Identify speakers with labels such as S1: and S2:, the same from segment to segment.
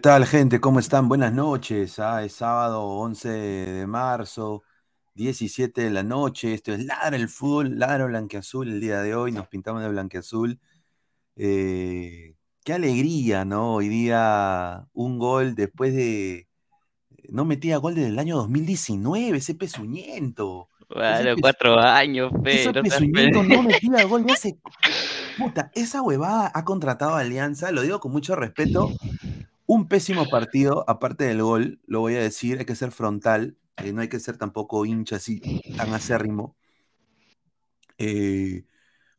S1: ¿Qué tal, gente? ¿Cómo están? Buenas noches. Ah, es sábado 11 de marzo, 17 de la noche. Esto es Ladra el Fútbol, Ladra Blanqueazul el día de hoy. Nos pintamos de Blanqueazul. Eh, qué alegría, ¿no? Hoy día un gol después de. No metía gol desde el año 2019, ese pezuñento.
S2: Bueno, cuatro años,
S1: Ese
S2: pero.
S1: pezuñento no metía gol de hace. Puta, esa huevada ha contratado a Alianza, lo digo con mucho respeto. Un pésimo partido, aparte del gol, lo voy a decir, hay que ser frontal, eh, no hay que ser tampoco hincha así tan acérrimo. Eh,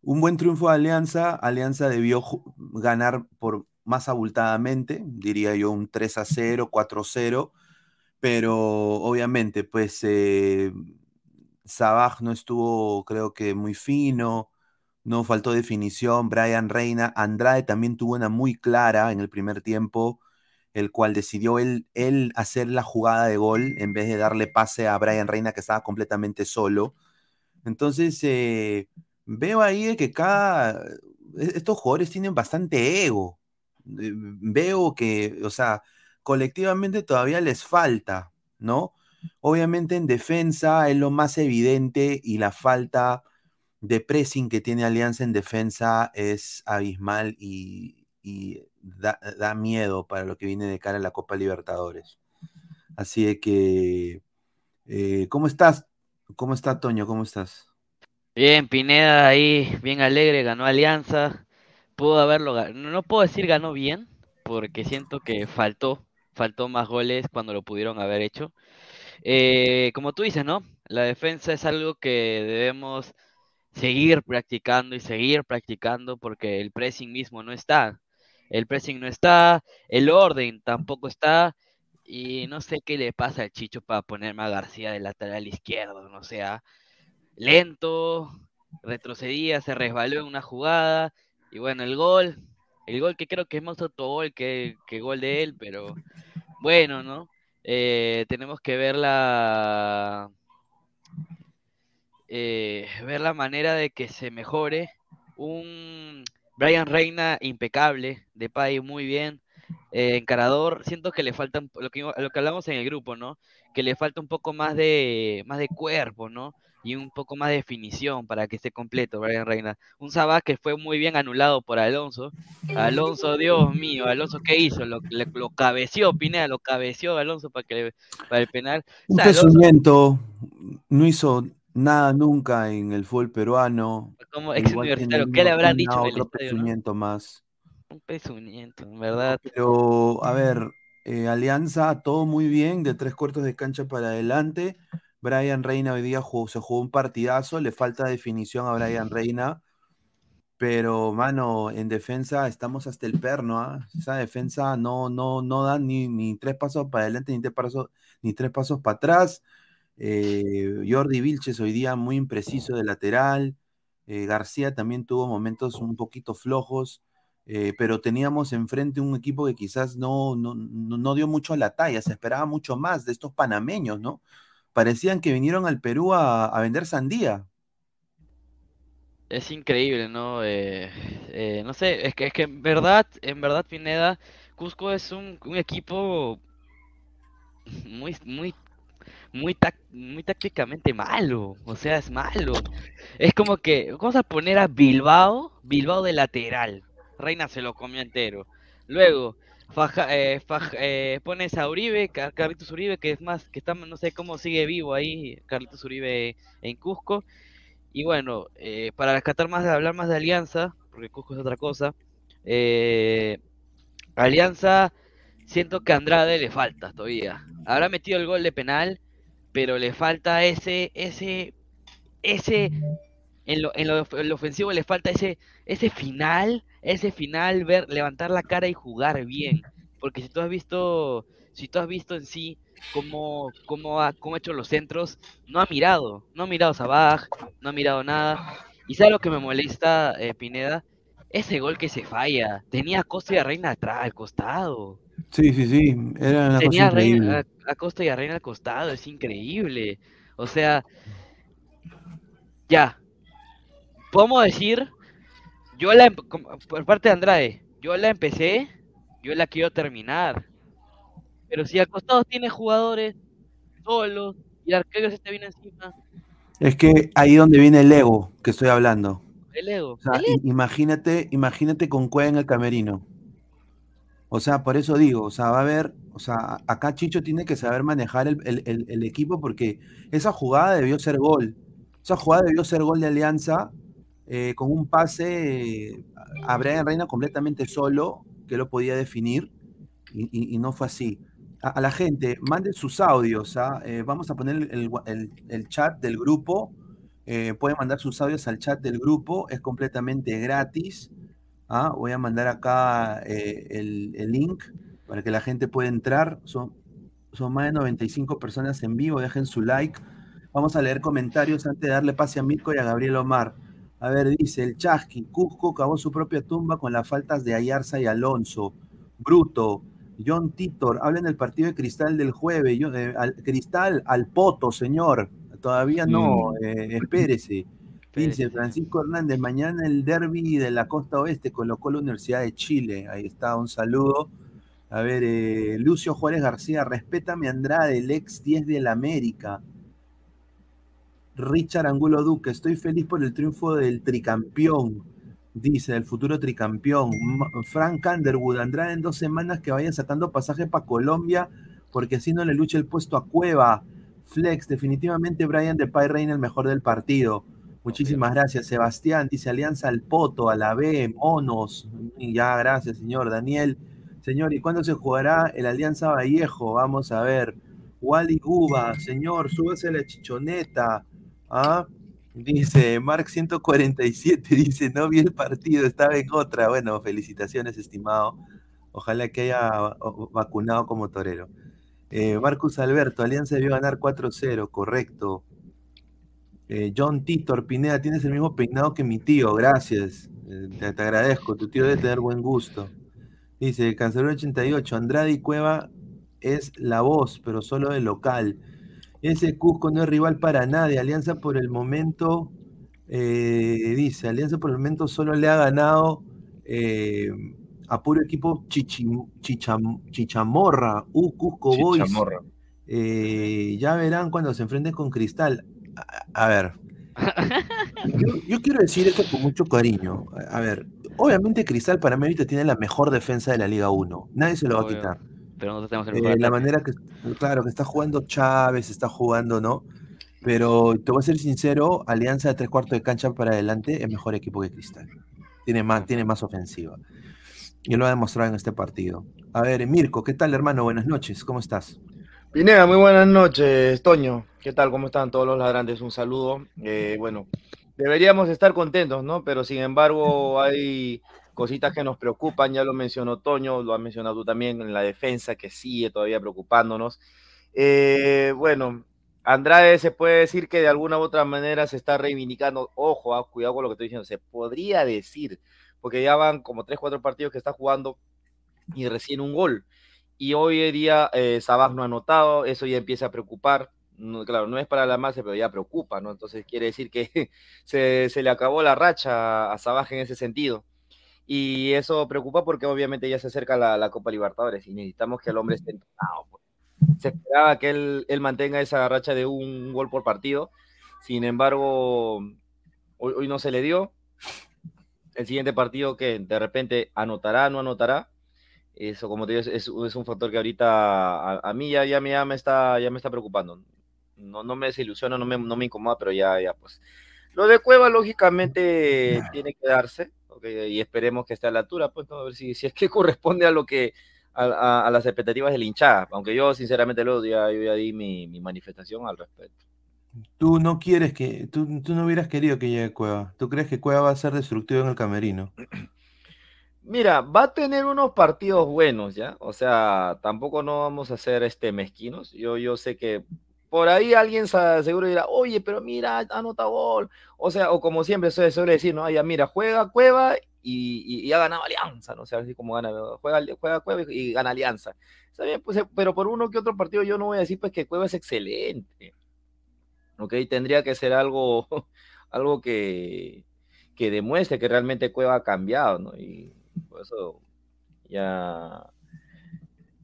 S1: un buen triunfo de Alianza, Alianza debió ganar por más abultadamente, diría yo un 3 a 0, 4 a 0, pero obviamente pues eh, Sabaj no estuvo creo que muy fino, no faltó definición, Brian Reina, Andrade también tuvo una muy clara en el primer tiempo el cual decidió él, él hacer la jugada de gol en vez de darle pase a Brian Reina que estaba completamente solo. Entonces, eh, veo ahí que cada, e- estos jugadores tienen bastante ego. Eh, Veo que, o sea, colectivamente todavía les falta, ¿no? Obviamente en defensa es lo más evidente y la falta de pressing que tiene Alianza en defensa es abismal y da, da miedo para lo que viene de cara a la Copa Libertadores. Así de que, eh, ¿cómo estás? ¿Cómo está Toño? ¿Cómo estás?
S2: Bien, Pineda ahí, bien alegre, ganó Alianza. Pudo haberlo ganado. No puedo decir ganó bien, porque siento que faltó, faltó más goles cuando lo pudieron haber hecho. Eh, como tú dices, ¿no? La defensa es algo que debemos seguir practicando y seguir practicando porque el pressing mismo no está. El pressing no está, el orden tampoco está, y no sé qué le pasa al Chicho para ponerme a García de lateral izquierdo, no sea lento, retrocedía, se resbaló en una jugada, y bueno, el gol, el gol que creo que es más autogol que, que gol de él, pero bueno, ¿no? Eh, tenemos que ver la, eh, ver la manera de que se mejore. Un Brian Reina impecable, de Depay muy bien, eh, encarador, siento que le falta un- lo que, lo que hablamos en el grupo, ¿no? Que le falta un poco más de, más de cuerpo, ¿no? Y un poco más de definición para que esté completo, Brian Reina. Un Sabah que fue muy bien anulado por Alonso. Alonso, Dios mío, Alonso, ¿qué hizo? Lo, le- lo cabeció, Pineda, lo cabeció Alonso para, que le- para el penal. O
S1: Un
S2: Alonso,
S1: no hizo nada nunca en el fútbol peruano.
S2: como ex universitario, ¿qué le habrán dicho
S1: otro
S2: no?
S1: más.
S2: Un pezuñento, en verdad.
S1: Pero, a ver, eh, Alianza, todo muy bien, de tres cuartos de cancha para adelante. Brian Reina hoy día jugó- se jugó un partidazo, le falta definición a Brian Reina, pero, mano, en defensa estamos hasta el perno, ¿ah? Esa defensa no, no, no da ni, ni tres pasos para adelante, ni tres pasos, ni tres pasos para atrás. Eh, Jordi Vilches hoy día muy impreciso de lateral. Eh, García también tuvo momentos un poquito flojos, eh, pero teníamos enfrente un equipo que quizás no, no, no, dio mucho a la talla, se esperaba mucho más de estos panameños, ¿no? Parecían que vinieron al Perú a, vender sandía.
S2: Es increíble, ¿no? No sé, es que, es que en verdad, en verdad, Pineda, Cusco es un, un equipo muy, muy, muy, muy tácticamente malo. O sea, es malo. Es como que, vamos a poner a Bilbao, Bilbao de lateral. Reina se lo comió entero. Luego, Faja- eh, Faj- eh, pones a Uribe, Car- Carlitos Uribe, que es más, que está, no sé cómo sigue vivo ahí, Carlitos Uribe en Cusco. Y bueno, eh, para rescatar más, hablar más de Alianza, porque Cusco es otra cosa, Alianza, siento que Andrade le falta todavía. Habrá metido el gol de penal, pero le falta ese, ese, ese, en lo, en lo, en lo ofensivo le falta ese, ese final, ese final, ver, levantar la cara y jugar bien. Porque si tú has visto, si tú has visto en sí cómo, cómo ha, cómo ha hecho los centros, no ha mirado, no ha mirado Sabaj, no ha mirado nada. Y sabes lo que me molesta, eh, Pineda, ese gol que se falla, tenía a Costa y a Reina atrás, al costado.
S1: Sí, sí, sí, era una cosa
S2: Tenía a, Reina, a, Costa y a Reina al costado, es increíble. O sea, ya, podemos decir, yo la, em- por parte de Andrade, yo la empecé, yo la quiero terminar. Pero si al costado tiene jugadores solos y arquero se te viene encima.
S1: Es que ahí donde viene el ego que estoy hablando.
S2: El ego.
S1: Imagínate, imagínate con Cueva en el camerino. O sea, por eso digo, o sea, va a haber, o sea, acá Chicho tiene que saber manejar el, equipo porque esa jugada debió ser gol. Esa jugada debió ser gol de Alianza eh, con un pase a Brian Reina completamente solo, que lo podía definir, y, no fue así. A, la gente, manden sus audios. ¿ah? Eh, vamos a poner el, chat del grupo. Eh, pueden mandar sus audios al chat del grupo, es completamente gratis. ¿Ah? Voy a mandar acá eh, el, link para que la gente pueda entrar. Son, son más de 95 personas en vivo. Dejen su like. Vamos a leer comentarios antes de darle pase a Mirko y a Gabriel Omar. A ver, dice el Chasqui, Cusco cavó su propia tumba con las faltas de Ayarza y Alonso. Bruto, John Titor, hablen del partido de Cristal del jueves. Yo, eh, Cristal al poto, señor. Todavía no, mm. eh, espérese. Dice Francisco Hernández, mañana el derby de la costa oeste colocó la Universidad de Chile. Ahí está, un saludo. A ver, eh, Lucio Juárez García, respétame Andrade, el ex 10 de la América. Richard Angulo Duque, estoy feliz por el triunfo del tricampeón, dice, el futuro tricampeón. Frank Underwood, Andrade en dos semanas que vayan sacando pasaje para Colombia, porque así no le lucha el puesto a Cueva. Flex, definitivamente Brian de Pay Reina el mejor del partido. Muchísimas gracias, Sebastián. Dice Alianza al Poto, a la B, Monos. Ya, gracias, señor. Daniel, señor, ¿y cuándo se jugará el Alianza Vallejo? Vamos a ver. Wally Guba, señor, súbase la chichoneta. ¿Ah? Dice Mark 147, dice, no vi el partido, estaba en otra. Bueno, felicitaciones, estimado. Ojalá que haya vacunado como torero. Eh, Marcus Alberto, Alianza debió ganar 4-0, correcto. Eh, John Titor, Pineda, tienes el mismo peinado que mi tío, gracias. Eh, te, agradezco, tu tío debe tener buen gusto. Dice, Cancelero 88, Andrade y Cueva es la voz, pero solo de local. Ese Cusco no es rival para nadie. Alianza por el momento, eh, dice, Alianza por el momento solo le ha ganado a puro equipo Chichamorra, U Cusco Boys. Eh, ya verán cuando se enfrenten con Cristal. A, ver, yo, quiero decir esto con mucho cariño. A, ver, obviamente Cristal para mí ahorita tiene la mejor defensa de la Liga 1. Nadie se lo va a quitar
S2: pero nosotros tenemos
S1: el eh, La manera que, claro, que está jugando Chávez, está jugando, ¿no? Pero te voy a ser sincero, Alianza de tres cuartos de cancha para adelante es mejor equipo que Cristal. Tiene más, tiene más ofensiva. Y lo ha demostrado en este partido. A ver, Mirko, ¿qué tal, hermano? Buenas noches, ¿cómo estás?
S3: Pineda, muy buenas noches, Toño. ¿Qué tal? ¿Cómo están todos los ladrantes? Un saludo. Eh, bueno, deberíamos estar contentos, ¿no? Pero sin embargo, hay cositas que nos preocupan, ya lo mencionó Toño, lo has mencionado tú también en la defensa, que sigue todavía preocupándonos. Eh, bueno, Andrade se puede decir que de alguna u otra manera se está reivindicando. Ojo, ah, cuidado con lo que estoy diciendo, se podría decir, porque ya van como tres, cuatro partidos que está jugando y recién un gol. Y hoy en día eh, no ha anotado, eso ya empieza a preocupar. claro, no es para la masa, pero ya preocupa, ¿no? Entonces quiere decir que se, se le acabó la racha a Sabaj en ese sentido. Y eso preocupa porque obviamente ya se acerca la, Copa Libertadores y necesitamos que el hombre esté entrenado. Pues. Se esperaba que él, él, mantenga esa racha de un gol por partido. Sin embargo, hoy, no se le dio. El siguiente partido que de repente anotará, no anotará. Eso, como te digo, es, es un factor que ahorita a, mí ya, ya, me, ya, me está, ya me está preocupando. No, no me desilusiona, no me, no me incomoda, pero ya, ya, pues. Lo de Cueva, lógicamente, tiene que darse y esperemos que esté a la altura, pues, a ver si, si es que corresponde a lo que, a, las expectativas del hinchada, aunque yo sinceramente lo ya, yo ya di mi, manifestación al respecto.
S1: Tú no quieres que, tú, no hubieras querido que llegue Cueva. ¿Tú crees que Cueva va a ser destructivo en el camerino?
S3: Mira, va a tener unos partidos buenos, ¿ya? O sea, tampoco no vamos a ser este mezquinos. Yo, yo sé que por ahí alguien seguro dirá, oye, pero mira, anota gol. O sea, o como siempre se suele decir, ¿no? Ya, mira, juega Cueva y, y, ha ganado Alianza, ¿no? O sea, así como juega, juega Cueva y, gana Alianza. Está bien, pues, eh, pero por uno que otro partido yo no voy a decir pues que Cueva es excelente. ¿Ok? Tendría que ser algo, algo que, que demuestre que realmente Cueva ha cambiado, ¿no? Y por eso ya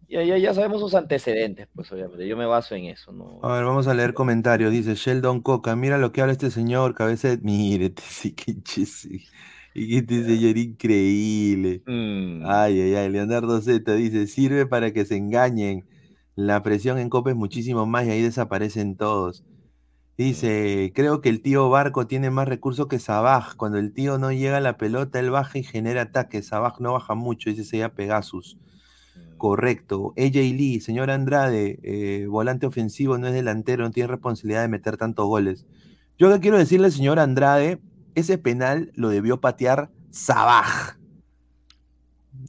S3: ya, ya, ya sabemos sus antecedentes, pues obviamente. Yo me baso en eso. ¿no?
S1: A ver, vamos a leer comentarios. Dice Sheldon Coca, mira lo que habla este señor, cabeza de... Mire, sí, que chiste. Y este señor increíble.
S3: Mm.
S1: Ay, ay, ay. Leonardo Z dice, sirve para que se engañen. La presión en Copa es muchísimo más y ahí desaparecen todos. Dice, creo que el tío Barco tiene más recursos que Sabaj. Cuando el tío no llega a la pelota, él baja y genera ataques. Sabaj no baja mucho, dice sería Pegasus. Correcto. AJ Lee, señor Andrade, eh, volante ofensivo, no es delantero, no tiene responsabilidad de meter tantos goles. Yo que quiero decirle, señor Andrade, ese penal lo debió patear Sabaj.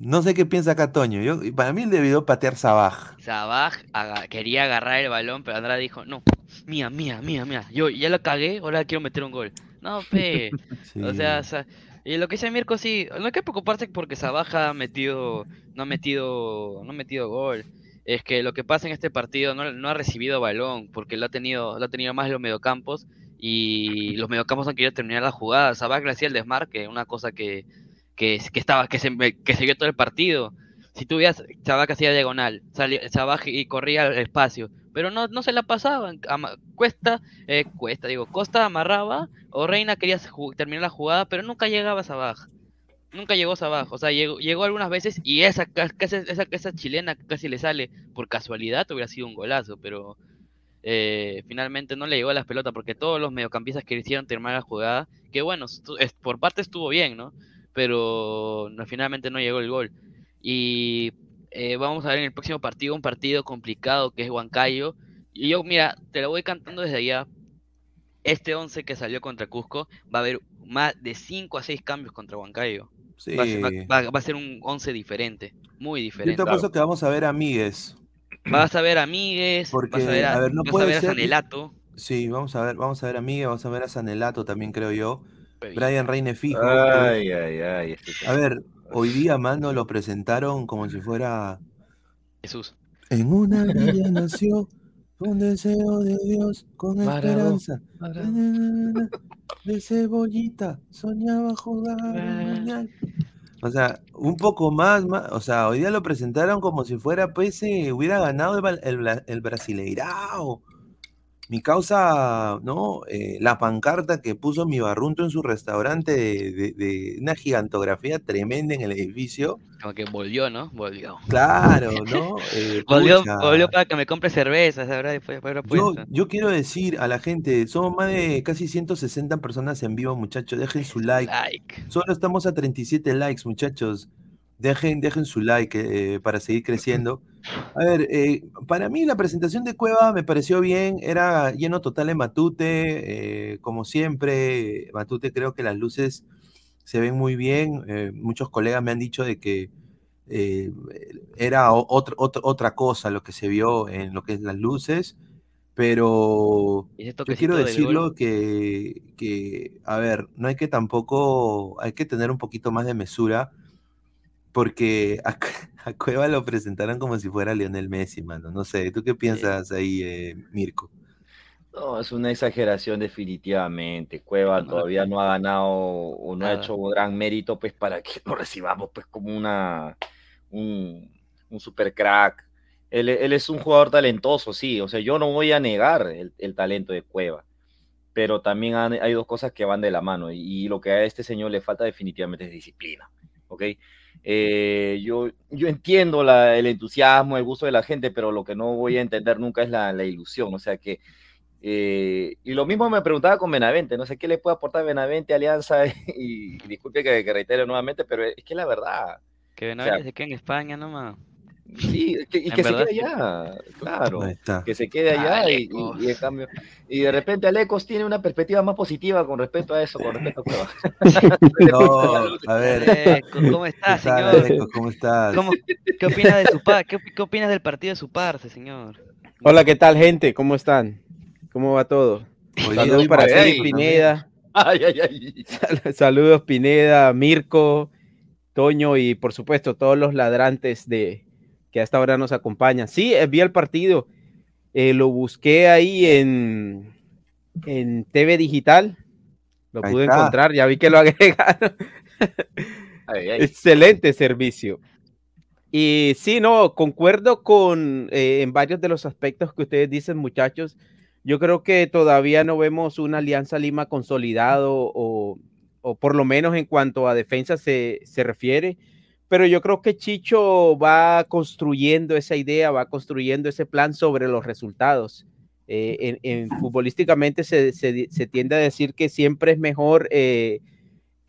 S1: No sé qué piensa acá Toño. Yo, para mí él debió patear Sabaj.
S2: Sabaj aga- quería agarrar el balón, pero Andrade dijo, no, mía, mía, mía, mía. Yo ya lo cagué, ahora quiero meter un gol. No, fe. O sea, y lo que dice Mirko sí, no hay que preocuparse porque Sabaja ha metido, no ha metido, no ha metido gol. Es que lo que pasa en este partido no, no ha recibido balón, porque lo ha tenido, lo ha tenido más en los mediocampos y los mediocampos han querido terminar la jugada. Sabaja le hacía el desmarque, una cosa que, que, estaba, que se, que se vio todo el partido. Si tú veías, Sabaja hacía diagonal, Sabaja y corría al espacio, pero no, no se la pasaban. Cuesta, eh, Cuesta, digo, Costa amarraba o Reina quería terminar la jugada, pero nunca llegaba a Sabaj. Nunca llegó a Sabaj. O sea, llegó, llegó algunas veces y esa, ca- casi- esa, esa chilena casi le sale por casualidad, hubiera sido un golazo, pero eh, finalmente no le llegó a las pelotas porque todos los mediocampistas que hicieron terminar la jugada, que bueno, por parte estuvo bien, ¿no? Pero no, finalmente no llegó el gol. Y eh, vamos a ver en el próximo partido un partido complicado que es Huancayo. Y yo, mira, te lo voy cantando desde allá. Este 11 que salió contra Cusco va a haber más de 5 a 6 cambios contra Huancayo.
S1: Sí.
S2: Va, a ser, va- va- va a ser un 11 diferente, muy
S1: Yo
S2: diferente.
S1: te apuesto que vamos a ver a Migues.
S2: Vas a ver a Migues, vas
S1: Porque,
S2: a ver a,
S1: a ver, no
S2: vas a,
S1: puede
S2: a
S1: ser-
S2: Sanelato.
S1: Sí, vamos a ver, vamos a ver a Migues, vamos a ver a Sanelato también, creo yo. Brian Reine fijo.
S3: Ay, ay, ay. este
S1: A ver, hoy día, mano, lo presentaron como si fuera.
S2: Jesús.
S1: En una villa nació un deseo de Dios con
S3: Para
S1: esperanza. De cebollita soñaba jugar mundial. O sea, un poco más, más, o sea, hoy día lo presentaron como si fuera, pues, eh, hubiera ganado el, el, el Brasileirao. Mi causa, ¿no? Eh, la pancarta que puso mi barrunto en su restaurante de, de- de una gigantografía tremenda en el edificio.
S2: Como que volvió, ¿no? Volvió.
S1: Claro, ¿no? Eh,
S2: Volvió, para que me compre cervezas, ahora después de haber
S1: Yo, yo quiero decir a la gente, somos más de casi 160 personas en vivo, muchachos. Dejen su like.
S2: Like.
S1: Solo estamos a 37 likes, muchachos. Dejen, dejen su like eh, para seguir creciendo. A ver, eh, para mí la presentación de Cueva me pareció bien. Era lleno total en Matute. eh, como siempre, Matute creo que las luces se ven muy bien. eh, muchos colegas me han dicho de que era o- otro- otro- otra cosa lo que se vio en lo que es las luces. Pero yo quiero decirlo que, que, a ver, no hay que tampoco, hay que tener un poquito más de mesura, porque a, a Cueva lo presentaron como si fuera Lionel Messi, mano. No sé, ¿tú qué piensas ahí, eh, Mirko?
S3: No, es una exageración definitivamente. Cueva
S2: No,
S3: todavía no ha ganado o no ha hecho un gran mérito pues para que lo recibamos pues como una un, un super crack. Él, él es un jugador talentoso, sí. O sea, yo no voy a negar el, el talento de Cueva, pero también han- hay dos cosas que van de la mano y, y lo que a este señor le falta definitivamente es disciplina, ¿ok? Eh, yo, yo entiendo la- el entusiasmo, el gusto de la gente, pero lo que no voy a entender nunca es la, la ilusión, o sea que eh, y lo mismo me preguntaba con Benavente, no sé qué le puede aportar Benavente Alianza, y, disculpe que, que reitere nuevamente, pero es que la verdad,
S2: que
S3: o
S2: Benavides
S3: sea,
S2: se en España nomás.
S3: Sí, que- y que se quede allá, claro, que se quede allá
S2: Ah,
S3: y, y-
S2: Alecos.
S3: y en cambio, y de repente Alecos tiene una perspectiva más positiva con respecto a eso, con respecto a Cueva.
S1: No, a ver,
S2: Aleco, ¿cómo
S1: ¿qué
S2: estás,
S1: tal,
S2: señor?
S1: Aleco? ¿Cómo estás?
S2: ¿Cómo- ¿Qué opinas de su par- qué, qué opinas del partido de su parce, señor?
S4: Hola, ¿qué tal, gente? ¿Cómo están? ¿Cómo va todo? Saludos para Pineda.
S3: Ay, ay, ay.
S4: Sal- Saludos, Pineda, Mirko, Toño y, por supuesto, todos los ladrantes de que a esta hora nos acompañan. Sí, eh, vi el partido. eh, lo busqué ahí en, en TV Digital. Lo
S1: Ahí
S4: pude
S1: está.
S4: encontrar, ya vi que lo agregaron. Excelente servicio. Y sí, no, concuerdo con eh, en varios de los aspectos que ustedes dicen, muchachos. Yo creo que todavía no vemos una Alianza Lima consolidado o, o por lo menos en cuanto a defensa se, se refiere pero yo creo que Chicho va construyendo esa idea, va construyendo ese plan sobre los resultados. Eh, en, futbolísticamente se, tiende a decir que siempre es mejor eh,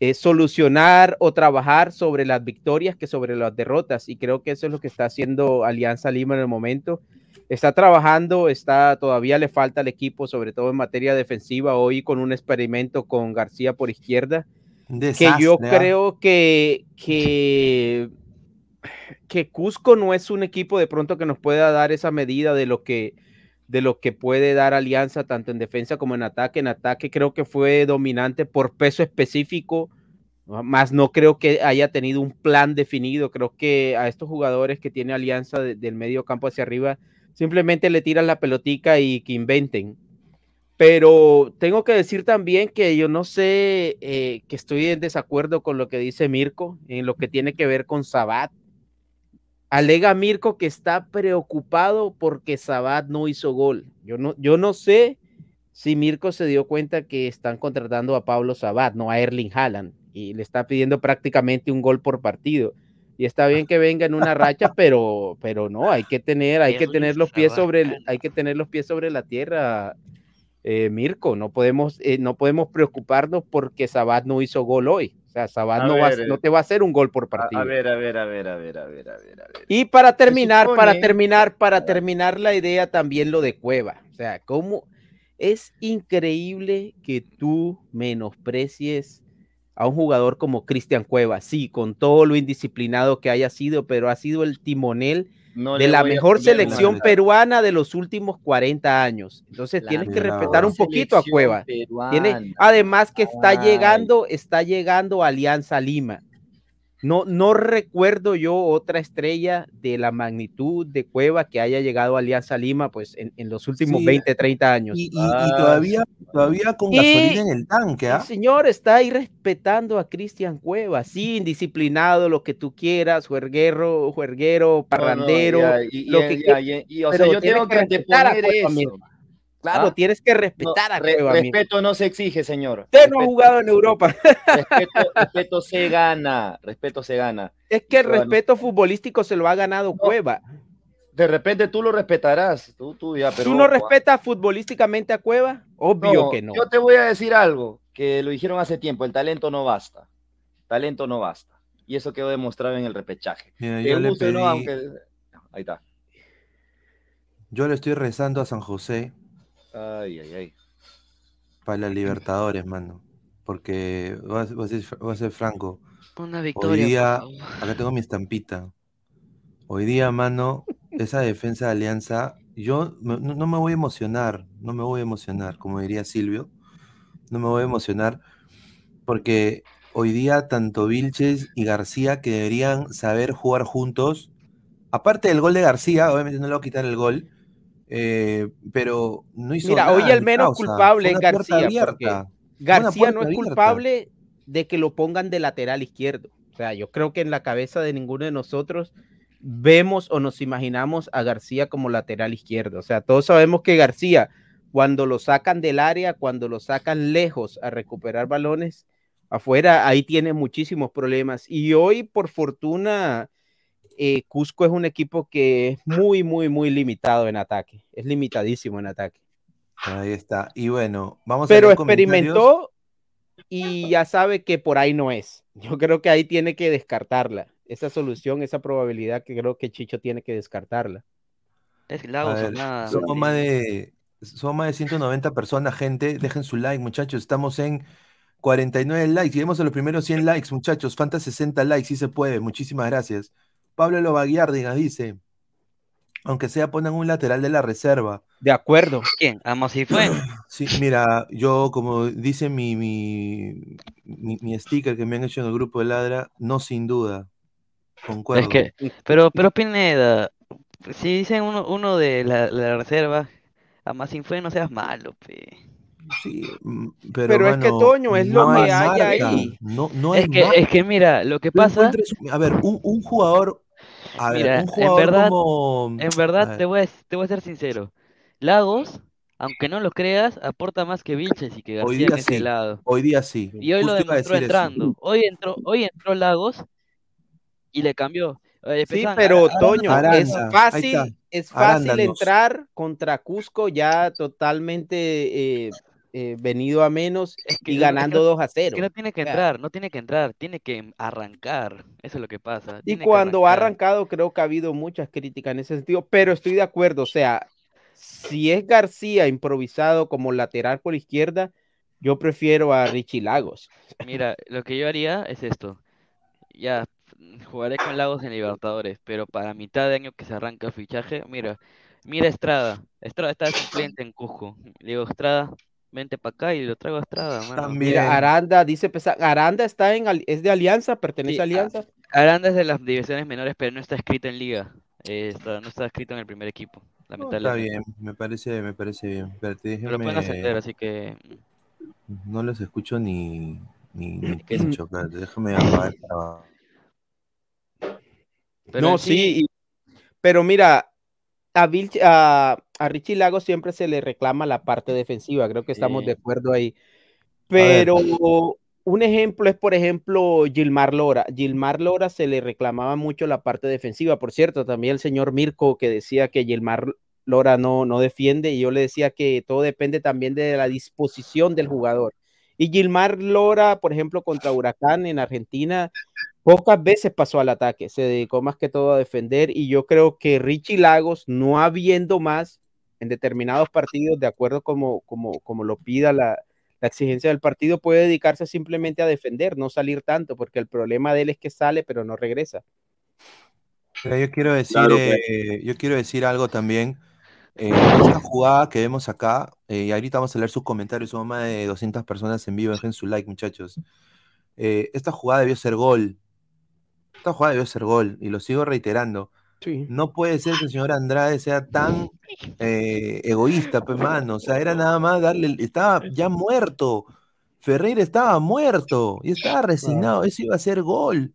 S4: eh, solucionar o trabajar sobre las victorias que sobre las derrotas. Y creo que eso es lo que está haciendo Alianza Lima en el momento. Está trabajando, está todavía le falta al equipo, sobre todo en materia defensiva, hoy con un experimento con García por izquierda que yo ¿ah? creo que, que, que Cusco no es un equipo de pronto que nos pueda dar esa medida de lo que de lo que puede dar Alianza tanto en defensa como en ataque. En ataque creo que fue dominante por peso específico, más no creo que haya tenido un plan definido. Creo que a estos jugadores que tiene Alianza del medio campo hacia arriba, simplemente le tiran la pelotica y que inventen. Pero tengo que decir también que yo no sé, eh, que estoy en desacuerdo con lo que dice Mirko en lo que tiene que ver con Sabat. Alega Mirko que está preocupado porque Sabat no hizo gol. Yo no, yo no sé si Mirko se dio cuenta que están contratando a Pablo Sabat, no a Erling Haaland, y le está pidiendo prácticamente un gol por partido. Y está bien que venga en una racha, pero, pero no, hay que tener, hay que tener los pies sobre, hay que tener los pies sobre la tierra eh, Mirko, no podemos, eh, no podemos preocuparnos porque Sabat no hizo gol hoy. O sea, Sabat no, va, no, te va a hacer un gol por partido.
S5: A, ver, a ver, a ver, a ver, a ver, a ver,
S4: Y para terminar, para terminar, para terminar la idea también lo de Cueva. O sea, cómo es increíble que tú menosprecies a un jugador como Cristian Cueva. Sí, con todo lo indisciplinado que haya sido, pero ha sido el timonel de la mejor selección peruana de los últimos 40 años. Entonces tienes que respetar un poquito a Cueva. Tiene, además que está llegando, está llegando Alianza Lima. No, no recuerdo yo otra estrella de la magnitud de Cueva que haya llegado a Alianza Lima pues en, los últimos 20, 30 años.
S1: Y, todavía, todavía con gasolina en el tanque. El
S4: ¿ah? señor está ahí respetando a Cristian Cueva, sí, indisciplinado, lo que tú quieras, juerguero, juerguero, parrandero. lo que,
S5: o sea, yo tengo que anteponer eso.
S4: Claro, ¿Ah? tienes que respetar a Cueva.
S5: Respeto no se exige, señor.
S4: Usted no ha jugado en Europa.
S5: Respeto, se gana. Respeto se gana.
S4: Es que el respeto futbolístico se lo ha ganado Cueva.
S5: De repente tú lo respetarás. Tú, tú, ya, pero,
S4: ¿Tú no respetas futbolísticamente a Cueva? Obvio que no.
S5: Yo te voy a decir algo que lo dijeron hace tiempo. El talento no basta. Talento no basta. Y eso quedó demostrado en el repechaje.
S1: yo le Ahí está. Yo le estoy rezando a San José
S5: Ay, ay, ay.
S1: Para las Libertadores, mano. Porque voy a, ser, franco.
S2: Una victoria.
S1: Hoy día, acá tengo mi estampita. Hoy día, mano, esa defensa de Alianza, yo no, no, me voy a emocionar, no me voy a emocionar, como diría Silvio. No me voy a emocionar porque hoy día tanto Vilches y García que deberían saber jugar juntos. Aparte del gol de García, obviamente no le voy a quitar el gol, eh, pero no hizo
S4: Mira, hoy el menos culpable es García. García no es culpable de que lo pongan de lateral izquierdo. O sea, yo creo que en la cabeza de ninguno de nosotros vemos o nos imaginamos a García como lateral izquierdo. O sea, todos sabemos que García, cuando lo sacan del área, cuando lo sacan lejos a recuperar balones afuera, ahí tiene muchísimos problemas. Y hoy, por fortuna, eh, Cusco es un equipo que es muy, muy, muy limitado en ataque. Es limitadísimo en ataque.
S1: Ahí está. Y bueno, vamos
S4: Pero a Pero experimentó y ya sabe que por ahí no es. Yo creo que ahí tiene que descartarla. Esa solución, esa probabilidad que creo que Chicho tiene que descartarla.
S2: Es ver,
S1: somos, más de, somos más de 190 personas, gente. Dejen su like, muchachos. Estamos en 49 likes. Lleguemos a los primeros 100 likes, muchachos. Falta 60 likes, si se puede. Muchísimas gracias. Pablo Lobaguiárdiga dice, aunque sea pongan un lateral de la reserva.
S4: De acuerdo.
S2: ¿Quién? Amos si fue.
S1: Sí, mira, yo como dice mi, mi, mi, sticker que me han hecho en el grupo de Ladra, no sin duda. Concuerdo.
S2: Es que, pero, pero Pineda, si dicen uno, uno de la, la reserva, Amas fue, no seas malo, pe.
S1: Sí, mm, pero,
S4: es que Toño es lo que hay ahí.
S1: No, no
S2: es, que, es que mira, lo que pasa.
S1: A ver, un, un, jugador A ver,
S2: Mira,
S1: un
S2: en
S1: jugador
S2: verdad-
S1: como.
S2: En
S1: a
S2: verdad,
S1: ver,
S2: te voy a, te voy a ser sincero. Lagos, aunque no lo creas, aporta más que Vilches y que
S1: Hoy
S2: García
S1: día
S2: en ese
S1: sí.
S2: lado.
S1: Hoy día sí.
S2: Y hoy lo
S1: Justo
S2: demostró
S1: eso.
S2: entrando. Hoy entró, hoy entró Lagos y le cambió. Eh,
S4: Sí, pero Toño,
S1: Aranda,
S4: es fácil, es fácil
S1: Arándanos.
S4: entrar contra Cusco ya totalmente eh, eh, venido a menos
S2: es que
S4: y ganando
S2: no-
S4: 2 a
S2: es
S4: 0.
S2: que no tiene que entrar, no tiene que entrar, tiene que arrancar. Eso es lo que pasa.
S4: Y
S2: tiene
S4: cuando ha arrancado, creo que ha habido muchas críticas en ese sentido, pero estoy de acuerdo. O sea, si es García improvisado como lateral por izquierda, yo prefiero a Richie Lagos.
S2: Mira, lo que yo haría es esto. Ya, jugaré con Lagos en Libertadores, pero para mitad de año que se arranca el fichaje, mira, mira Estrada. Estrada está suplente en Cusco. Le digo, Estrada, vente para acá y lo traigo a Estrada, mano.
S1: También.
S4: Mira, Aranda dice, Pesa- Aranda está en, es de Alianza, pertenece
S2: Sí,
S4: a
S2: ah,
S4: Alianza.
S2: Aranda es de las divisiones menores, pero no está escrito en liga. Eh, está- no está escrito en el primer equipo,
S1: No, está bien, me parece, me parece bien.
S2: Pero lo pueden ascender,
S1: déjenme.
S2: así que
S1: No los escucho ni, ni, ni pincho. Espérate, déjame apagar
S2: pero
S4: no, sí, y- pero mira, a, Vilch- a, a Richie Lagos siempre se le reclama la parte defensiva, creo que estamos
S2: Sí.
S4: de acuerdo ahí. Pero un ejemplo es, por ejemplo, Gilmar Lora. Gilmar Lora se le reclamaba mucho la parte defensiva. Por cierto, también el señor Mirko que decía que Gilmar Lora no, no defiende, y yo le decía que todo depende también de la disposición del jugador. Y Gilmar Lora, por ejemplo, contra Huracán en Argentina, pocas veces pasó al ataque, se dedicó más que todo a defender y yo creo que Richie Lagos, no habiendo más en determinados partidos, de acuerdo como, como, como lo pida la, la exigencia del partido, puede dedicarse simplemente a defender, no salir tanto, porque el problema de él es que sale pero no regresa.
S1: Mira, yo quiero decir,
S3: Claro,
S1: eh, yo quiero decir algo también. Eh, esta jugada que vemos acá, eh, y ahorita vamos a leer sus comentarios, somos más de 200 personas en vivo, dejen su like, muchachos. Eh, esta jugada debió ser gol. Esta jugada debió ser gol, y lo sigo reiterando.
S4: Sí.
S1: No puede ser que el señor Andrade sea tan eh, egoísta, pues, mano. O sea, era nada más darle, estaba ya muerto. Ferreira estaba muerto y estaba resignado. Eso iba a ser gol.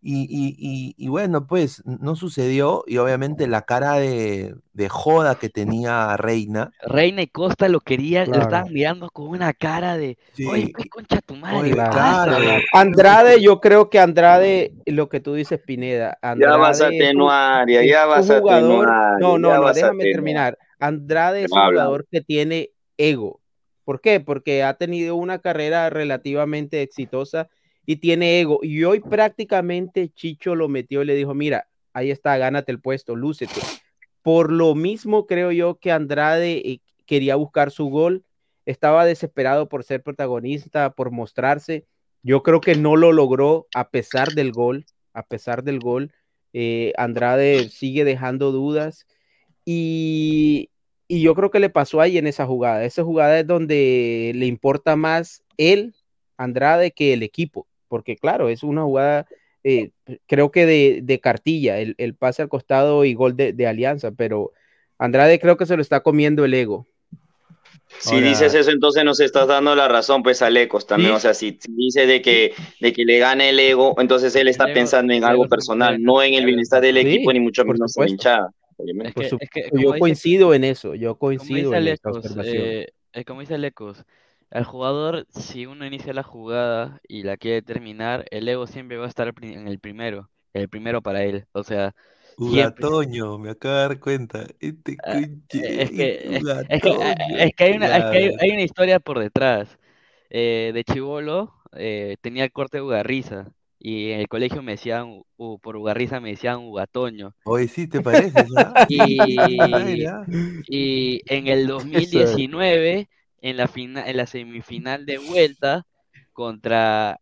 S1: Y, y- y- y bueno, pues no sucedió. Y obviamente la cara de, de joda que tenía Reina.
S2: Reina y Costa lo querían, lo
S4: Claro.
S2: estaban mirando con una cara de,
S1: Sí,
S2: oye, pues concha tu madre,
S1: oye,
S2: ¿qué
S4: claro.
S2: pasa?".
S1: claro.
S4: Andrade, yo creo que Andrade, lo que tú dices, Pineda,
S3: Ya vas a
S4: Andrade
S3: atenuar, ya, ya vas a
S4: jugador-
S3: atenuar.
S4: No, no, no, déjame
S3: atenuar.
S4: terminar. Andrade es un
S3: habla.
S4: jugador que tiene ego. ¿Por qué? Porque ha tenido una carrera relativamente exitosa y tiene ego. Y hoy prácticamente Chicho lo metió y le dijo, mira, ahí está, gánate el puesto, lúcete. Por lo mismo creo yo que Andrade eh, quería buscar su gol, estaba desesperado por ser protagonista, por mostrarse. Yo creo que no lo logró a pesar del gol, a pesar del gol. Eh, Andrade sigue dejando dudas y, y yo creo que le pasó ahí en esa jugada. Esa jugada es donde le importa más él, Andrade, que el equipo, porque claro, es una jugada, eh, creo que de, de cartilla, el, el pase al costado y gol de, de Alianza, pero Andrade creo que se lo está comiendo el ego.
S3: Si
S1: Ahora-
S3: dices eso, entonces nos estás dando la razón, pues, a Lecos también.
S4: Sí.
S3: O sea, si, si dice de que, de que le gana el ego, entonces él está
S2: ego-
S3: pensando en algo personal, no en el bienestar del
S4: Sí,
S3: equipo, ni mucho menos en hinchada.
S2: Es
S4: Por
S2: que, es que,
S4: yo
S2: dice-
S4: coincido en eso, yo
S2: como
S4: coincido
S2: dice
S4: en esa
S2: Lecos,
S4: observación.
S2: eh, eh, como dice Lecos, al jugador, si uno inicia la jugada y la quiere terminar, el ego siempre va a estar pri- en el primero, el primero para él. O sea, siempre.
S1: Ugatoño, me acabo de dar cuenta. Este
S2: Ah,
S1: conche-
S2: Es que, es, es que,
S1: Ugatoño,
S2: es que hay una, es que hay, una historia por detrás. Eh, de chivolo eh, tenía el corte de Ugarriza y en el colegio me decían, u- por Ugarriza me decían Ugatoño.
S1: Oye, sí, ¿te parece? ¿ah?
S2: Y,
S1: Mira.
S2: y en el 2019, en la, fina- en la semifinal de vuelta contra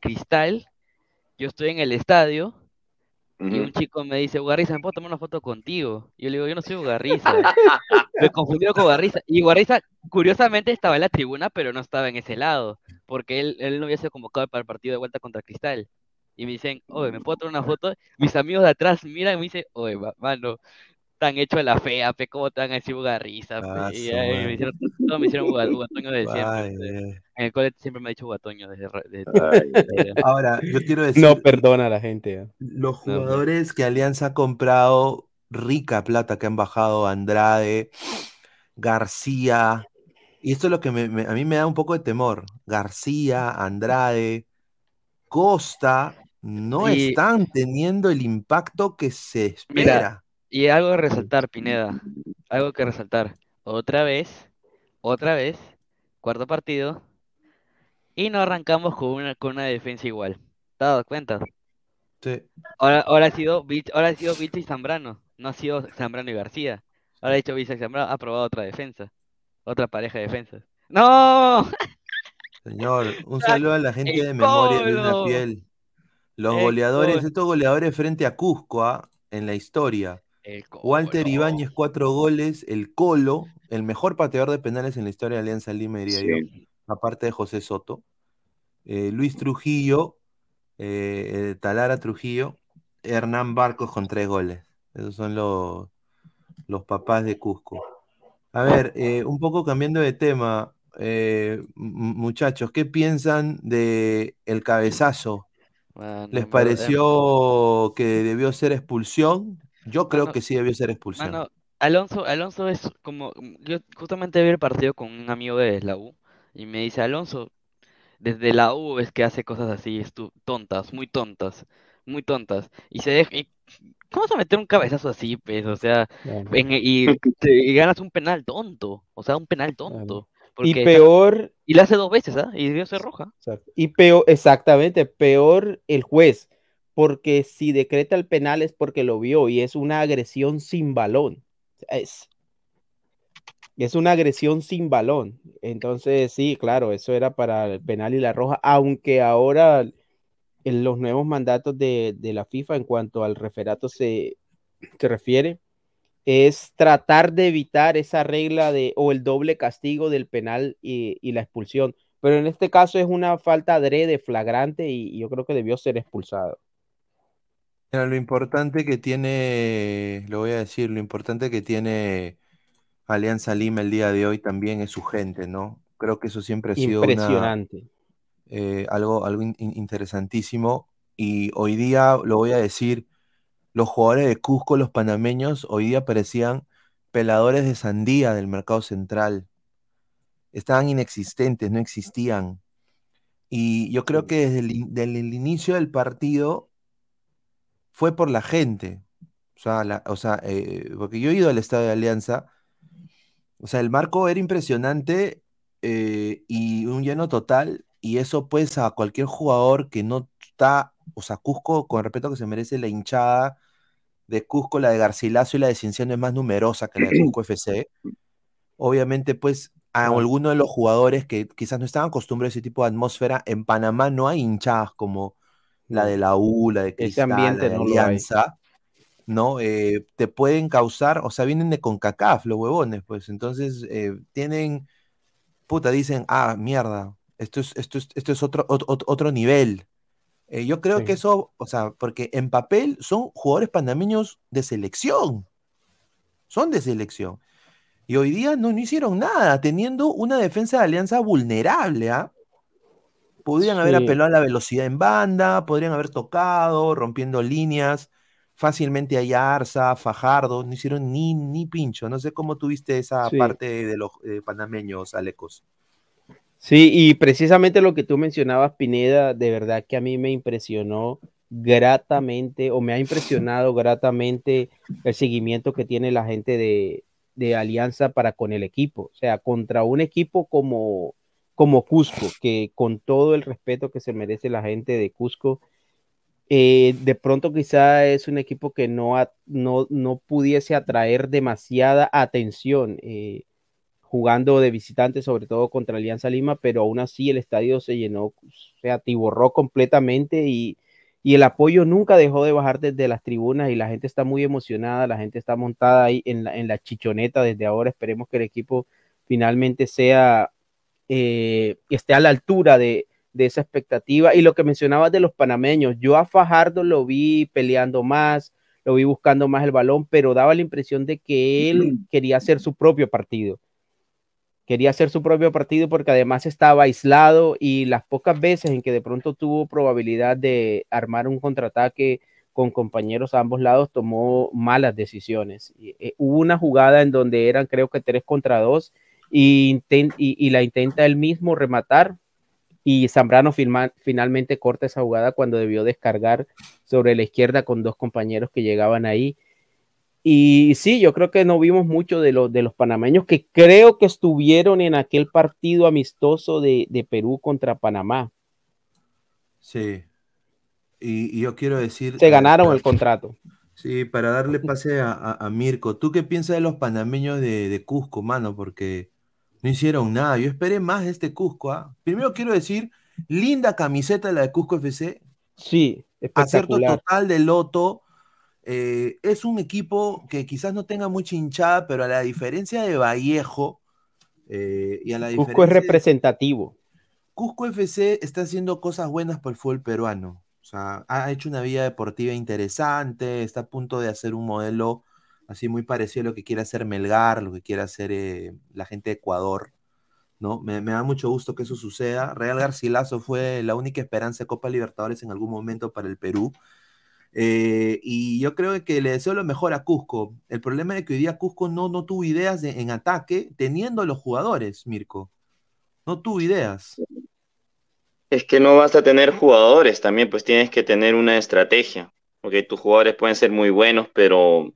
S2: Cristal, yo estoy en el estadio y un chico me dice, Ugarriza, ¿me puedo tomar una foto contigo? Y yo le digo, yo no soy Ugarriza. Me confundieron con Ugarriza. Y Ugarriza, curiosamente, estaba en la tribuna, pero no estaba en ese lado, porque él, él no había sido convocado para el partido de vuelta contra Cristal. Y me dicen, oye, ¿me puedo tomar una foto? Mis amigos de atrás miran y me dicen, oye, ma- mano, tan hecho de la fea, pe, cómo te van a decir bugarriza,
S1: Ah,
S2: ahí me hicieron, todos me hicieron buga- bugatoño de siempre,
S1: Ay,
S2: pe.
S1: eh.
S2: En el cole siempre me ha dicho bugatoño desde, desde-
S3: Ay,
S2: desde-
S1: Ahora, yo quiero decir,
S4: No perdona a la gente. ¿eh?
S1: los jugadores que Alianza ha comprado, rica plata que han bajado, Andrade, García, y esto es lo que me- me- a mí me da un poco de temor. García, Andrade, Costa, no
S2: Y-
S1: están teniendo el impacto que se
S2: Mira,
S1: espera.
S2: Y algo que resaltar, Pineda, algo que resaltar. Otra vez, otra vez, cuarto partido, y no arrancamos con una, con una defensa igual. ¿Te has dado cuenta?
S1: Sí.
S2: Ahora, ahora ha sido Vich- ahora ha sido Vilche y Zambrano, no ha sido Zambrano y García. Ahora ha dicho Vilche y Zambrano, ha probado otra defensa, otra pareja de defensas. ¡No!
S1: Señor, un saludo a la gente de memoria de una piel. Los goleadores, estos goleadores frente a Cusco, ¿ah? en la historia. Walter. Ibáñez, cuatro goles, el Colo, el mejor pateador de penales en la historia de Alianza Lima, diría yo, aparte de José Soto. Eh, Luis Trujillo, eh, eh, Talara Trujillo, Hernán Barcos con tres goles. Esos son los, los papás de Cusco. A ver, eh, un poco cambiando de tema, eh, muchachos, ¿qué piensan de el cabezazo? ¿Les pareció que debió ser expulsión? Yo creo
S2: Mano,
S1: que sí debió ser expulsión.
S2: Mano, Alonso, Alonso es como, yo justamente vi el partido con un amigo de la U y me dice, Alonso, desde la U es que hace cosas así, tontas, muy tontas, muy tontas, y se deja, y- ¿cómo vas a meter un cabezazo así, pues? O sea,
S4: Bueno.
S2: en- y, ganas un penal tonto, o sea, un penal tonto,
S4: Y
S2: porque
S4: peor,
S2: y le hace dos veces, ¿ah? Y debió ser roja.
S4: y peor, exactamente, peor el juez, porque si decreta el penal es porque lo vio y es una agresión sin balón. Es, es una agresión sin balón. Entonces, sí, claro, eso era para el penal y la roja, aunque ahora en los nuevos mandatos de, de la FIFA en cuanto al referato se, se refiere, es tratar de evitar esa regla de o el doble castigo del penal y, y la expulsión. Pero en este caso es una falta adrede, flagrante, y, y yo creo que debió ser expulsado.
S1: Mira, lo importante que tiene, lo voy a decir, lo importante que tiene Alianza Lima el día de hoy también es su gente, ¿no? Creo que eso siempre ha sido una, eh, algo, algo in- in- interesantísimo. Y hoy día, lo voy a decir, los jugadores de Cusco, los panameños, hoy día parecían peladores de sandía del mercado central. Estaban inexistentes, no existían. Y yo creo que desde el, in- desde el inicio del partido fue por la gente. O sea, la- o sea, eh, porque yo he ido al estadio de Alianza. O sea, el marco era impresionante eh, y un lleno total. Y eso, pues, a cualquier jugador que no está, o sea, Cusco, con respeto que se merece la hinchada de Cusco, la de Garcilaso y la de Cienciano es más numerosa que la de Cusco FC. Obviamente, pues, a algunos de los jugadores que quizás no estaban acostumbrados a ese tipo de atmósfera, en Panamá no hay hinchadas como la de la U, la de Cristal, la
S4: ambiente
S1: de
S4: no.
S1: Alianza, ¿no? Eh, te pueden causar, o sea, vienen de CONCACAF los huevones, pues, entonces eh, tienen, puta, dicen, ah, mierda, esto es, esto es, esto es otro, ot- ot- otro nivel. Eh, yo creo
S4: Sí.
S1: que eso, o sea, porque en papel son jugadores panameños de selección, son de selección. Y hoy día no, no hicieron nada, teniendo una defensa de alianza vulnerable, ¿ah? Podrían haber
S4: Sí.
S1: apelado a la velocidad en banda, podrían haber tocado, rompiendo líneas, fácilmente a Yarza, Fajardo, no hicieron ni, ni pincho. No sé cómo tuviste esa
S4: Sí.
S1: parte de los eh, panameños, Alecos.
S4: Sí, y precisamente lo que tú mencionabas, Pineda, de verdad que a mí me impresionó gratamente, o me ha impresionado gratamente el seguimiento que tiene la gente de, de Alianza para con el equipo. O sea, contra un equipo como, como Cusco, que con todo el respeto que se merece la gente de Cusco, eh, de pronto quizá es un equipo que no, no, no pudiese atraer demasiada atención. eh, jugando de visitante, sobre todo contra Alianza Lima, pero aún así el estadio se llenó, se atiborró completamente y, y el apoyo nunca dejó de bajar desde las tribunas y la gente está muy emocionada, la gente está montada ahí en la, en la chichoneta desde ahora, esperemos que el equipo finalmente sea, eh, esté a la altura de, de esa expectativa y lo que mencionabas de los panameños, yo a Fajardo lo vi peleando más, lo vi buscando más el balón, pero daba la impresión de que él quería hacer su propio partido. Quería hacer su propio partido porque además estaba aislado y las pocas veces en que de pronto tuvo probabilidad de armar un contraataque con compañeros a ambos lados, tomó malas decisiones. Eh, hubo una jugada en donde eran creo que tres contra dos y, y, la intenta él mismo rematar y Zambrano finalmente corta esa jugada cuando debió descargar sobre la izquierda con dos compañeros que llegaban ahí. Y sí, yo creo que no vimos mucho de, los de los panameños que creo que estuvieron en aquel partido amistoso de, Perú contra Panamá.
S1: Sí. Y, yo quiero decir...
S4: Se ganaron el contrato.
S1: Sí, para darle pase a, Mirko. ¿Tú qué piensas de los panameños de, de Cusco, mano? Porque no hicieron nada. Yo esperé más de este Cusco. ¿ah? Primero quiero decir, linda camiseta la de Cusco FC.
S4: Sí,
S1: Acierto total de Loto. Eh, es un equipo que quizás no tenga mucha hinchada, pero a la diferencia de Vallejo eh, y a la
S4: Cusco es representativo.
S1: Cusco FC está haciendo cosas buenas por el fútbol peruano. O sea, ha hecho una vida deportiva interesante, está a punto de hacer un modelo así muy parecido a lo que quiere hacer Melgar, lo que quiere hacer eh, la gente de Ecuador, ¿no? Me, da mucho gusto que eso suceda. Real Garcilaso fue la única esperanza de Copa Libertadores en algún momento para el Perú. Eh, y yo creo que le deseo lo mejor a Cusco. El problema es que hoy día Cusco no, no tuvo ideas en ataque teniendo los jugadores, Mirko. No tuvo ideas.
S3: Es que no vas a tener jugadores también, pues tienes que tener una estrategia. Porque tus jugadores pueden ser muy buenos, pero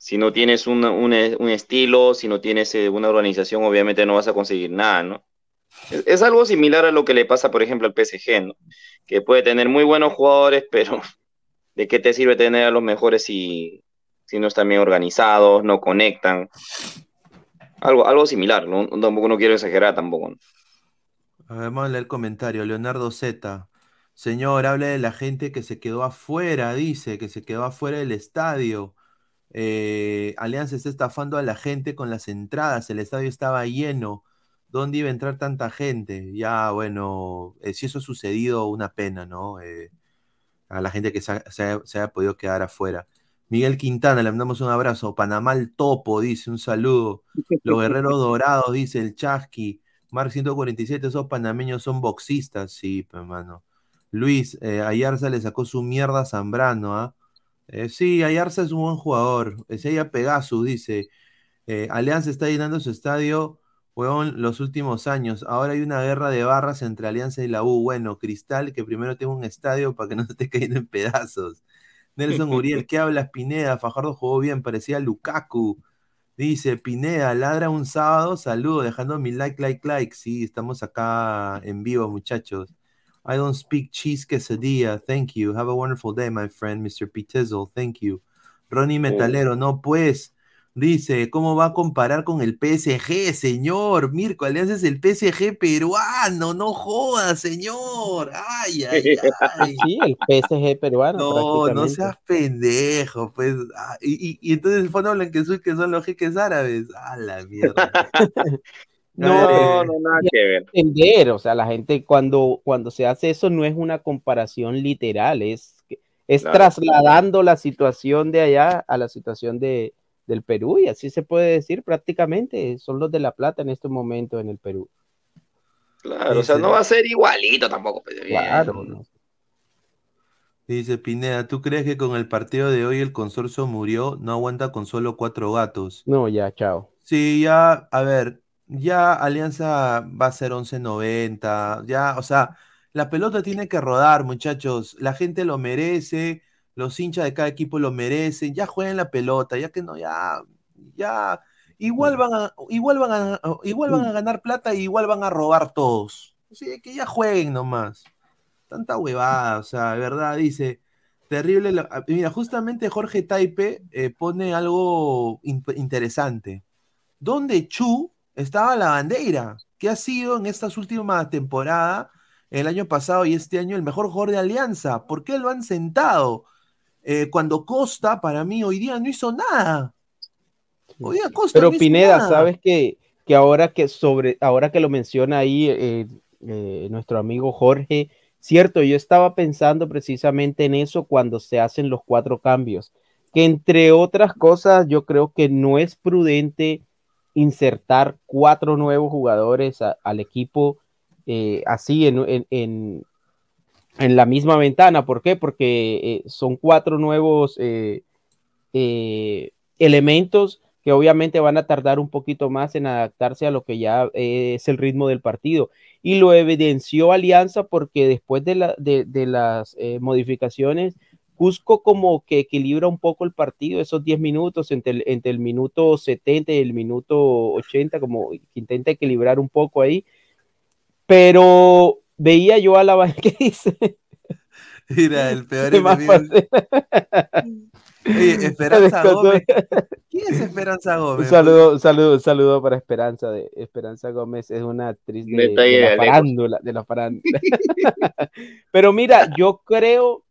S3: si no tienes un, estilo, si no tienes eh, una organización, obviamente no vas a conseguir nada, ¿no? Es, algo similar a lo que le pasa, por ejemplo, al PSG, ¿no? Que puede tener muy buenos jugadores, pero ¿de qué te sirve tener a los mejores si, si no están bien organizados, no conectan? Algo, algo similar, ¿no? Tampoco no quiero exagerar tampoco.
S1: vamos a leer el comentario. Leonardo Z. Señor, hable de la gente que se quedó afuera, dice, que se quedó afuera del estadio. Eh, Alianza está estafando a la gente con las entradas, el estadio estaba lleno. ¿Dónde iba a entrar tanta gente? Ya, bueno, eh, si eso ha sucedido, una pena, ¿no? Eh, a la gente que se, haya podido quedar afuera. Miguel Quintana, le mandamos un abrazo. Panamá el topo, dice, un saludo. Los guerreros dorados, dice el Chasqui. Mark 147, esos panameños son boxistas, sí, hermano. Luis, Ayarza le sacó su mierda a Zambrano, ¿ah? Eh, sí, Ayarza es un buen jugador. Es ella Pegasus, dice. Eh, Alianza está llenando su estadio, huevón, los últimos años. Ahora hay una guerra de barras entre Alianza y la U. Bueno, Cristal, que primero tenga un estadio para que no se esté cayendo en pedazos. Nelson Uriel, ¿qué hablas, Pineda? Fajardo jugó bien, parecía Lukaku. Dice, Pineda, ladra un sábado, saludo, dejando mi like, like, like. Sí, estamos acá en vivo, muchachos. I don't speak cheese quesadilla. Thank you. Have a wonderful day, my friend, Mr. Pitizzle. Thank you. Ronnie Metalero, no pues. Dice, ¿cómo va a comparar con el PSG, señor? Mirko Alianza es el PSG peruano, no joda, señor. Ay, ay, ay.
S4: Sí, el PSG peruano.
S1: No, no seas pendejo, pues. Ah, y, y, entonces el Fondo Blanquezul, que son los jeques árabes. A la mierda.
S3: No, no, nada que ver.
S4: Entender, o sea, la gente cuando, cuando se hace eso no es una comparación literal, es, es trasladando la situación de allá a la situación de, del Perú y así se puede decir prácticamente, son los de La Plata en este momento en el Perú.
S3: Claro, o sea, no va a ser igualito tampoco. Pues,
S4: claro.
S1: Dice Pineda, ¿tú crees que con el partido de hoy el consorcio murió? No aguanta con solo cuatro gatos.
S4: No, ya, chao.
S1: Sí, ya, a ver, ya Alianza va a ser 11.90, ya, o sea, la pelota tiene que rodar, muchachos, la gente lo merece, los hinchas de cada equipo lo merecen, ya jueguen la pelota, ya que no, ya, ya, igual van a, igual van a, igual van a ganar plata y igual van a robar todos. Así que ya jueguen nomás. Tanta huevada, o sea, de verdad, dice, terrible. mira, justamente Jorge Taipe eh, pone algo interesante. Donde Chu estaba la bandera, que ha sido en estas últimas temporadas, el año pasado y este año, el mejor jugador de Alianza. ¿Por qué lo han sentado? Eh, cuando Costa, para mí, hoy día no hizo nada.
S4: Hoy día Costa Pero Pineda, sabes que, que, ahora que sobre, ahora que lo menciona ahí eh, eh, nuestro amigo Jorge, cierto, yo estaba pensando precisamente en eso cuando se hacen los cuatro cambios. que entre otras cosas yo creo que no es prudente insertar cuatro nuevos jugadores al equipo eh, así en, en, en, la misma ventana. ¿Por qué? Porque eh, son cuatro nuevos eh, elementos que obviamente van a tardar un poquito más en adaptarse a lo que ya es el ritmo del partido. Y lo evidenció Alianza porque después de, la, de, de las modificaciones, Cusco como que equilibra un poco el partido, esos 10 minutos entre el, entre el minuto 70 y el minuto 80, como que intenta equilibrar un poco ahí. Pero veía yo a la que dice.
S1: Mira, el peor enemigo. Esperanza Gómez. ¿Quién es Esperanza Gómez?
S4: Un saludo, un saludo, un saludo para Esperanza. De, Esperanza Gómez es una actriz de, de la farándula, de la farándula. Pero mira, yo creo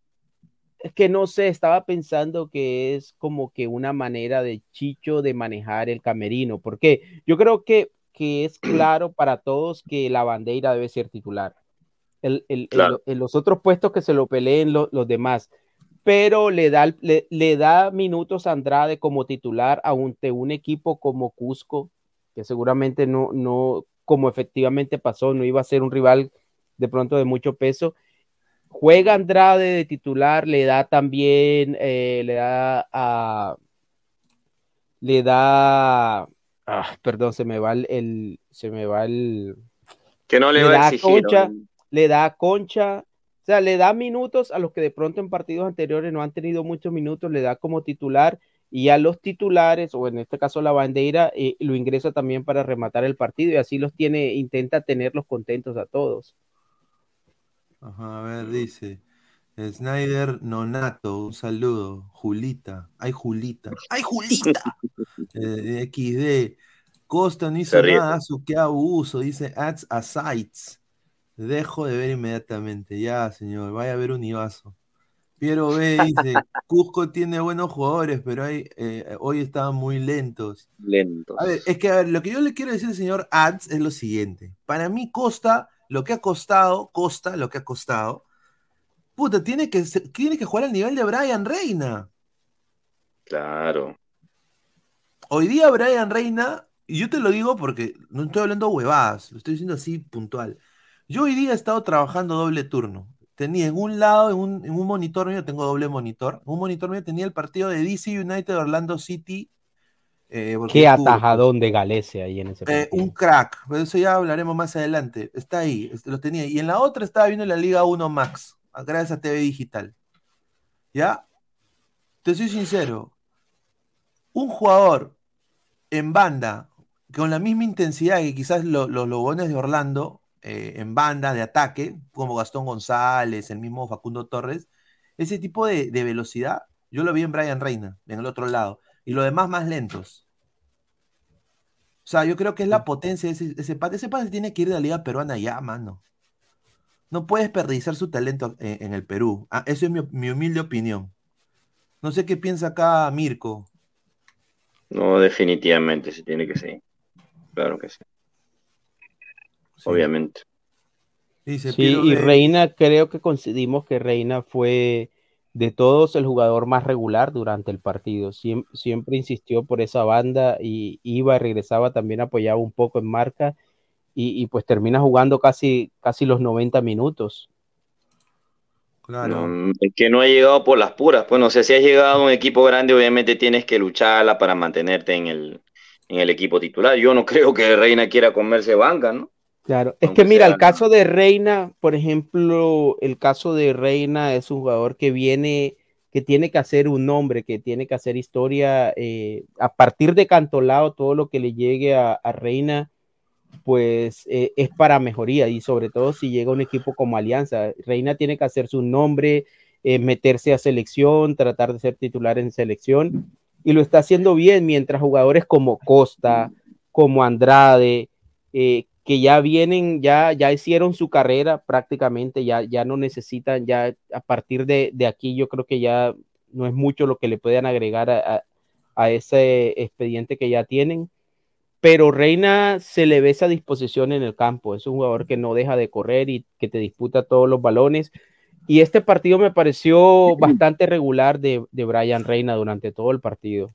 S4: es que no sé, estaba pensando que es como que una manera de Chicho de manejar el camerino, porque yo creo que, que es claro para todos que la bandera debe ser titular. El, el, en los otros puestos que se lo peleen los demás, pero le da, le, le, da minutos a Andrade como titular ante un equipo como Cusco, que seguramente no, no, como efectivamente pasó, no iba a ser un rival de pronto de mucho peso Juega Andrade de titular, le da también, eh, le da a. Le da. Ah, perdón, se me va el, Se me va el.
S3: Que no le, va a exigir.
S4: Concha, Le da Concha. O sea, le da minutos a los que de pronto en partidos anteriores no han tenido muchos minutos, le da como titular y a los titulares, o en este caso la bandera, eh, lo ingresa también para rematar el partido y así los tiene, intenta tenerlos contentos a todos.
S1: Ajá, a ver, dice. Snyder Nonato, un saludo. Julita. ¡Ay, Julita! ¡Ay, Julita! eh, XD. Costa no hizo nada, su qué abuso. Dice ads a sites. Dejo de ver inmediatamente. Ya, señor, vaya a ver un Ibazo. Piero B dice, Cusco tiene buenos jugadores, pero hay, eh, hoy estaban muy lentos.
S3: Lentos.
S1: A ver, es que a ver, lo que yo le quiero decir al señor Ads es lo siguiente. Para mí Costa lo que ha costado, Costa, lo que ha costado, puta, tiene que, tiene que jugar al nivel de Brian Reina.
S3: Claro.
S1: Hoy día Brian Reina, y yo te lo digo porque no estoy hablando huevadas, lo estoy diciendo así puntual. Yo hoy día he estado trabajando doble turno. Tenía en un lado, en un, monitor mío, tengo doble monitor, en un monitor mío tenía el partido de DC United Orlando City
S4: eh, Qué atajadón de Galese ahí en ese
S1: eh, Un crack, pero eso ya hablaremos más adelante. Está ahí, lo tenía. Y en la otra estaba viendo la Liga 1 Max, gracias a TV Digital. ¿Ya? Te soy sincero. Un jugador en banda, con la misma intensidad que quizás los Lobones de Orlando, eh, en banda de ataque, como Gastón González, el mismo Facundo Torres, ese tipo de, de velocidad, yo lo vi en Brian Reina, en el otro lado y los demás más lentos. O sea, yo creo que es la potencia de ese, ese pate. Ese pate tiene que ir de la Liga Peruana ya, mano. No puede desperdiciar su talento en, el Perú. Ah, eso es mi, humilde opinión. No sé qué piensa acá Mirko.
S3: No, definitivamente sí tiene que ser. Claro que sí. Obviamente.
S4: sí, y Reina, creo que coincidimos que Reina fue de todos el jugador más regular durante el partido. siempre insistió por esa banda y iba y regresaba, también apoyaba un poco en marca y, pues termina jugando casi, casi los 90 minutos.
S3: Claro. es que no ha llegado por las puras. Pues no sé si has llegado a un equipo grande, obviamente tienes que lucharla para mantenerte en el, en el equipo titular. Yo no creo que Reina quiera comerse banca, ¿no?
S4: Claro, es que mira, el caso de Reina, por ejemplo, el caso de Reina es un jugador que viene, que tiene que hacer un nombre, que tiene que hacer historia. Eh, a partir de Cantolao, todo lo que le llegue a, Reina, pues eh, es para mejoría y sobre todo si llega un equipo como Alianza. Reina tiene que hacer su nombre, eh, meterse a selección, tratar de ser titular en selección y lo está haciendo bien mientras jugadores como Costa, como Andrade, eh, que ya vienen, ya, ya hicieron su carrera prácticamente, ya, ya no necesitan, ya a partir de, aquí yo creo que ya no es mucho lo que le puedan agregar a, ese expediente que ya tienen. Pero Reina se le ve esa disposición en el campo, es un jugador que no deja de correr y que te disputa todos los balones. Y este partido me pareció bastante regular de, de Brian Reina durante todo el partido.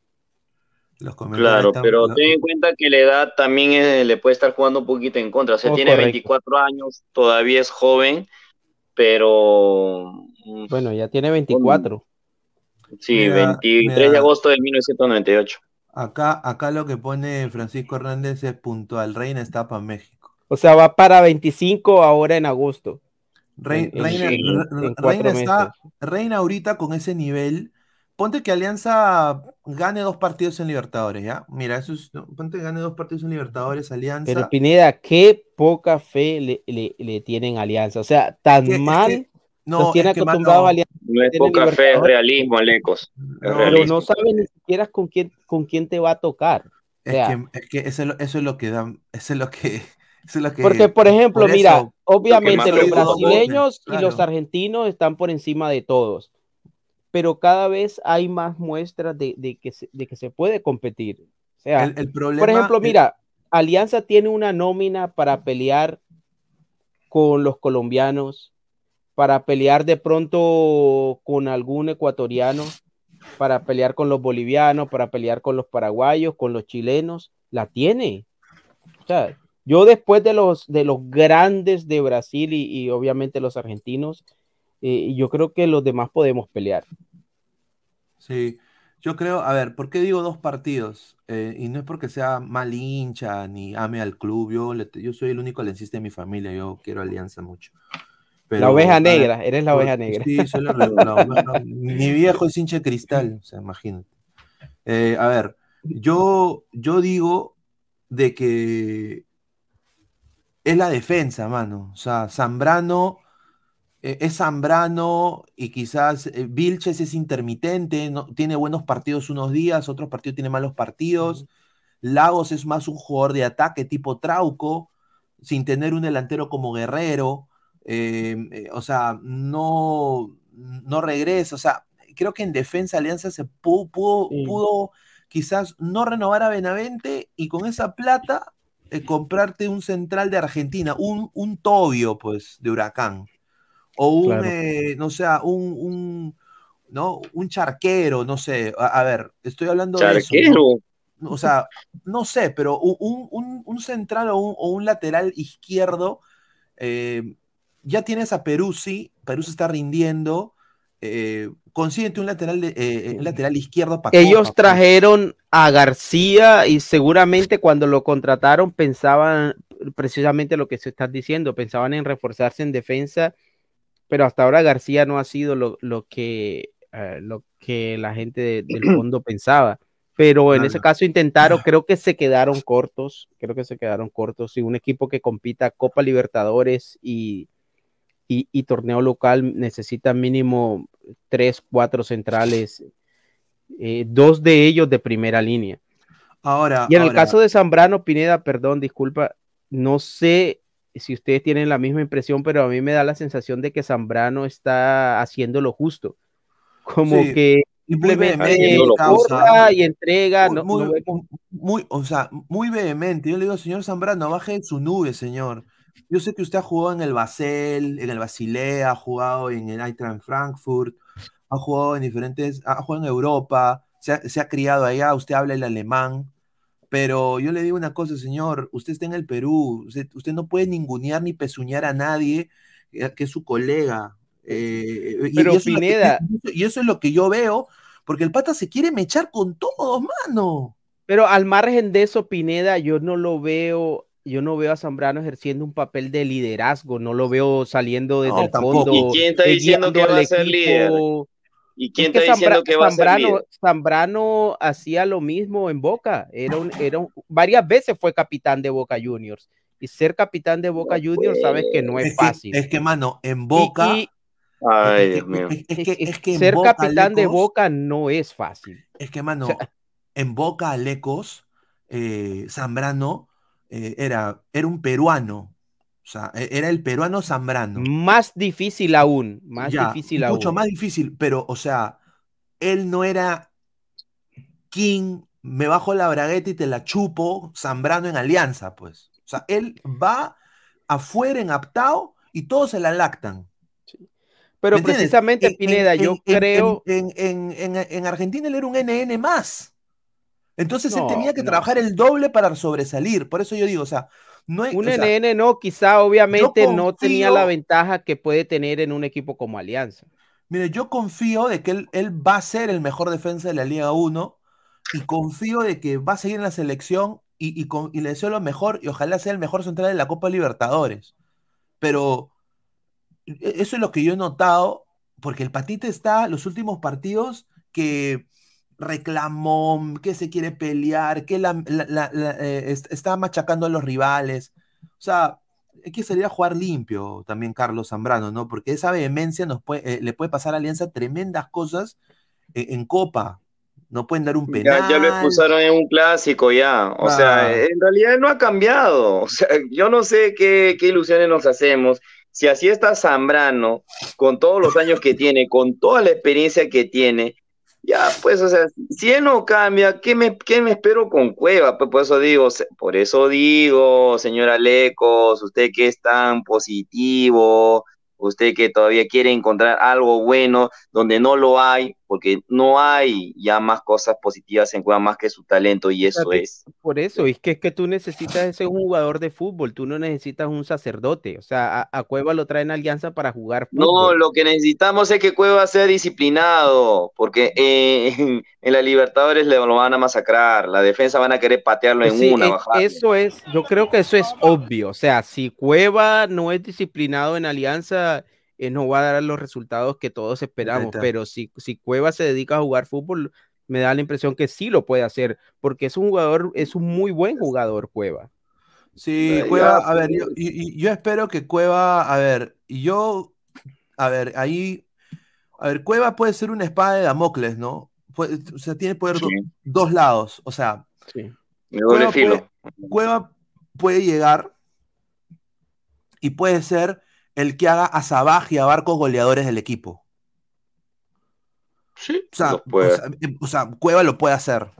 S3: Claro, pero ten en cuenta que la edad también le puede estar jugando un poquito en contra. O sea, oh, tiene 24 años, todavía es joven, pero.
S4: Mm, bueno, ya tiene 24.
S3: Sí, 23 de agosto del 1998.
S1: Acá, acá lo que pone Francisco Hernández es puntual. Reina está para México.
S4: O sea, va para 25 ahora en agosto.
S1: Reina, ahorita con ese nivel. Ponte que Alianza gane dos partidos en Libertadores, ¿ya? Mira, eso es, ponte que gane dos partidos en Libertadores, Alianza.
S4: Pero Pineda, qué poca fe le, tienen a Alianza. O sea, tan mal
S3: no, tiene acostumbrado Alianza. No es poca fe, es realismo, Alecos.
S4: pero no saben ni siquiera con quién, con quién te va a tocar.
S1: Es, que, eso, eso, es lo que dan, eso es lo que
S4: porque, por ejemplo, mira, obviamente los brasileños y los argentinos están por encima de todos, pero cada vez hay más muestras de, que, se, de que se puede competir. O sea, el, problema, por ejemplo, mira, Alianza tiene una nómina para pelear con los colombianos, para pelear de pronto con algún ecuatoriano, para pelear con los bolivianos, para pelear con los paraguayos, con los chilenos, la tiene. O sea, yo después de los, de los grandes de Brasil y, obviamente los argentinos, eh, yo creo que los demás podemos pelear.
S1: Sí, yo creo, a ver, ¿por qué digo dos partidos? Eh, y no es porque sea mal hincha ni ame al club, yo, yo soy el único lencista de mi familia, yo quiero Alianza mucho.
S4: la oveja negra, eres la oveja negra.
S1: Sí, soy la, Mi viejo es hincha de cristal, o sea, imagínate. Eh, a ver, yo, yo digo de que es la defensa, mano. O sea, Zambrano es Zambrano y quizás eh, Vilches es intermitente, no, tiene buenos partidos unos días, otros partidos tiene malos partidos. Lagos es más un jugador de ataque tipo Trauco, sin tener un delantero como Guerrero. Em, eh, o sea, no, no regresa. O sea, creo que en defensa Alianza se pudo, pudo quizás no renovar a Benavente y con esa plata eh, comprarte un central de Argentina, un, un Tobio, pues, de Huracán. O un, eh, no sé, un, un, ¿no? un charquero, no sé. A, ver, estoy hablando de eso. O sea, no sé, pero un, un central o, un, lateral izquierdo, eh, ya tienes a Peruzzi, Peruzzi está rindiendo, eh, consíguete un lateral, de, eh, lateral izquierdo
S4: para Ellos trajeron a García y seguramente cuando lo contrataron pensaban precisamente lo que se está diciendo, pensaban en reforzarse en defensa, pero hasta ahora García no ha sido lo, que, eh, lo que la gente del fondo pensaba. Pero en ese caso intentaron, creo que se quedaron cortos, creo que se quedaron cortos. Y un equipo que compita Copa Libertadores y, y, torneo local necesita mínimo tres, cuatro centrales, eh, dos de ellos de primera línea.
S1: Ahora,
S4: y en el caso de Zambrano, Pineda, perdón, disculpa, no sé si ustedes tienen la misma impresión, pero a mí me da la sensación de que Zambrano está haciendo lo justo. Como que simplemente corta y entrega.
S1: Muy, muy, o sea, muy vehemente. Yo le digo, señor Zambrano, baje su nube, señor. Yo sé que usted ha jugado en el Basel, en el Basilea, ha jugado en el Eintracht Frankfurt, ha jugado en diferentes, ha jugado en Europa, se ha, criado allá, usted habla el alemán, pero yo le digo una cosa, señor, usted está en el Perú, usted, no puede ningunear ni pezuñar a nadie eh, que es su colega. Eh,
S4: pero y, eso Pineda.
S1: y eso es lo que yo veo, porque el pata se quiere mechar con todos, mano.
S4: Pero al margen de eso, Pineda, yo no lo veo yo no veo a Zambrano ejerciendo un papel de liderazgo, no lo veo saliendo desde el fondo.
S3: ¿Y quién está diciendo que va a ser líder? ¿Y quién está diciendo que va a ser líder?
S4: Zambrano hacía lo mismo en Boca, era era varias veces fue capitán de Boca Juniors. Y ser capitán de Boca Juniors, sabes que no es, fácil.
S1: es que, mano, en Boca.
S3: Ay, Dios mío.
S4: Es que, ser capitán de Boca no es fácil.
S1: Es que, mano, en Boca, Alecos, eh, Zambrano eh, era, era un peruano. O sea, e, era el peruano Zambrano.
S4: Más difícil aún, más difícil
S1: aún. Mucho más difícil, pero, o sea, él no era King, me bajo la bragueta y te la chupo, Zambrano en alianza, pues. O sea, él va afuera en aptao y todos se la lactan.
S4: Pero precisamente,
S1: En- en-
S4: Pineda, yo
S1: en-
S4: creo.
S1: En, en- en- en Argentina él era un NN más. Entonces él tenía que
S4: no.
S1: trabajar el doble para sobresalir. Por eso yo digo, o sea, no hay.
S4: Un
S1: sea,
S4: NN no, quizá obviamente no tenía la ventaja que puede tener en un equipo como Alianza.
S1: Mire, yo confío de que él, él va a ser el mejor defensa de la Liga 1 y confío de que va a seguir en la selección y, y con- y le deseo lo mejor y ojalá sea el mejor central de la Copa Libertadores. Pero e- eso es lo que yo he notado, porque el Patita está los últimos partidos que reclamó, que se quiere pelear, que la- la- la- la- eh, est- está machacando a los rivales. O sea, hay que salir a jugar limpio también Carlos Zambrano, ¿no? Porque esa vehemencia nos puede, eh, le puede pasar a Alianza tremendas cosas eh, en Copa. No pueden dar un penal.
S3: Ya, ya lo expulsaron en un clásico ya. O
S1: Ah.
S3: sea, en realidad no ha cambiado. O sea, yo no sé qué, qué ilusiones nos hacemos. Si así está Zambrano, con todos los años que tiene, con toda la experiencia que tiene, ya, pues, o sea, si él no cambia, ¿qué me, qué me espero con Cueva? Pues por eso digo, por eso digo, señora Lecos, usted que es tan positivo, usted que todavía quiere encontrar algo bueno donde no lo hay, porque no hay ya más cosas positivas en Cueva más que su talento y eso es.
S4: Por eso, es que es que tú necesitas un jugador de fútbol, tú no necesitas un sacerdote. O sea, a, a Cueva lo traen a Alianza para jugar
S3: No,
S4: fútbol.
S3: lo que necesitamos es que Cueva sea disciplinado, porque eh, en, en la Libertadores le lo van a masacrar, la defensa van a querer patearlo en
S4: sí,
S3: una,
S4: e- eso es, yo creo que eso es obvio. O sea, si Cueva no es disciplinado en Alianza, eh, no va a dar los resultados que todos esperamos. Pero si, si Cueva se dedica a jugar fútbol, me da la impresión que sí lo puede hacer, porque es un jugador, es un muy buen jugador, Cueva.
S1: Sí, Cueva,
S3: ya,
S1: a ver, yo,
S3: pues.
S1: y- y- yo espero que Cueva, a ver, y yo, a ver, ahí, a ver, Cueva puede ser una espada de Damocles, ¿no? Puede- o sea, tiene poder do- dos lados, o sea,
S4: Sí.
S1: Cueva puede llegar y puede ser el que haga a Sabaj y a Barcos goleadores del equipo.
S3: Sí,
S1: O sea,
S3: los puede.
S1: o sea, o sea, Cueva lo puede hacer,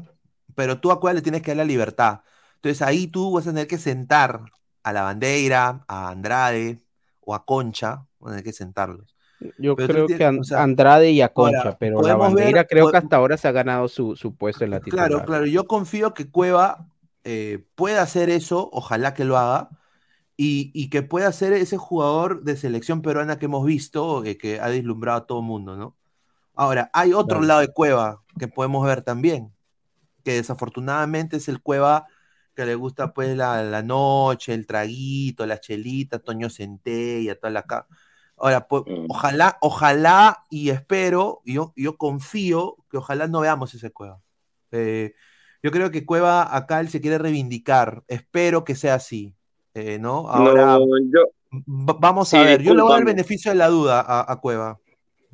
S1: pero tú a Cueva le tienes que dar la libertad. Entonces ahí tú vas a tener que sentar a la bandera, a Andrade o a Concha, vas a tener que sentarlos.
S4: Yo
S1: Pero
S4: creo
S1: tienes-
S4: que An-
S1: o sea,
S4: Andrade y Aconcha,
S1: ahora,
S4: pero la
S1: ver-
S4: bandera creo que hasta ahora se ha ganado su, su puesto en la titular.
S1: Claro, claro, yo confío que Cueva eh, pueda hacer eso, ojalá que lo haga, y, y que pueda ser ese jugador de selección peruana que hemos visto, eh, que ha deslumbrado a todo el mundo, ¿no? Ahora, hay otro
S4: Claro.
S1: lado de Cueva que podemos ver también, que desafortunadamente es el Cueva que le gusta pues la, la noche, el traguito, la chelita, Toño Centella, toda la... ca- Ahora, pues, ojalá, ojalá y espero, y yo, yo confío que ojalá no veamos ese Cueva. Eh, yo creo que Cueva acá él se quiere reivindicar. Espero que sea así. Eh, ¿no? Ahora
S3: No, yo,
S1: vamos
S3: Sí,
S1: a ver. Yo le voy a dar el beneficio de la duda a, a Cueva.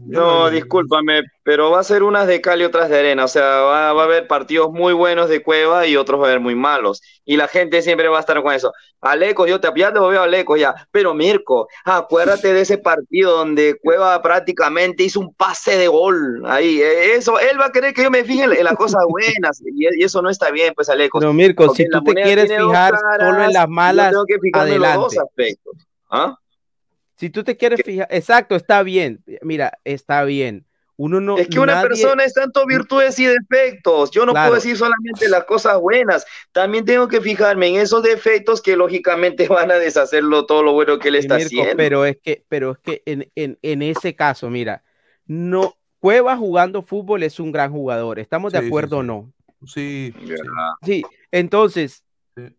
S1: Yo
S3: No, discúlpame, pero va a ser unas de cal y otras de arena. O sea, va, va a haber partidos muy buenos de Cueva y otros va a haber muy malos. Y la gente siempre va a estar con eso. Aleco, yo te, ya te veo Aleco ya. Pero Mirko, acuérdate de ese partido donde Cueva prácticamente hizo un pase de gol. Ahí, eh, eso, él va a querer que yo me fije en, en las cosas buenas. Y, y eso no está bien, pues, Aleco.
S4: Pero Mirko,
S3: Porque
S4: si tú te quieres fijar
S3: caras,
S4: solo en las
S3: yo
S4: malas,
S3: tengo que fijarme en los dos
S4: adelante.
S3: aspectos. ¿Ah?
S4: Si tú te quieres fijar, exacto, está bien. Mira, está bien. Uno no.
S3: Es que una
S4: nadie-
S3: persona es tanto virtudes y defectos. Yo no
S4: Claro.
S3: puedo decir solamente las cosas buenas. También tengo que fijarme en esos defectos que lógicamente van a deshacerlo todo lo bueno que él está
S4: Mirko,
S3: haciendo.
S4: pero es que, pero es que en, en, en ese caso, mira, no, Cueva jugando fútbol es un gran jugador. ¿Estamos de
S1: Sí, sí,
S4: acuerdo o no?
S1: Sí, sí.
S4: Sí, entonces.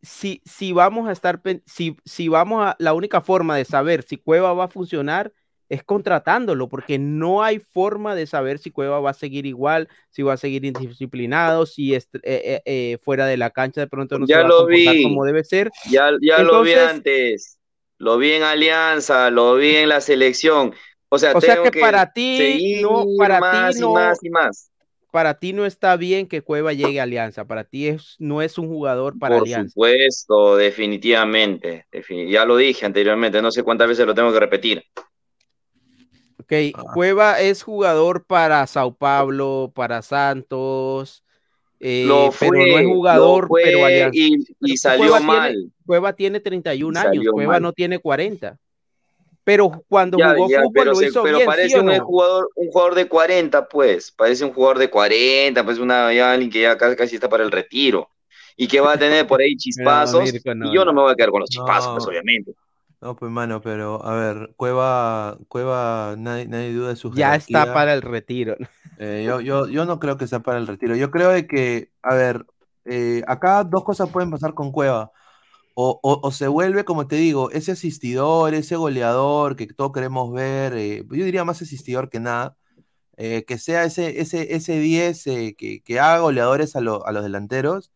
S4: Si, si vamos a estar, si, si vamos a, la única forma de saber si Cueva va a funcionar es contratándolo, porque no hay forma de saber si Cueva va a seguir igual, si va a seguir indisciplinado, si es, eh, eh, eh, fuera de la cancha de pronto no
S3: Ya
S4: se va a
S3: lo
S4: comportar
S3: vi.
S4: como debe ser.
S3: Ya, ya lo vi antes. Lo vi en Alianza, lo vi en la selección. O sea,
S4: O sea que para ti, no, para
S3: más
S4: ti no,
S3: más y más.
S4: Para ti no está bien que Cueva llegue a Alianza, para ti es, no es un jugador para
S3: Por
S4: Alianza.
S3: supuesto, definitivamente. Defini- ya lo dije anteriormente, no sé cuántas veces lo tengo que repetir.
S4: Ok,
S1: Ah.
S4: Cueva es jugador para Sao Paulo, para Santos, eh,
S3: lo fue,
S4: pero no es jugador,
S3: fue
S4: pero Alianza.
S3: y, y
S4: Pero
S3: salió
S4: Cueva
S3: mal.
S4: Tiene, Cueva tiene 31
S3: Salió
S4: años, Cueva
S3: mal.
S4: no tiene 40. Pero cuando jugó fútbol lo hizo
S3: pero
S4: bien,
S3: parece
S4: ¿sí
S3: un,
S4: no?
S3: jugador, un jugador de 40, pues. Parece un jugador de 40, pues una, ya alguien que ya casi, casi está para el retiro. Y que va a tener por ahí chispazos.
S4: Mirko, no,
S3: y yo no
S4: no.
S3: me voy a quedar con los chispazos,
S1: No.
S3: pues obviamente.
S1: No, pues mano, pero a ver, Cueva, Cueva, nadie, nadie duda de su
S4: Ya está
S1: jerarquía.
S4: para el retiro.
S1: Eh, yo, yo, yo no creo que sea para el retiro. Yo creo de que, a ver, eh, acá dos cosas pueden pasar con Cueva. O, o- o se vuelve, como te digo, ese asistidor, ese goleador que todos queremos ver. eh, yo diría más asistidor que nada. eh, que sea ese, ese, ese 10 eh, que, que haga goleadores a, lo- a los delanteros.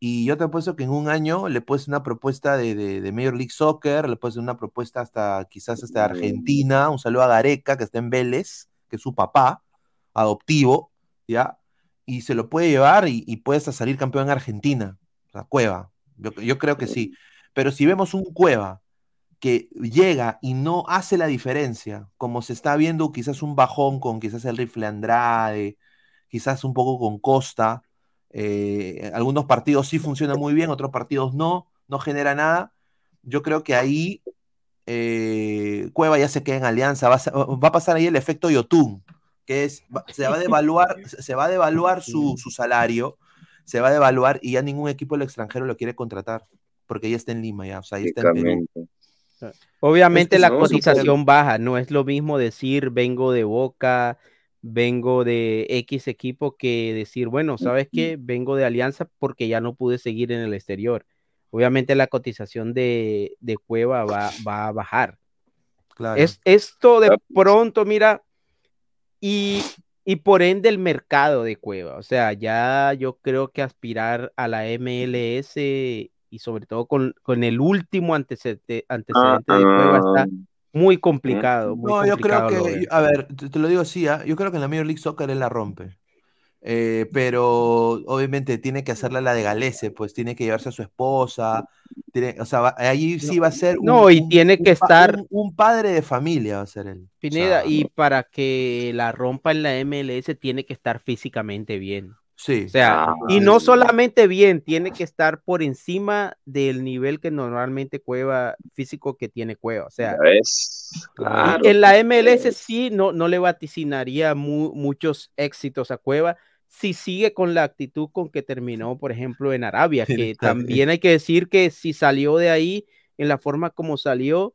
S1: Y yo te apuesto que en un año le puedes una propuesta de, de, de Major League Soccer, le puedes una propuesta hasta quizás hasta Argentina. Un saludo a Gareca, que está en Vélez, que es su papá adoptivo, ¿ya? Y se lo puede llevar y, y puede hasta salir campeón en Argentina. O sea, Cueva. Yo, yo creo que sí. Pero si vemos un Cueva que llega y no hace la diferencia, como se está viendo quizás un bajón con quizás el rifle Andrade, quizás un poco con Costa, eh, algunos partidos sí funcionan muy bien, otros partidos no, no genera nada. Yo creo que ahí eh, Cueva ya se queda en alianza, va a, va a pasar ahí el efecto Yotun, que es, se va a devaluar, se va a devaluar su, su salario, se va a devaluar y ya ningún equipo del extranjero lo quiere contratar, porque ya está en Lima, ya, o sea, ya está en Perú.
S4: Obviamente
S1: Es que
S4: la
S3: no,
S4: cotización baja, no es lo mismo decir vengo de Boca, vengo de X equipo que decir, bueno, ¿sabes qué? Vengo de Alianza porque ya no pude seguir en el exterior. Obviamente la cotización de, de Cueva va, va a bajar.
S1: Claro.
S4: Es esto de pronto, mira, y, y por ende el mercado de Cueva. O sea, ya yo creo que aspirar a la MLS y sobre todo con, con el último antecedente, antecedente de Cueva
S3: Ah,
S4: está muy complicado. Muy
S1: No, yo creo
S4: complicado
S1: que, a ver, te, te lo digo así, ¿ah? yo creo que en la Major League Soccer él la rompe. Eh, pero obviamente tiene que hacerla la de Galese, pues tiene que llevarse a su esposa, tiene, o sea, va- ahí sí va a ser un,
S4: No, y
S1: un-
S4: tiene
S1: un
S4: que
S1: pa-
S4: estar-
S1: un, un padre de familia va a ser él. O
S4: Pineda,
S1: sea,
S4: y para que la rompa en la MLS tiene que estar físicamente bien.
S1: Sí,
S4: O sea,
S3: Ah,
S4: y no solamente bien, tiene que estar por encima del nivel que normalmente Cueva, físico que tiene Cueva. O sea,
S3: ¿ya ves? Claro.
S4: en la MLS sí no, no le vaticinaría mu- muchos éxitos a Cueva si sigue con la actitud con que terminó, por ejemplo, en Arabia, que también hay que decir que si salió de ahí en la forma como salió,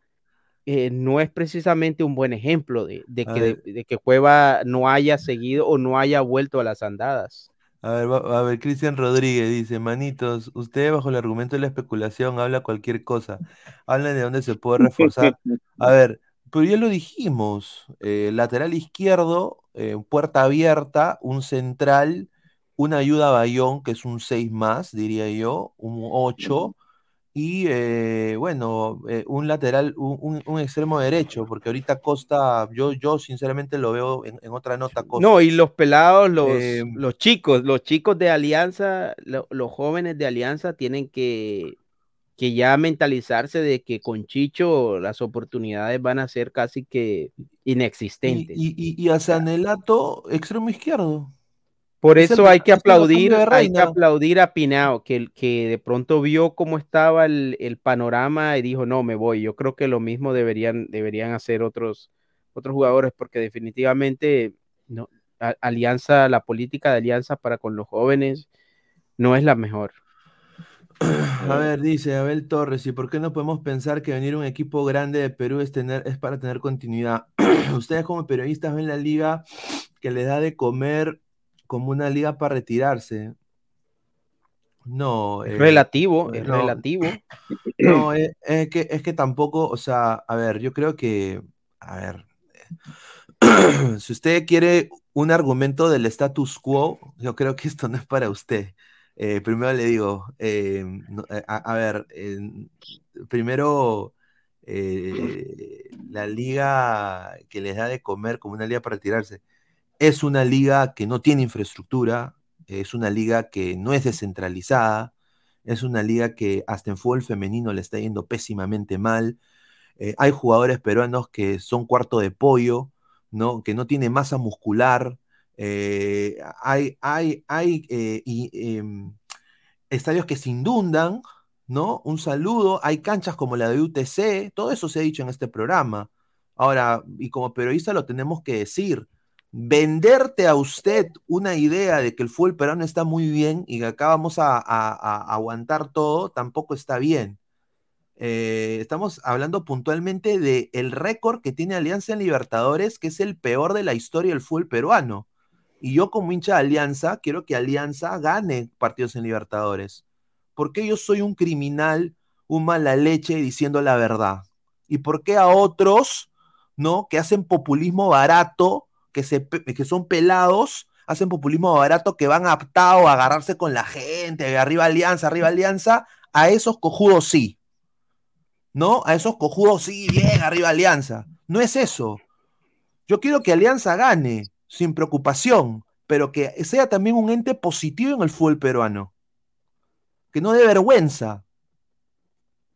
S4: eh, no es precisamente un buen ejemplo de, de
S1: A
S4: que, de que Cueva no haya seguido o no haya vuelto a las andadas.
S1: A ver, va- a ver, Cristian Rodríguez dice, manitos, usted bajo el argumento de la especulación habla cualquier cosa, hablan de dónde se puede reforzar. A ver, pero ya lo dijimos, eh, lateral izquierdo, eh, puerta abierta, un central, una ayuda a Bayón, que es un 6 más, diría yo, un 8, y eh, bueno, eh, un lateral, un, un- un extremo derecho, porque ahorita Costa, yo, yo sinceramente lo veo en, en otra nota Costa.
S4: No, y los pelados, los,
S1: Eh,
S4: los chicos, los chicos de Alianza, lo- los jóvenes de Alianza tienen que, que ya mentalizarse de que con Chicho las oportunidades van a ser casi que inexistentes.
S1: y, y, y a Sanelato, extremo izquierdo.
S4: Por
S1: es el
S4: eso hay que aplaudir, hay que aplaudir a Pinao, que, que de pronto vio cómo estaba el, el panorama y dijo, no, me voy. Yo creo que lo mismo deberían, deberían hacer otros, otros jugadores, porque definitivamente no, a- Alianza, la política de Alianza para con los jóvenes no es la mejor.
S1: A ver, dice Abel Torres, ¿y por qué no podemos pensar que venir a un equipo grande de Perú es, tener, es para tener continuidad? Ustedes como periodistas ven la liga que les da de comer como una liga para retirarse. No,
S4: Es
S1: eh,
S4: relativo, es
S1: no.
S4: relativo.
S1: no, es, es que, es que tampoco, o sea, a ver, yo creo que, a ver, si usted quiere un argumento del status quo, yo creo que esto no es para usted. Eh, primero le digo, eh, eh, a, a ver, eh, primero eh, la liga que les da de comer como una liga para retirarse es una liga que no tiene infraestructura, es una liga que no es descentralizada, es una liga que hasta en fútbol femenino le está yendo pésimamente mal. Eh, hay jugadores peruanos que son cuarto de pollo, ¿no? que no tienen masa muscular. Eh, hay hay, hay eh, em, estadios que se inundan, ¿no? Un saludo. Hay canchas como la de UTC, todo eso se ha dicho en este programa. Ahora, y como periodista lo tenemos que decir, venderte a usted una idea de que el fútbol peruano está muy bien y que acá vamos a, aguantar todo, tampoco está bien. Eh, estamos hablando puntualmente del el récord que tiene Alianza en Libertadores, que es el peor de la historia del fútbol peruano. Y yo como hincha de Alianza, quiero que Alianza gane partidos en Libertadores. Porque yo soy un criminal, un mala leche diciendo la verdad. ¿Y por qué a otros, no, que hacen populismo barato, que, se, que son pelados, hacen populismo barato, que van aptados a agarrarse con la gente, arriba Alianza, arriba Alianza, a esos cojudos sí. ¿No? A esos cojudos sí, bien, arriba Alianza. No es eso. Yo quiero que Alianza gane, sin preocupación, pero que sea también un ente positivo en el fútbol peruano. Que no dé vergüenza.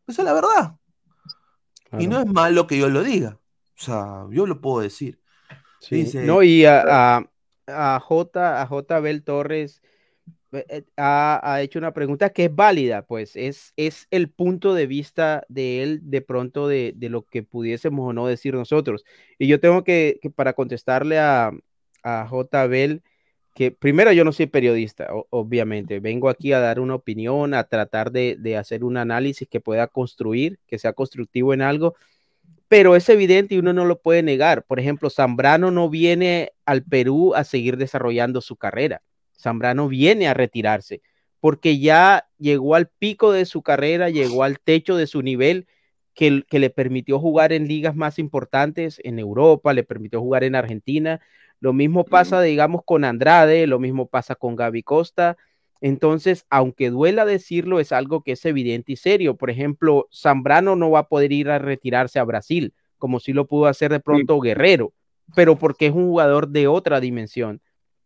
S1: Esa es la verdad. Y no es malo que yo lo diga. O sea, yo lo puedo decir
S4: no, y a, a, J, a J. Bel Torres eh, eh, ha, hecho una pregunta que es válida, pues es, es el punto de vista de él de pronto de, lo que pudiésemos o no decir nosotros. Y yo tengo que, para contestarle a, a J. Bel, que primero yo no soy periodista, obviamente, vengo aquí a dar una opinión, a tratar de, de hacer un análisis que pueda construir, que sea constructivo en algo pero es evidente y uno no lo puede negar. Por ejemplo, Zambrano no viene al Perú a seguir desarrollando su carrera. Zambrano viene a retirarse porque ya llegó al pico de su carrera, llegó al techo de su nivel que, que le permitió jugar en ligas más importantes en Europa, le permitió jugar en Argentina. Lo mismo pasa, digamos, con Andrade, lo mismo pasa con Gaby Costa. Entonces, aunque duela decirlo, es algo que es evidente y serio. Por ejemplo, Zambrano no va a poder ir a retirarse a Brasil, como si lo pudo hacer de pronto Guerrero, pero porque es un jugador de otra dimensión.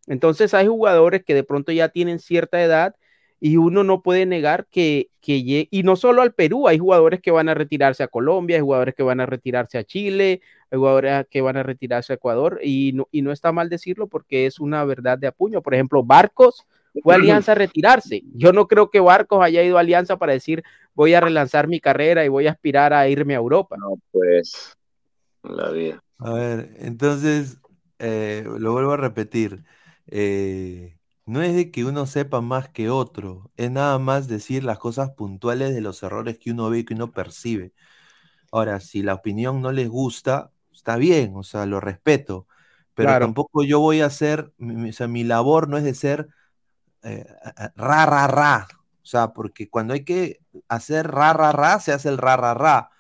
S4: Entonces, hay jugadores que de pronto ya tienen cierta edad y uno no puede negar que, que y no solo al Perú, hay jugadores que van a retirarse a Colombia, hay jugadores que van a retirarse a Chile, jugadores que van a retirarse a Ecuador, y no, y no está mal decirlo porque es una verdad de apuño. Por ejemplo, Barcos fue Alianza a retirarse. Yo no creo que Barcos haya ido a Alianza para decir voy a relanzar mi carrera y voy a aspirar a irme a Europa.
S3: No, pues la vida.
S1: A ver, entonces eh, lo vuelvo a repetir. Eh, no es de que uno sepa más que otro, es nada más decir las cosas puntuales de los errores que uno ve y que uno percibe. Ahora, si la opinión no les gusta, está bien, o sea, lo respeto, pero tampoco yo voy a hacer, o sea, mi labor no es de ser eh, ra, ra, ra. O sea, porque cuando hay que hacer ra, ra, ra, se hace el ra, ra, ra.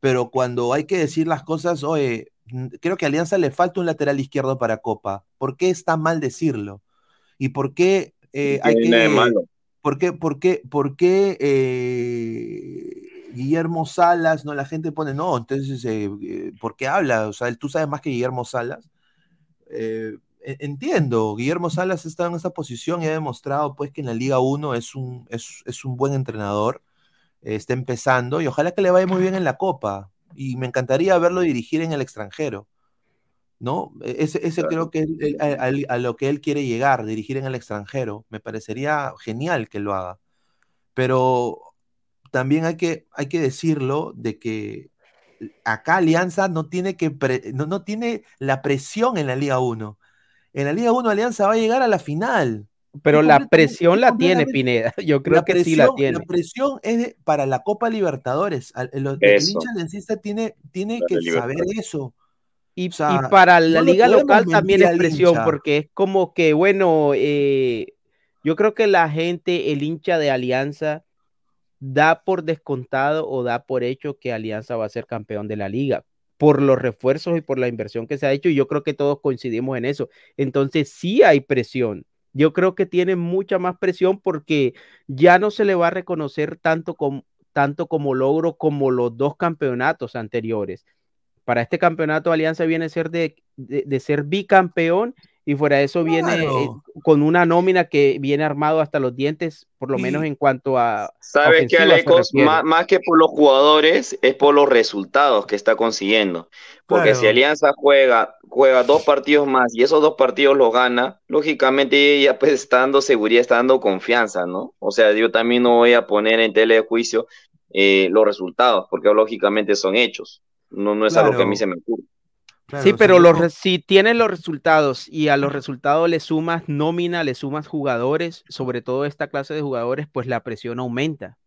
S1: Pero cuando hay que decir las cosas, oye, creo que a Alianza le falta un lateral izquierdo para Copa. ¿Por qué está mal decirlo? ¿Y por qué eh, hay que... ¿Por qué, por qué, por qué eh, Guillermo Salas, no? La gente pone, no, entonces, ¿por qué habla? O sea, tú sabes más que Guillermo Salas. E, entiendo, Guillermo Salas está en esa posición y ha demostrado pues que en la Liga 1 es un, es, un buen entrenador, está empezando y ojalá que le vaya muy bien en la Copa y me encantaría verlo dirigir en el extranjero, ¿no? E, ese, creo que es a, lo que él quiere llegar, dirigir en el extranjero, me parecería genial que lo haga, pero también hay que, hay que decirlo de que acá Alianza no tiene, que no, no tiene la presión en la Liga 1 en la Liga 1 Alianza va a llegar a la final.
S4: Pero la presión la tiene Pineda. Yo creo que sí la tiene.
S1: La presión es para la Copa Libertadores. El, hincha tiene, tiene que saber eso.
S4: Y, para la liga local también es presión, porque es como que, bueno, eh, yo creo que la gente, el hincha de Alianza, da por descontado o da por hecho que Alianza va a ser campeón de la liga por los refuerzos y por la inversión que se ha hecho, y yo creo que todos coincidimos en eso. Entonces, sí hay presión. Yo creo que tiene mucha más presión porque ya no se le va a reconocer tanto como, tanto como logro como los dos campeonatos anteriores. Para este campeonato, Alianza viene a ser de, de ser bicampeón y fuera de eso viene eh, con una nómina que viene armado hasta los dientes, por lo menos en cuanto a.
S3: Sabes que Alecos, más, más, que por los jugadores, es por los resultados que está consiguiendo. Porque si Alianza juega, juega dos partidos más y esos dos partidos los gana, lógicamente ya pues está dando seguridad, está dando confianza, ¿no? O sea, yo también no voy a poner en tele de juicio eh, los resultados, porque lógicamente son hechos. No, no es algo que a mí se me ocurre.
S1: Claro,
S4: sí, pero los
S1: no-
S4: si tienes los resultados y a los resultados le sumas nómina, le sumas jugadores, sobre todo esta clase de jugadores, pues la presión aumenta.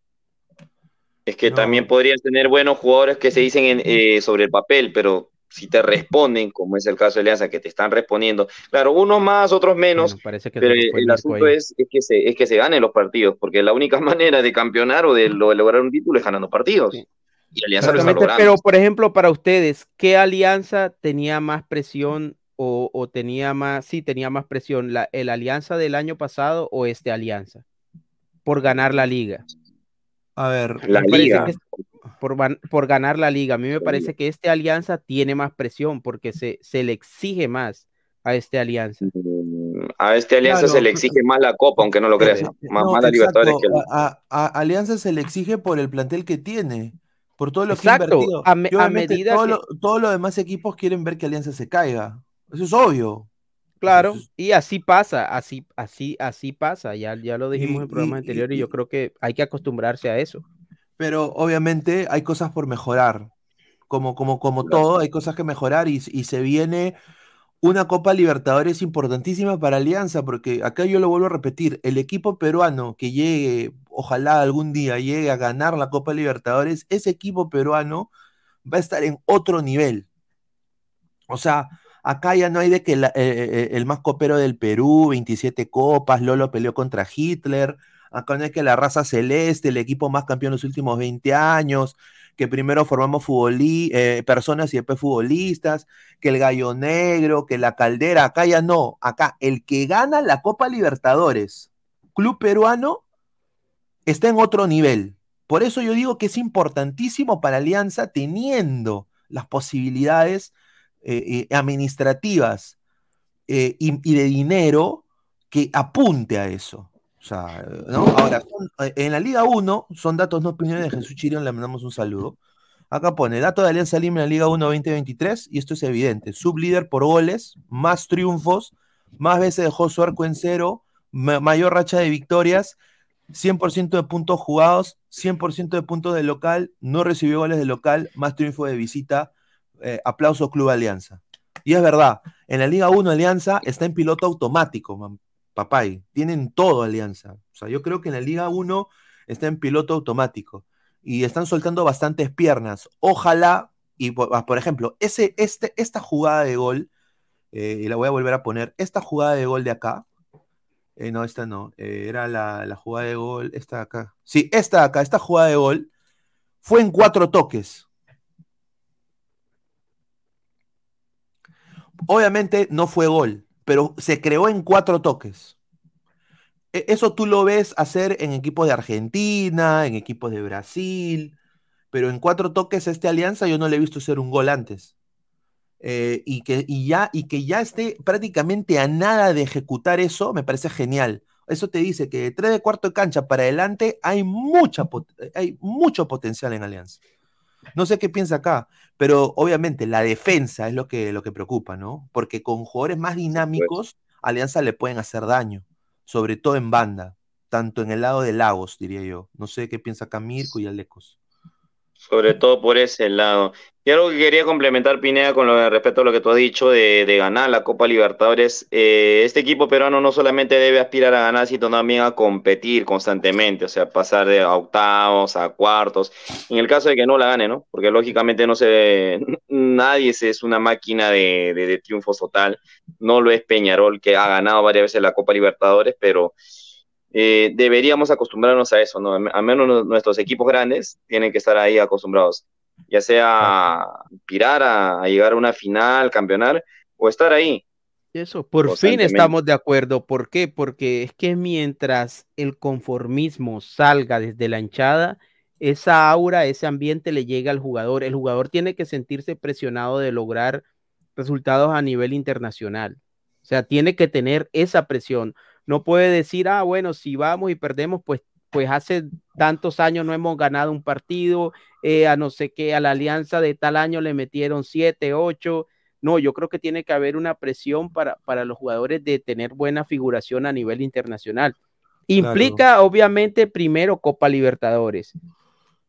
S3: Es que
S1: No.
S3: también podrías tener buenos jugadores que se dicen en, eh, sobre el papel, pero si te responden, como es el caso de Alianza, que te están respondiendo, claro, unos más, otros menos,
S4: Bueno, parece que
S3: pero el, asunto es, es que se, es que se ganen los partidos, porque la única manera de campeonar o de, lo- de lograr un título es ganando partidos.
S4: Sí.
S3: Y Alianza lo está
S4: Exactamente,
S3: logrando.
S4: pero por ejemplo, para ustedes, ¿qué alianza tenía más presión o, o tenía más, sí, tenía más presión, la, el alianza del año pasado o este alianza? Por ganar la liga.
S1: A ver,
S3: La liga.
S4: que por, ganar la liga. A mí me
S3: La
S4: parece que este alianza tiene más presión porque se, se le exige más a este alianza.
S3: Mm, A este Alianza
S1: Claro,
S3: se le exige más la Copa, aunque no lo creas.
S1: Eh,
S3: ¿no?
S1: eh,
S3: Más,
S1: no,
S3: más la Libertadores que el-
S1: A, a- a Alianza se le exige por el plantel que tiene, por todo lo que
S4: Exacto,
S1: ha invertido.
S4: a me- a medida
S1: todo
S4: que-
S1: lo- todos los demás equipos quieren ver que Alianza se caiga. Eso es obvio.
S4: Claro, y así pasa, así, así, así pasa. Ya, ya lo dijimos
S1: Y-
S4: en programas anteriores y
S1: y-
S4: yo creo que hay que acostumbrarse a eso.
S1: Pero obviamente hay cosas por mejorar. Como, como, como
S3: Claro.
S1: todo, hay cosas que mejorar y, y se viene una Copa Libertadores importantísima para Alianza, porque acá yo lo vuelvo a repetir, el equipo peruano que llegue, ojalá algún día llegue a ganar la Copa Libertadores, ese equipo peruano va a estar en otro nivel. O sea, acá ya no hay de que la- eh, eh, el más copero del Perú, 27 copas, Lolo peleó contra Hitler, acá no hay que la raza celeste, el equipo más campeón en los últimos 20 años, que primero formamos eh, personas y después futbolistas, que el gallo negro, que la caldera, acá ya no, acá el que gana la Copa Libertadores, club peruano, está en otro nivel. Por eso yo digo que es importantísimo para Alianza teniendo las posibilidades eh, eh, administrativas eh, y, de dinero que apunte a eso. O sea, ¿no? Ahora, en la Liga 1, son datos no opiniones de Jesús Chirión, le mandamos un saludo. Acá pone, dato de Alianza Lima en la Liga 1 2023, y esto es evidente, sublíder por goles, más triunfos, más veces dejó su arco en cero, ma- mayor racha de victorias, 100% de puntos jugados, 100% de puntos de local, no recibió goles de local, más triunfo de visita, eh, aplauso Club Alianza. Y es verdad, en la Liga 1 Alianza está en piloto automático, papay, tienen todo Alianza. O sea, yo creo que en la Liga 1 está en piloto automático y están soltando bastantes piernas. Ojalá, y por, ah, ejemplo, ese, este, esta jugada de gol, eh, y la voy a volver a poner, esta jugada de gol de acá, eh, no, esta no, eh, era la, la jugada de gol, esta de acá. Sí, esta de acá, esta jugada de gol fue en cuatro toques. Obviamente no fue gol, pero se creó en cuatro toques. E- Eso tú lo ves hacer en equipos de Argentina, en equipos de Brasil, pero en cuatro toques esta alianza yo no le he visto hacer un gol antes. Eh, y, que, y, ya, y que ya esté prácticamente a nada de ejecutar eso, me parece genial. Eso te dice que de tres de cuarto de cancha para adelante hay, mucha, pot- hay mucho potencial en Alianza. No sé qué piensa acá, pero obviamente la defensa es lo que, lo que preocupa, ¿no? Porque con jugadores más dinámicos, Alianza le pueden hacer daño, sobre todo en banda, tanto en el lado de Lagos, diría yo. No sé qué piensa acá Mirko y Alecos.
S3: Sobre todo por ese lado. Y algo que quería complementar, Pineda, con lo respecto a lo que tú has dicho de, de ganar la Copa Libertadores, eh, este equipo peruano no solamente debe aspirar a ganar, sino también a competir constantemente, o sea, pasar de a octavos a cuartos, en el caso de que no la gane, ¿no? Porque lógicamente no se, nadie es una máquina de, de, de triunfos total, no lo es Peñarol, que ha ganado varias veces la Copa Libertadores, pero eh, deberíamos acostumbrarnos a eso, ¿no? Al menos nu- nuestros equipos grandes tienen que estar ahí acostumbrados, ya sea aspirar a, a llegar a una final, campeonar, o estar ahí.
S4: Eso, por fin estamos de acuerdo. ¿Por qué? Porque es que mientras el conformismo salga desde la hinchada, esa aura, ese ambiente le llega al jugador. El jugador tiene que sentirse presionado de lograr resultados a nivel internacional. O sea, tiene que tener esa presión. No puede decir, ah, bueno, si vamos y perdemos, pues, pues hace tantos años no hemos ganado un partido, eh, a no sé qué, a la alianza de tal año le metieron siete, ocho. No, yo creo que tiene que haber una presión para, para los jugadores de tener buena figuración a nivel internacional. Implica, obviamente, primero Copa Libertadores.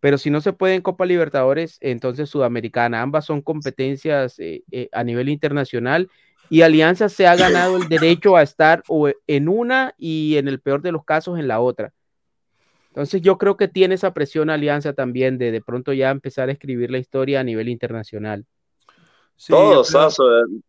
S4: Pero si no se puede en Copa Libertadores, entonces Sudamericana. Ambas son competencias eh, eh, a nivel internacional y Alianza se ha ganado el derecho a estar o en una y en el peor de los casos en la otra. Entonces yo creo que tiene esa presión Alianza también de de pronto ya empezar a escribir la historia a nivel internacional.
S3: Todos,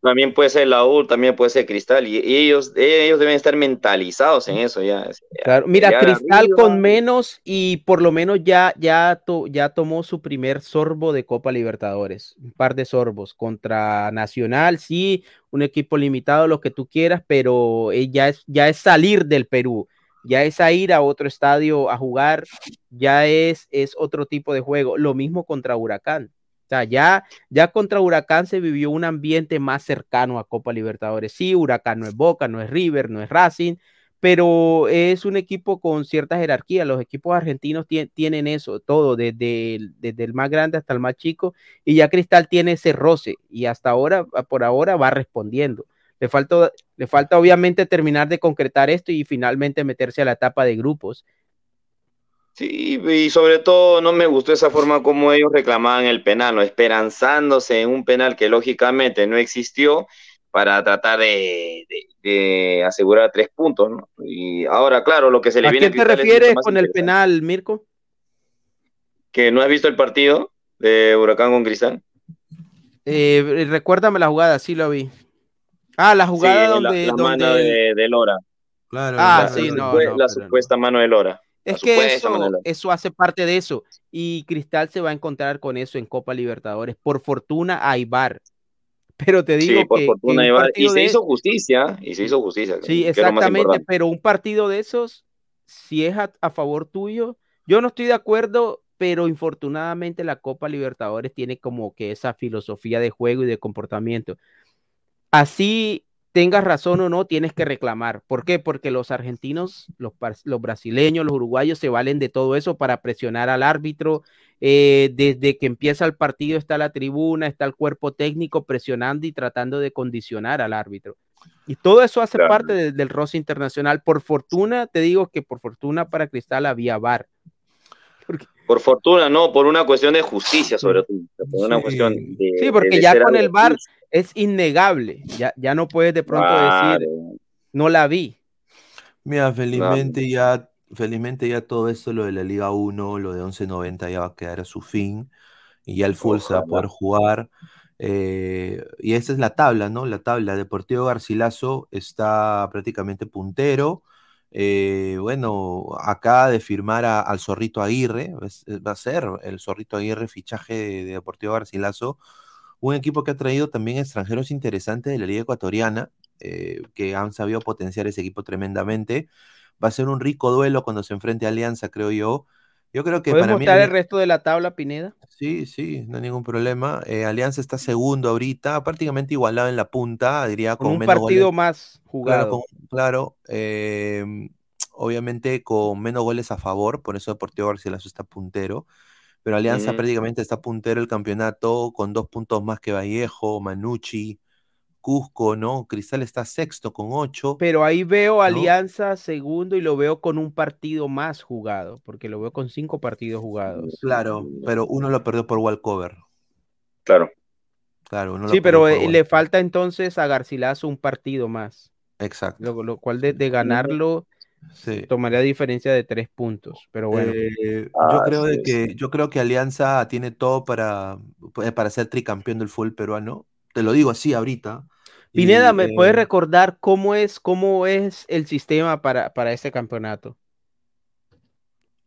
S3: también puede ser la U, también puede ser Cristal, y ellos, ellos deben estar mentalizados en eso ya.
S4: Claro, mira, Cristal con menos y por lo menos ya, ya, ya tomó su primer sorbo de Copa Libertadores, un par de sorbos contra Nacional, sí, un equipo limitado, lo que tú quieras, pero eh, ya es, ya es salir del Perú, ya es ir a otro estadio a jugar, ya es, es otro tipo de juego, lo mismo contra Huracán sea, ya, ya contra Huracán se vivió un ambiente más cercano a Copa Libertadores. Sí, Huracán no es Boca, no es River, no es Racing, pero es un equipo con cierta jerarquía. Los equipos argentinos tienen eso, todo, desde el, desde el más grande hasta el más chico, y ya Cristal tiene ese roce, y hasta ahora, por ahora, va respondiendo. Le falta, le falta obviamente terminar de concretar esto y finalmente meterse a la etapa de grupos.
S3: Sí, y sobre todo no me gustó esa forma como ellos reclamaban el penal, ¿no? esperanzándose en un penal que lógicamente no existió para tratar de, asegurar tres puntos. ¿no? Y ahora, claro, lo que se le
S4: ¿A
S3: viene
S4: qué te refieres con el penal, Mirko?
S3: ¿Que no has visto el partido de Huracán con Cristal?
S4: Eh, recuérdame la jugada, sí lo vi. Ah, la jugada donde.
S3: La, mano de, Lora.
S4: Claro, ah, sí,
S3: no, la supuesta mano de Lora.
S4: Es que eso, hace parte de eso. Y Cristal se va a encontrar con eso en Copa Libertadores. Por fortuna, hay bar. Pero te digo
S3: por
S4: que,
S3: fortuna Y se hizo justicia. Y se hizo justicia.
S4: Sí, exactamente. Pero un partido de esos, si es a, favor tuyo, yo no estoy de acuerdo, pero infortunadamente la Copa Libertadores tiene como que esa filosofía de juego y de comportamiento. Así tengas razón o no, tienes que reclamar. ¿Por qué? Porque los argentinos, los, los brasileños, los uruguayos se valen de todo eso para presionar al árbitro. Eh, desde que empieza el partido está la tribuna, está el cuerpo técnico presionando y tratando de condicionar al árbitro. Y todo eso hace parte del roce internacional. Por fortuna, te digo que por fortuna para Cristal había VAR.
S3: Por fortuna, no, por una cuestión de justicia, sobre todo. Por una cuestión de,
S4: sí, porque ya con el VAR es innegable. Ya, ya no puedes de pronto decir, no la vi.
S1: Mira, felizmente ya, felizmente ya todo esto, lo de la Liga 1, lo de 1190 ya va a quedar a su fin. Y ya el full se va a poder jugar. Eh, y esa es la tabla, ¿no? La tabla. Deportivo Garcilaso está prácticamente puntero. Eh, bueno, acá de firmar al Zorrito Aguirre, va a ser el Zorrito Aguirre fichaje de, de Deportivo Garcilaso un equipo que ha traído también extranjeros interesantes de la Liga Ecuatoriana, eh, que han sabido potenciar ese equipo tremendamente. Va a ser un rico duelo cuando se enfrente a Alianza, creo yo. Yo creo que
S4: ¿Puedes para el resto de la tabla, Pineda?
S1: Sí, sí, no hay ningún problema. Eh, Alianza está segundo ahorita, prácticamente igualado en la punta, diría con,
S4: un partido más jugado.
S1: Claro, em, obviamente con menos goles a favor, por eso Deportivo Barcelona está puntero pero Alianza prácticamente está puntero el campeonato con dos puntos más que Vallejo, Manucci, Cusco, ¿no? Cristal está sexto con ocho.
S4: Pero ahí veo Alianza segundo y lo veo con un partido más jugado, porque lo veo con cinco partidos jugados.
S1: Claro, pero uno lo perdió por walcover.
S3: Claro.
S1: Claro,
S4: uno sí, pero eh, le falta entonces a Garcilaso un partido más.
S1: Exacto.
S4: Lo, cual de, de ganarlo Tomaría diferencia de tres puntos, pero bueno.
S1: Eh, yo, ah, creo de que, yo creo que Alianza tiene todo para, eh, para ser tricampeón del fútbol peruano. Te lo digo así ahorita.
S4: Pineda, ¿me puedes eh, recordar cómo es, cómo es el sistema para, para este campeonato?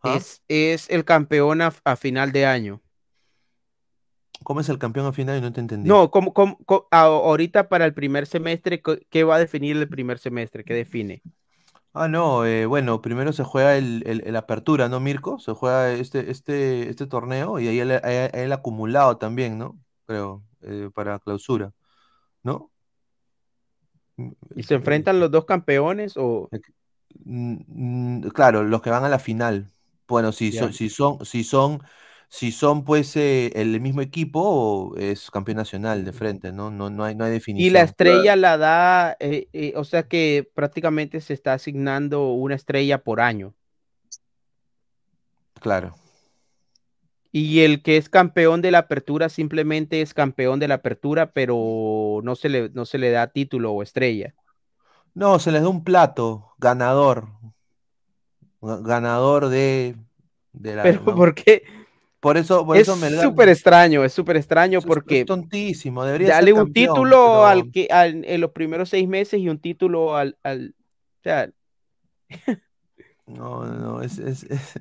S4: ¿Ah? Es, el campeón a, final de año.
S1: ¿Cómo es el campeón a final? No te entendí.
S4: No, ¿cómo, ahorita para el primer semestre, ¿qué va a definir el primer semestre? ¿Qué define?
S1: Ah, no, eh, bueno, primero se juega el, apertura, ¿no, Mirko? Se juega este, este, este torneo y ahí el, acumulado también, ¿no? Creo, eh, para clausura, ¿no?
S4: ¿Y se enfrentan los dos campeones o...?
S1: Mm, mm, claro, los que van a la final. Bueno, si son, si son, si son si son pues eh, el mismo equipo, es campeón nacional de frente, ¿no? No, no, hay, no hay definición.
S4: Y la estrella la da, eh, eh, o sea que prácticamente se está asignando una estrella por año.
S1: Claro.
S4: Y el que es campeón de la apertura simplemente es campeón de la apertura, pero no se le, no se le da título o estrella.
S1: No, se les da un plato ganador. Ganador de, de la.
S4: Pero ¿por qué?
S1: Por eso, por
S4: es súper extraño, es súper extraño porque.
S1: Es tontísimo, debería
S4: Dale
S1: ser
S4: un título
S1: pero-
S4: al que al- en los primeros seis meses y un título al. al o sea,
S1: No, no, es. es, es,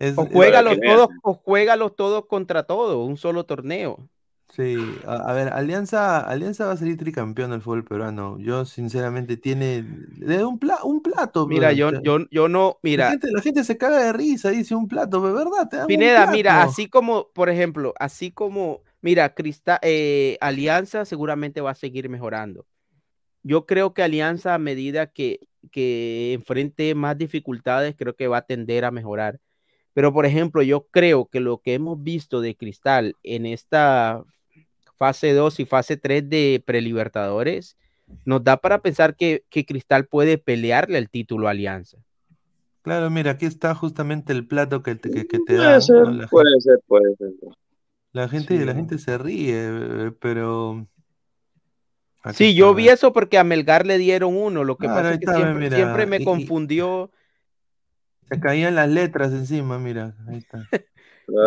S4: o juégalos todos, o juégalos todos contra todos, un solo torneo.
S1: Sí, a, a ver, Alianza, Alianza va a salir tricampeón del fútbol peruano. Yo, sinceramente, tiene. Le da un, pla- un plato.
S4: Mira,
S1: pues,
S4: yo, yo, yo no,
S1: La
S4: mira,
S1: gente, la gente se caga de risa, dice un plato, pero ¿verdad? Te dan un
S4: Pineda, mira, así como, por ejemplo, así como, mira, Crista, eh, Alianza seguramente va a seguir mejorando. Yo creo que Alianza a medida que, que enfrente más dificultades, creo que va a tender a mejorar. Pero, por ejemplo, yo creo que lo que hemos visto de Cristal en esta fase 2 y fase 3 de prelibertadores, nos da para pensar que, que Cristal puede pelearle el título a Alianza.
S1: Claro, mira, aquí está justamente el plato que te, que, que te
S3: Puede ser,
S1: ¿no? La,
S3: puede ser, puede ser.
S1: la gente,
S4: Sí.
S1: la gente se ríe, pero. aquí
S4: Sí, yo vi eso porque a Melgar le dieron uno. Lo que
S1: Claro,
S4: pasa es que
S1: está,
S4: siempre,
S1: mira,
S4: siempre me
S1: y-
S4: confundió.
S1: Se caían las letras encima, mira. Ahí está.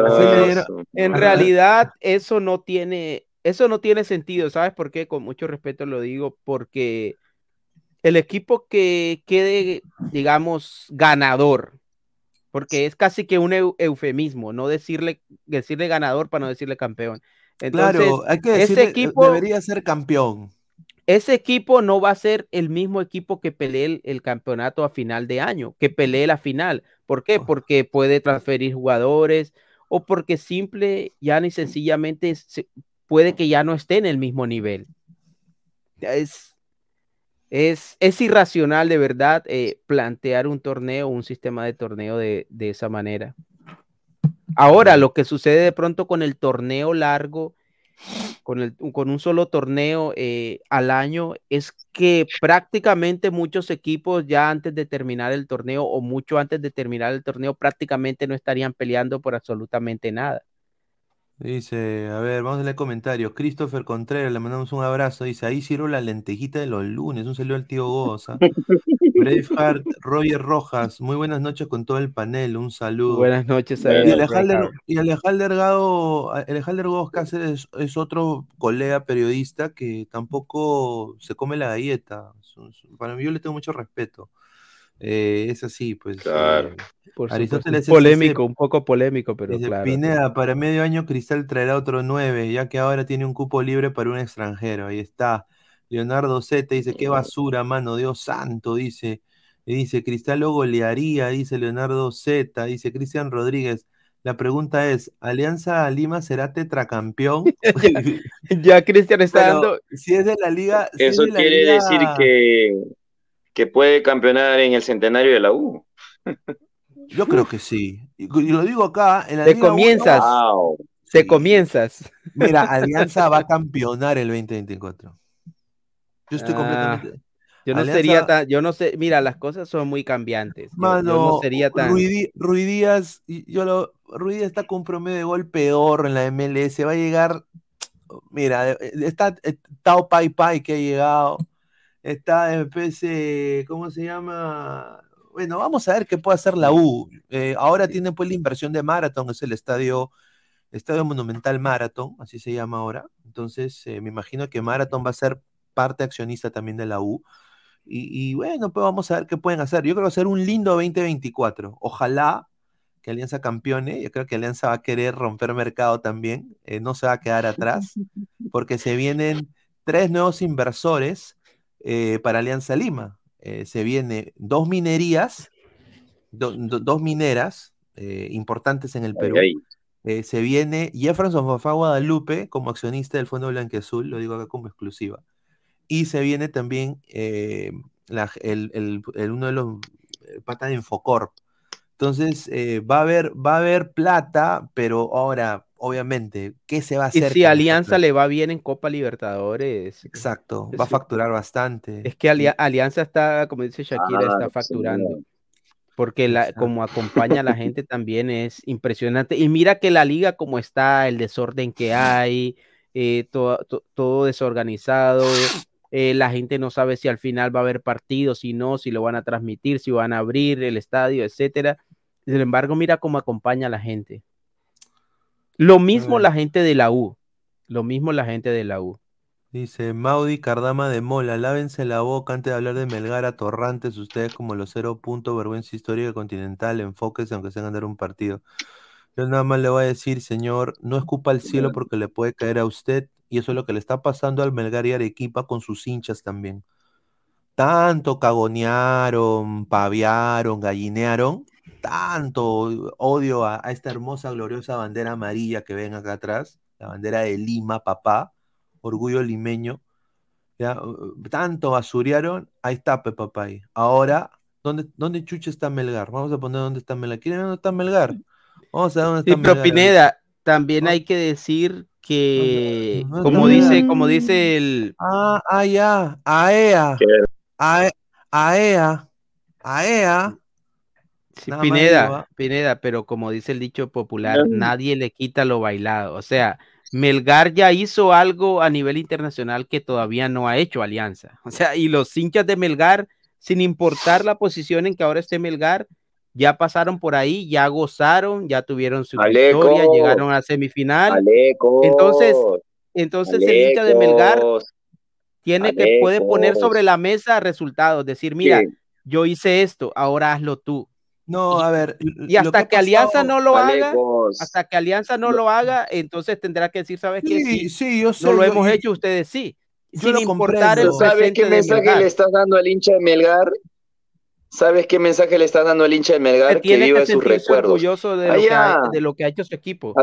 S1: Así le dieron-
S3: su-
S4: En realidad, eso no tiene, eso no tiene sentido. ¿Sabes por qué? Con mucho respeto lo digo, porque el equipo que quede, digamos, ganador, porque es casi que un eu- eufemismo, no decirle, decirle ganador para no decirle campeón. Entonces,
S1: Claro, hay que
S4: ese
S1: decirle, eh,
S4: equipo-
S1: debería ser campeón.
S4: ese equipo no va a ser el mismo equipo que pelee el, el campeonato a final de año, que pelee la final. ¿Por qué?
S1: Oh.
S4: Porque puede transferir jugadores o porque simple, ya ni sencillamente se- puede que ya no esté en el mismo nivel. Es, es, es irracional de verdad eh, plantear un torneo, un sistema de torneo de, de esa manera. Ahora, lo que sucede de pronto con el torneo largo, con, el, con un solo torneo eh, al año, es que prácticamente muchos equipos ya antes de terminar el torneo o mucho antes de terminar el torneo prácticamente no estarían peleando por absolutamente nada.
S1: Dice, a ver, vamos a leer comentarios. Christopher Contreras, le mandamos un abrazo. Dice, ahí sirvo la lentejita de los lunes. Un saludo al tío Goza. Braveheart, Roger Rojas, muy buenas noches con todo el panel. Un saludo.
S4: Buenas noches a
S1: Y Alejandro, y Alejandro Delgado, Alejandro Gómez Cáceres es, es otro colega periodista que tampoco se come la galleta. Para mí yo le tengo mucho respeto. Eh, es así, pues.
S3: Claro.
S1: eh,
S4: Por
S1: Aristóteles
S4: supuesto,
S1: es
S4: polémico,
S1: ese-
S4: un poco polémico, pero
S1: dice,
S4: claro.
S1: Pineda, para medio año Cristal traerá otro 9, ya que ahora tiene un cupo libre para un extranjero. Ahí está. Leonardo Z dice, qué basura, mano, Dios santo, dice. Y dice, Cristal lo golearía, dice Leonardo Z, dice Cristian Rodríguez. La pregunta es, ¿Alianza Lima será tetracampeón?
S4: Ya Cristian está
S1: Pero
S4: dando,
S1: si es de la liga, si es
S3: Eso
S1: de la
S3: quiere
S1: liga-
S3: decir que, que puede campeonar en el centenario de la U.
S1: Yo creo que sí. Y, lo digo acá, en la
S4: Te
S1: Liga
S4: comienzas.
S3: Wow.
S4: te
S1: sí.
S4: comienzas.
S1: Mira, Alianza va a campeonar el 2024. Yo estoy
S4: Ah,
S1: completamente...
S4: Yo no
S1: Alianza-
S4: sería tan, yo no sé, mira, las cosas son muy cambiantes. Yo- yo
S1: Mano,
S4: no sería tan.
S1: Rui, Di- Rui Díaz, y yo lo, Rui Díaz está con un promedio de gol peor en la MLS, va a llegar, mira, eh, está eh, Tao Pai Pai que ha llegado, está después, eh, ¿cómo se llama? Bueno, vamos a ver qué puede hacer la U. Eh, ahora tiene pues la inversión de Marathon, es el estadio, Estadio Monumental Marathon, así se llama ahora. Entonces, eh, me imagino que Marathon va a ser parte accionista también de la U. Y, y bueno, pues vamos a ver qué pueden hacer. Yo creo que va a ser un lindo 2024. Ojalá que Alianza campeone. Yo creo que Alianza va a querer romper mercado también. eh, no se va a quedar atrás, porque se vienen tres nuevos inversores eh, para Alianza Lima. Eh, se viene dos minerías, do- do- dos mineras eh, importantes en el Perú. se viene Jefferson Fafá Guadalupe como accionista del Fondo Blanqueazul, lo digo acá como exclusiva. Y se viene también la- el, el- el- uno de los patas de Infocorp. Entonces, va, a haber, va a haber plata, pero ahora, obviamente, ¿qué se va a
S4: Y
S1: hacer?
S4: si Alianza le va bien en Copa Libertadores,
S1: Exacto, va a facturar bastante.
S4: es que Ali- Alianza está, como dice Shakira,
S3: Ah,
S4: está facturando. porque la, como acompaña a la gente también es impresionante. Y mira que la liga como está, el desorden que hay, eh, todo, todo, desorganizado, eh, la gente no sabe si al final va a haber partido, si no, si lo van a transmitir, si van a abrir el estadio, etcétera. Sin embargo, mira cómo acompaña a la gente. Lo mismo la gente de la U, lo mismo la gente de la U.
S1: Dice Maudi Cardama de Mola, lávense la boca antes de hablar de Melgar a Torrantes, ustedes como los cero puntos, vergüenza histórica continental, enfoques aunque sea ganar un partido. Yo nada más le voy a decir, señor, no escupa al cielo porque le puede caer a usted, y eso es lo que le está pasando al Melgar y Arequipa con sus hinchas también. Tanto cagonearon, paviaron, gallinearon, tanto odio a, a esta hermosa, gloriosa bandera amarilla que ven acá atrás, la bandera de Lima, papá orgullo limeño. ¿ya? Tanto basuriaron, ahí está Pepapay. Ahora, ¿dónde, ¿dónde chucha está Melgar? Vamos a poner dónde está Melgar. ¿Quieren dónde está Melgar? Vamos a ver dónde está
S4: sí, Pero Pineda, también hay que decir que, como dice, como dice el.
S1: Ah, ah, ya, AEA. AEA. AEA.
S4: Sí, Pineda, Pineda, pero como dice el dicho popular, nadie le quita lo bailado. O sea, Melgar ya hizo algo a nivel internacional que todavía no ha hecho Alianza. O sea, y los hinchas de Melgar, sin importar la posición en que ahora esté Melgar, ya pasaron por ahí, ya gozaron, ya tuvieron su victoria, llegaron a la semifinal. Entonces, entonces el hincha de Melgar tiene que puede poner sobre la mesa resultados, decir, mira, yo hice esto, ahora hazlo tú.
S1: No, a ver.
S4: Y hasta que, Alianza no lo haga, hasta que Alianza no lo haga, entonces tendrá que decir, ¿sabes qué?
S1: Sí, sí, yo sé.
S4: No lo hemos hecho, ustedes sí.
S3: Yo sin importar el ¿Sabes qué mensaje le estás dando al hincha de Melgar? ¿Sabes qué mensaje le estás dando al hincha de Melgar?
S4: Que, vive sus recuerdos. orgulloso de lo, que ha, de lo que ha hecho su equipo.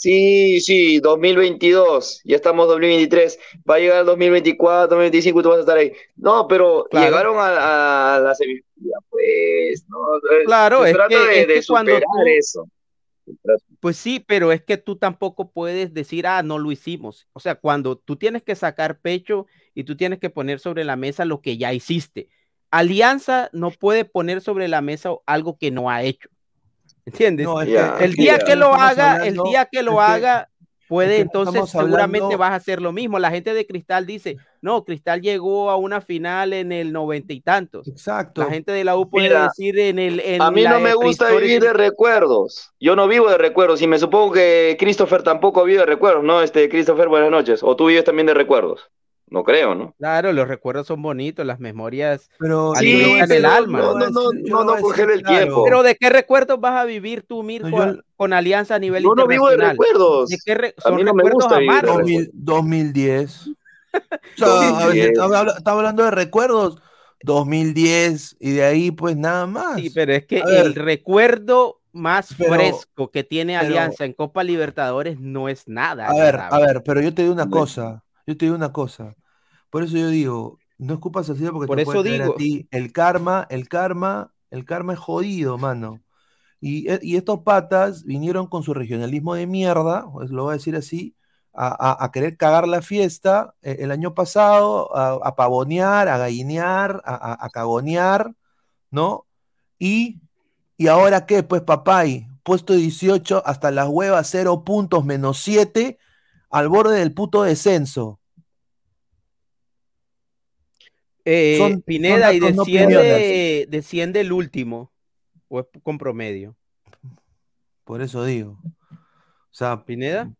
S3: Sí, sí, 2022, ya estamos 2023, va a llegar el 2024, 2025 y tú vas a estar ahí. No, pero llegaron a, la semifinal, pues, no,
S4: claro, es que, de, cuando eso. Pues sí, pero es que tú tampoco puedes decir, ah, no lo hicimos. O sea, cuando tú tienes que sacar pecho y tú tienes que poner sobre la mesa lo que ya hiciste. Alianza no puede poner sobre la mesa algo que no ha hecho. ¿Entiendes? el día que lo haga, el día que lo haga, puede entonces seguramente vas a hacer lo mismo. La gente de Cristal dice, no, Cristal llegó a una final en el noventa y tantos.
S1: Exacto.
S4: La gente de la U puede decir en el...
S3: a mí no me gusta vivir de recuerdos. Yo no vivo de recuerdos y me supongo que Christopher tampoco vive de recuerdos, ¿no? Este, Christopher, buenas noches. ¿O tú vives también de recuerdos? No creo, ¿no?
S4: Claro, los recuerdos son bonitos, las memorias
S1: pero
S3: sí, en el alma. No, no, no, no, no coger el tiempo.
S4: Pero ¿de qué recuerdos vas a vivir tú, Mirko, con Alianza a nivel
S3: yo internacional?
S4: no
S3: vivo de recuerdos.
S4: ¿De qué re... a mí no me gusta vivir
S1: 2010. Estaba hablando de recuerdos. 2010 y de ahí pues nada más.
S4: Sí, pero es que el recuerdo más fresco que tiene Alianza en Copa Libertadores no es nada.
S1: A ver, a ver, pero yo te digo una cosa. Yo te digo una cosa. Por eso yo digo, no escupas así porque
S4: Por
S1: te
S4: eso
S1: puede
S4: digo.
S1: a ti. El karma, el karma, el karma es jodido, mano. Y, y, estos patas vinieron con su regionalismo de mierda, lo voy a decir así, a, a, a querer cagar la fiesta eh, el año pasado, a, a pavonear, a gallinear, a, cagonear, ¿no? Y, y ahora qué, pues papay, puesto 18 hasta las huevas, 0 puntos menos 7, al borde del puto descenso.
S4: Eh, son, Pineda son y desciende, no desciende el último o es con promedio.
S1: Por eso digo. O sea,
S4: Pineda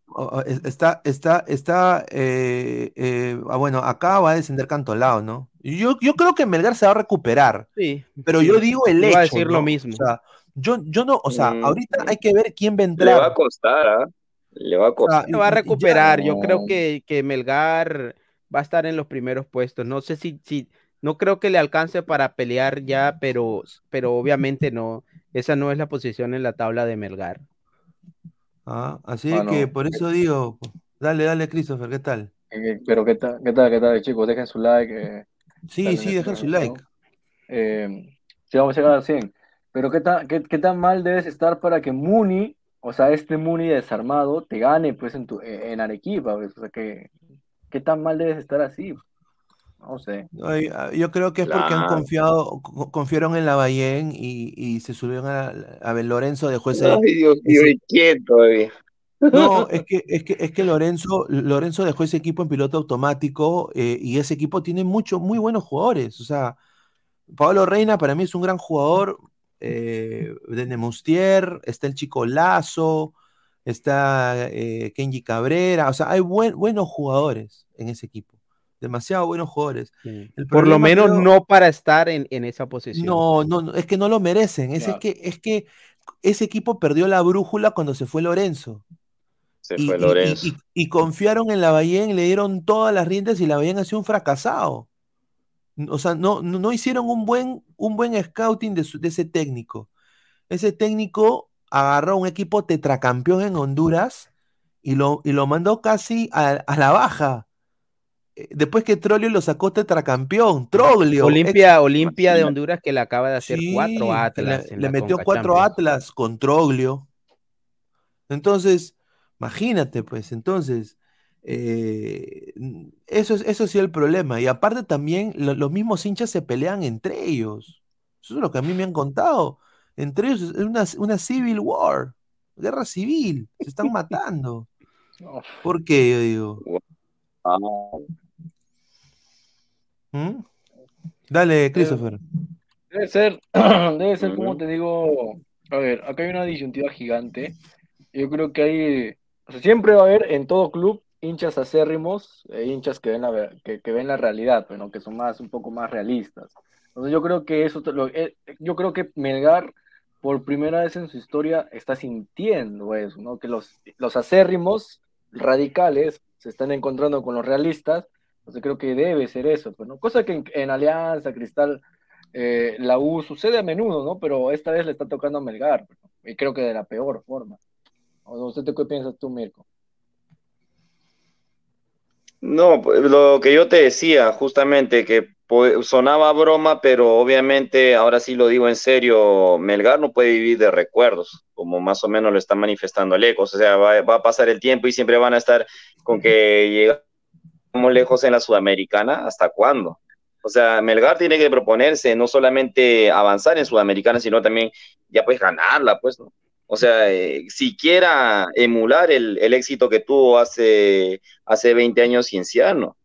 S1: está, está, está, eh, eh, ah, bueno, acá va a descender Cantolao, ¿no? Yo, yo creo que Melgar se va a recuperar.
S4: Sí.
S1: Pero
S4: sí.
S1: yo digo el hecho.
S4: Va a decir
S1: ¿no?
S4: lo mismo.
S1: O sea, yo, yo no, o sea,
S3: Mm,
S1: ahorita hay que ver quién vendrá.
S3: Le va a costar, ¿ah? Le va a
S1: O sea,
S3: costar.
S4: Se va a recuperar.
S1: ya-
S4: Yo creo que, que Melgar va a estar en los primeros puestos. No sé si, si no creo que le alcance para pelear ya, pero, pero obviamente no. Esa no es la posición en la tabla de Melgar.
S1: Ah, así
S6: Bueno,
S1: que por eso digo, dale, dale, Christopher, ¿qué tal?
S6: Eh, Pero qué tal, qué tal, qué tal, chicos, dejen su like. eh,
S1: Sí, sí,
S6: en
S1: dejen su like.
S6: ¿no? Eh, sí, vamos a llegar a 100. Pero qué tan, qué, qué tan mal debes estar para que Muni, o sea, este Muni desarmado, te gane pues en tu, en Arequipa, pues, o sea, que, qué tan mal debes estar así. No sé.
S1: Ah, Yo creo que es porque han confiado, co- confiaron en la Bayén y, y se subieron a, a ver, Lorenzo dejó ese,
S3: Ay, Dios mío,
S1: ese-
S3: y quién todavía.
S1: No, es que, es que, es que Lorenzo, Lorenzo dejó ese equipo en piloto automático eh, y ese equipo tiene muchos, muy buenos jugadores. O sea, Pablo Reina para mí es un gran jugador. Eh, de Nemustier, está el chico Lazo, está eh, Kenji Cabrera. O sea, hay buen- buenos jugadores en ese equipo. Demasiado buenos jugadores. El
S4: Por lo menos
S1: creo-
S4: no para estar en, en esa posición.
S1: no, no, no, es que no lo merecen. Es, es que, es que ese equipo perdió la brújula cuando se fue Lorenzo.
S3: Se
S1: Y,
S3: fue Lorenzo.
S1: y- y- y confiaron en la Bayén, le dieron todas las riendas y la Bayén ha sido un fracasado. O sea, no, no, no hicieron un buen, un buen scouting de, su- de ese técnico. Ese técnico agarró un equipo tetracampeón en Honduras y lo, y lo mandó casi a, a la baja. Eh, Después que Troglio lo sacó tetracampeón. Troglio.
S4: Olimpia, Olimpia de. Honduras que le acaba de hacer
S1: Sí,
S4: cuatro Atlas.
S1: Le, metió
S4: Conca
S1: cuatro
S4: Champions.
S1: Atlas con Troglio. Entonces, imagínate, pues, entonces, eh, eso es, eso sí es el problema. Y aparte también lo- los mismos hinchas se pelean entre ellos. Eso es lo que a mí me han contado. Entre ellos es una, una civil war, guerra civil, se están matando. ¿Por qué? Yo digo. ¿Mm? Dale, Christopher.
S6: Debe ser, debe ser, como te digo, a ver, acá hay una disyuntiva gigante. Yo creo que hay, o sea, siempre va a haber en todo club hinchas acérrimos e hinchas que ven la, que, que ven la realidad, pero que son más, un poco más realistas. Entonces yo creo que eso, eh, yo creo que Melgar por primera vez en su historia está sintiendo eso, ¿no? Que los, los acérrimos radicales se están encontrando con los realistas, entonces creo que debe ser eso, pues, ¿no? Cosa que en, Alianza, Cristal, eh, la U sucede a menudo, ¿no? Pero esta vez le está tocando a Melgar, ¿no? y creo que de la peor forma. ¿O ¿Usted qué piensas tú, Mirko?
S3: No, pues, lo que yo te decía, justamente, que sonaba broma, pero obviamente, ahora sí lo digo en serio, Melgar no puede vivir de recuerdos, como más o menos lo está manifestando Alecos. O sea, va, a pasar el tiempo y siempre van a estar con que llegamos lejos en la Sudamericana. ¿Hasta cuándo? O sea, Melgar tiene que proponerse no solamente avanzar en Sudamericana, sino también ya pues ganarla, pues. O sea, eh, siquiera emular el, el éxito que tuvo hace, hace 20 años Cienciano.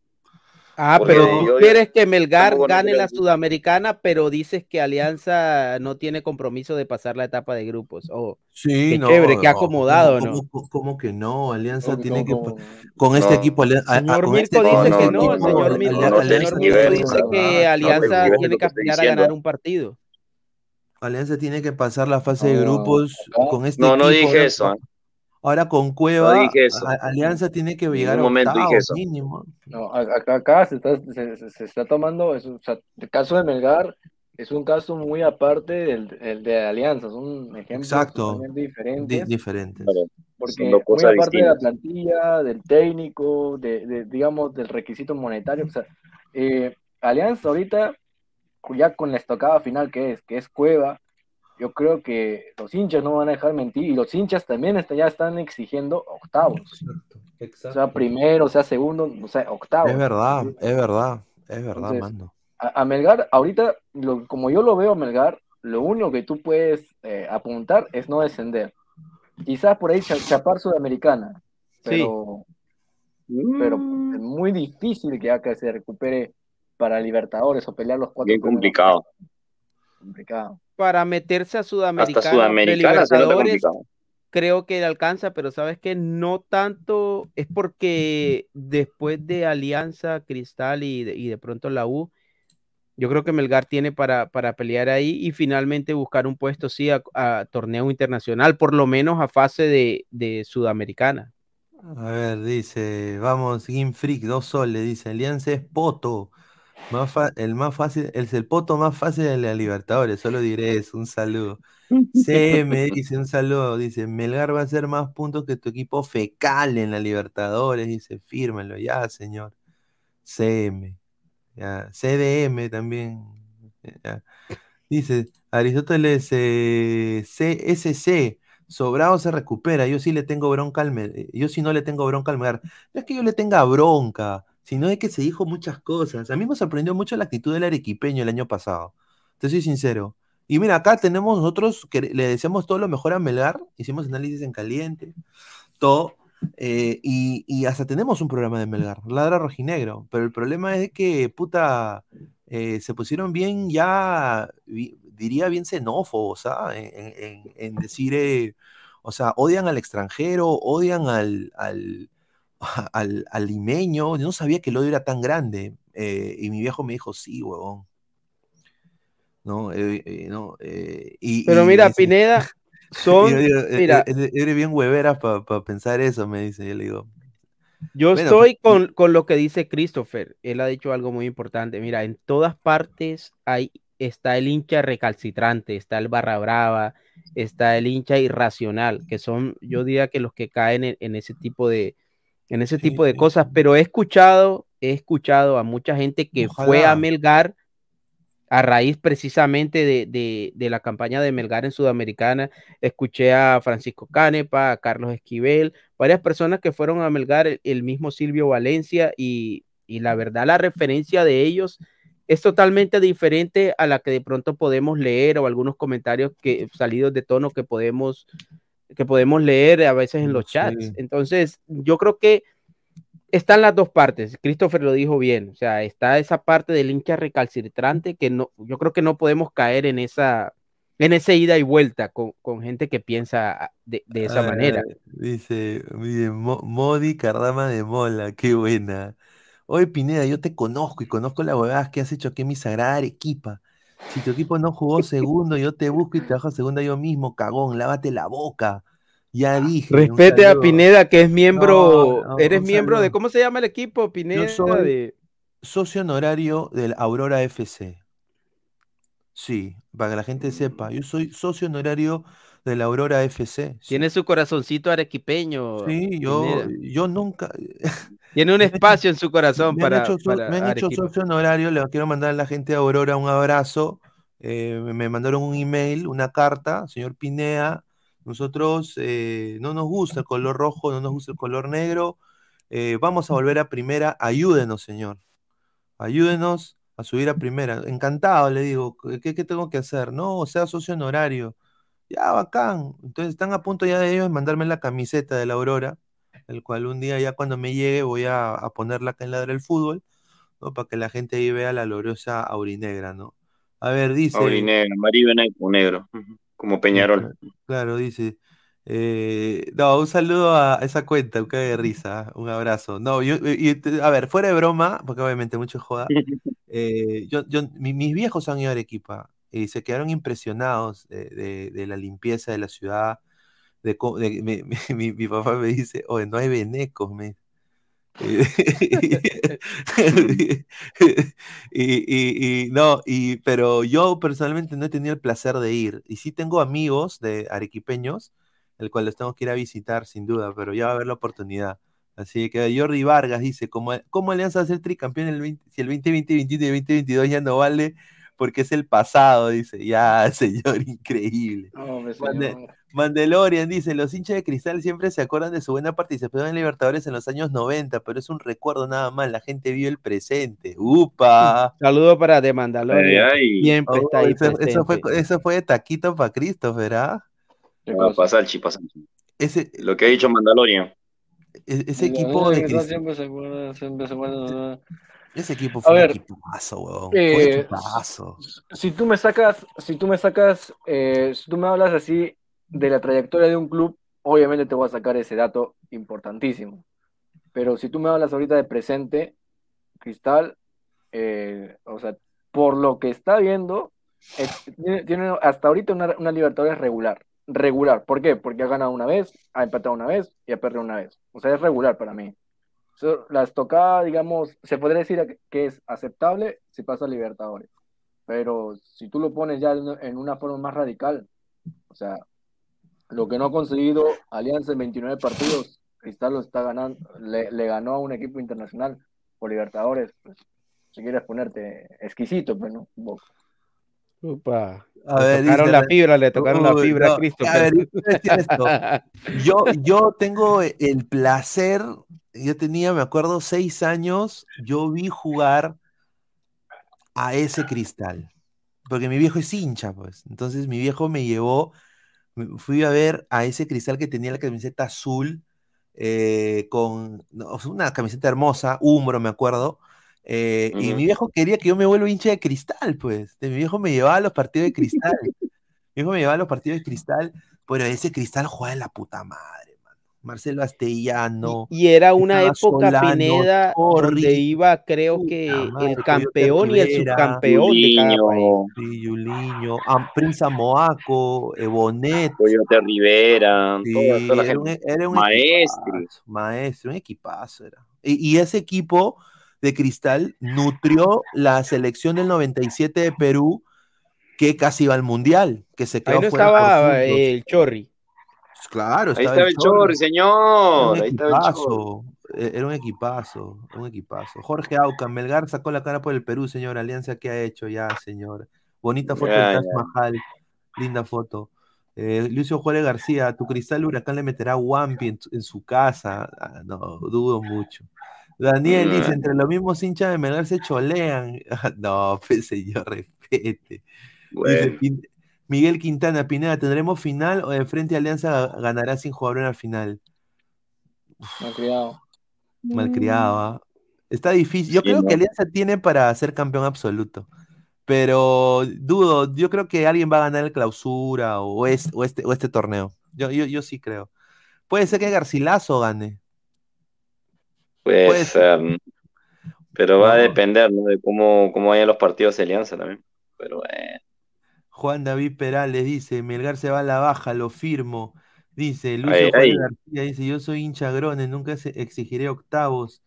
S4: Ah,
S3: Porque
S4: pero tú
S3: yo-
S4: quieres que Melgar
S3: no
S4: gane la Sudamericana, pero dices que Alianza no tiene compromiso de pasar la etapa de grupos. Oh,
S1: Sí,
S4: Qué
S1: no,
S4: chévere, qué
S1: no,
S4: acomodado,
S1: ¿cómo-
S4: ¿no?
S1: cómo- cómo que no? Alianza tiene que. Con este
S3: No.
S1: equipo. a- a-
S4: Señor Mirko dice
S1: equipo-
S3: no,
S4: que
S3: no,
S4: no,
S3: no,
S4: señor
S3: no,
S4: Mirko,
S3: no, no,
S4: señor
S3: no,
S4: Mirko
S3: no,
S4: dice
S3: no,
S4: que
S1: no,
S4: Alianza
S3: no, no,
S4: tiene que aspirar a ganar un partido.
S1: Alianza tiene que pasar la fase de
S6: No,
S1: grupos con este
S3: No, no
S1: equipo,
S3: dije eso. ¿Ah?
S1: Ahora con Cueva,
S3: dije eso.
S1: Alianza tiene que llegar a
S3: momento dije eso.
S1: mínimo.
S6: No, acá, acá se, está, se, se- se está tomando, es, o sea, el caso de Melgar es un caso muy aparte del, el de Alianza, son ejemplos
S1: Exacto. Di-
S6: diferentes.
S3: Claro.
S6: Porque muy aparte de la plantilla, del técnico, de, de, digamos, del requisito monetario, o sea, eh, Alianza ahorita, ya con la estocada final que es, que es Cueva, yo creo que los hinchas no van a dejar mentir y los hinchas también está- ya están exigiendo octavos, o sea, primero, o sea, segundo, o sea, octavos.
S1: Es verdad, es verdad, es verdad,
S6: Entonces,
S1: mando.
S6: A, a Melgar, ahorita, lo- como yo lo veo a Melgar, lo único que tú puedes eh, apuntar es no descender. Quizás por ahí cha- chapar Sudamericana, pero, pero
S3: Mm,
S6: es muy difícil que acá se recupere para Libertadores o pelear los cuatro
S3: Bien complicado.
S6: Complicado.
S4: Para meterse a
S3: Hasta
S4: Sudamericana,
S3: se
S4: creo que le alcanza, pero sabes que no tanto es porque después de Alianza, Cristal y de, y de pronto la U, yo creo que Melgar tiene para, para pelear ahí y finalmente buscar un puesto, sí, a, a torneo internacional, por lo menos a fase de, de Sudamericana.
S7: A ver, dice, vamos, Game Freak, dos soles, dice, Alianza es poto. Más fa- el más fácil, es el poto más fácil de la Libertadores, solo diré eso, un saludo. CM dice, un saludo, dice, Melgar va a hacer más puntos que tu equipo fecal en la Libertadores, dice, fírmelo, ya, señor. CM, ya, CDM también, ya. Dice, Aristóteles, eh, CSC, Sobrado se recupera, yo sí le tengo bronca al, yo sí no le tengo bronca al Melgar. No es que yo le tenga bronca,
S1: sino de que se dijo muchas cosas. A mí me sorprendió mucho la actitud del arequipeño el año pasado. Te soy sincero. Y mira, acá tenemos nosotros que le deseamos todo lo mejor a Melgar, hicimos análisis en caliente, todo, eh, y, y hasta tenemos un programa de Melgar, Ladra Rojinegro, pero el problema es que, puta, eh, se pusieron bien ya, diría bien xenófobos, ¿ah? En, en- en- decir, eh, o sea, odian al extranjero, odian al, al, al limeño, yo no sabía que el odio era tan grande, eh, y mi viejo me dijo, sí, huevón. ¿no? Eh, eh, no, eh, y,
S4: Pero
S1: y
S4: mira,
S1: dice-
S4: Pineda, son,
S1: yo digo, "E-
S4: mira,
S1: e- e- eres bien huevera para pensar eso, me dice. Yo le digo,
S4: Yo
S1: Bueno,
S4: estoy
S1: pues,
S4: con, con lo que dice Christopher. Él ha dicho algo muy importante. Mira, en todas partes hay, está el hincha recalcitrante, está el barra brava, está el hincha irracional, que son, yo diría que los que caen en, en ese tipo de, en ese tipo de cosas. Pero he escuchado, he escuchado a mucha gente que fue a. Melgar a raíz precisamente de, de- de la campaña de Melgar en Sudamericana. Escuché a Francisco Canepa, a Carlos Esquivel, varias personas que fueron a Melgar, el, el mismo Silvio Valencia, y, y la verdad la referencia de ellos es totalmente diferente a la que de pronto podemos leer o algunos comentarios que salidos de tono que podemos que podemos leer a veces en
S1: No
S4: los chats.
S1: sé.
S4: Entonces, yo creo que están las dos partes. Christopher lo dijo bien. O sea, está esa parte del hincha recalcitrante que no, yo creo que no podemos caer en esa, en ese ida y vuelta con, con gente que piensa de, de esa
S1: ah,
S4: manera.
S1: Dice, mire, Mo- Modi Cardama de Mola, qué buena. Oye, Pineda, yo te conozco y conozco las huevadas que has hecho aquí en mi sagrada Arequipa. Si tu equipo no jugó segundo, yo te busco y te bajo a segunda yo mismo, cagón, lávate la boca. Ya dije,
S4: Respete a. Pineda, que es miembro,
S1: No, no,
S4: eres miembro de. ¿cómo se llama el equipo, Pineda?
S1: soy-
S4: De-
S1: Socio honorario del Aurora FC. Sí, para que la gente sepa, yo soy socio honorario del Aurora FC. sí.
S4: Tiene su corazoncito arequipeño.
S1: Sí, yo,
S4: Pineda.
S1: yo nunca.
S4: Tiene un espacio en su corazón
S1: Me han
S4: para,
S1: hecho, so-
S4: para
S1: me han hecho socio honorario, le quiero mandar a la gente de Aurora un abrazo. eh, me- mandaron un email, una carta, señor Pinea. Nosotros eh, no nos gusta el color rojo, no nos gusta el color negro. eh, vamos a volver a primera. Ayúdenos, señor. Ayúdenos a subir a primera. Encantado, le digo. ¿Qué, qué tengo que hacer? No, sea socio honorario. Ya, bacán. Entonces están a punto ya de ellos de mandarme la camiseta de la Aurora, el cual un día ya cuando me llegue voy a, a ponerla acá en Ladra el Fútbol, ¿no? Para que la gente ahí vea la gloriosa aurinegra, ¿no? A ver, dice.
S3: Aurinegro, amarillo negro, como Peñarol.
S1: Claro, dice. eh, no, un saludo a esa cuenta, un cague de risa, ¿ah? un abrazo. No, yo, y- a ver, fuera de broma, porque obviamente mucho joda, eh, yo, yo, mi- mis viejos han ido a Arequipa y se quedaron impresionados de, de- de la limpieza de la ciudad. De, de- mi, mi papá me dice, oye, no hay venecos, me. y, y- y- no, y, pero yo personalmente no he tenido el placer de ir. Y sí tengo amigos de arequipeños, el cual los tengo que ir a visitar sin duda, pero ya va a haber la oportunidad. Así que Jordi Vargas dice, ¿cómo, cómo Alianza va a ser tricampeón el 20 si el 2020, 2021 y 2022 ya no vale? Porque es el pasado, dice. Ya, señor, increíble.
S6: No, hombre,
S1: Mande-
S6: señor.
S1: Mandalorian dice, los hinchas de cristal siempre se acuerdan de su buena participación en Libertadores en los años 90, pero es un recuerdo nada más, la gente vio el presente. ¡Upa!
S4: Saludo para The Mandalorian.
S3: Ay, ay.
S4: Siempre
S1: Oh,
S4: está ahí
S1: eso, eso fue,
S4: presente.
S1: eso fue de taquito para ¿ah?
S6: ¿Qué
S3: Ah,
S6: cosa?
S3: Pasalchi, Pasalchi.
S1: Ese,
S3: Lo que ha dicho Mandalorian.
S1: e- ese equipo de Cristal-
S6: siempre se acuerda, siempre se acuerda.
S1: Ese equipo
S6: A
S1: fue un
S6: ver,
S1: equipazo, weón. Fue un
S6: eh,
S1: equipazo.
S6: Si tú me sacas, si tú me sacas, eh, si tú me hablas así de la trayectoria de un club, obviamente te voy a sacar ese dato importantísimo. Pero si tú me hablas ahorita de presente, Cristal, eh, o sea, por lo que está viendo, es- tiene, tiene hasta ahorita una, una Libertadores regular. Regular. ¿Por qué? Porque ha ganado una vez, ha empatado una vez y ha perdido una vez. O sea, es regular para mí. Las tocadas, digamos, se podría decir que es aceptable si pasa a Libertadores. Pero si tú lo pones ya en una forma más radical, o sea, lo que no ha conseguido Alianza en 29 partidos, Cristal lo está ganando, le, le ganó a un equipo internacional por Libertadores, pues, si quieres ponerte exquisito, pues, ¿no? Un poco.
S4: Upa.
S1: A
S4: Le
S1: ver,
S4: tocaron
S1: dice-
S4: la fibra, le tocaron la fibra
S1: no,
S4: a Christopher.
S1: a ver, esto. Yo, yo tengo el placer yo tenía, me acuerdo, seis años, yo vi jugar a ese cristal. Porque mi viejo es hincha, pues. Entonces mi viejo me llevó, fui a ver a ese cristal que tenía la camiseta azul, eh, con no, una camiseta hermosa, Umbro, me acuerdo. eh, y mi viejo quería que yo me vuelva hincha de cristal, pues. De mi viejo me llevaba a los partidos de cristal. Mi viejo me llevaba a los partidos de cristal, pero ese cristal jugaba de la puta madre. Marcelo Astellano,
S4: Y, y era una época,
S1: Solano,
S4: Pineda, donde
S1: Chorri,
S4: iba, creo que
S1: madre,
S4: el campeón y el subcampeón de cada país.
S3: Juliño,
S1: Sí, Yuliño, Am- Prince Amoaco, eh,
S3: Coyote Rivera,
S1: sí,
S3: toda, toda la
S1: era un, era equipazo, maestro, un equipazo era. Y, y ese equipo de Cristal nutrió la selección del 97 de Perú, que casi iba al Mundial, que se
S4: Ahí
S1: quedó
S4: no
S1: fuera
S4: estaba el Chorri.
S1: Claro,
S3: Ahí
S1: estaba
S3: estaba el Chorri, señor. Ahí estaba el Chorri.
S1: equipazo, eh, era un equipazo, un equipazo. Jorge Aucan, Melgar sacó la cara por el Perú, señor. Alianza, ¿qué ha hecho ya, señor? Bonita foto del Taj. Mahal, linda foto. Eh, Lucio Juárez García, tu cristal huracán le meterá Wampi en, su- en su casa. Ah, no, dudo mucho. Daniel dice,
S3: Mm.
S1: entre los mismos hinchas de Melgar se cholean. No, pues señor, respete.
S3: Bueno,
S1: Miguel Quintana, Pineda, ¿tendremos final o de frente Alianza ganará sin jugar una final?
S6: Malcriado.
S1: Malcriado, ¿ah? Está difícil. Yo
S3: Sí,
S1: creo
S3: ¿no?
S1: que Alianza tiene para ser campeón absoluto. Pero dudo, yo creo que alguien va a ganar el clausura o, es- o este, o este torneo. Yo, yo, yo sí creo. Puede ser que Garcilaso gane.
S3: puede
S1: puede
S3: ser. Pero va a depender, ¿no? De cómo, cómo vayan los partidos de Alianza también. Pero bueno.
S1: Juan David Perales dice, Melgar se va a la baja, lo firmo. Dice, Lucio
S3: Ay.
S1: García dice, yo soy hincha Grone, nunca se- exigiré octavos.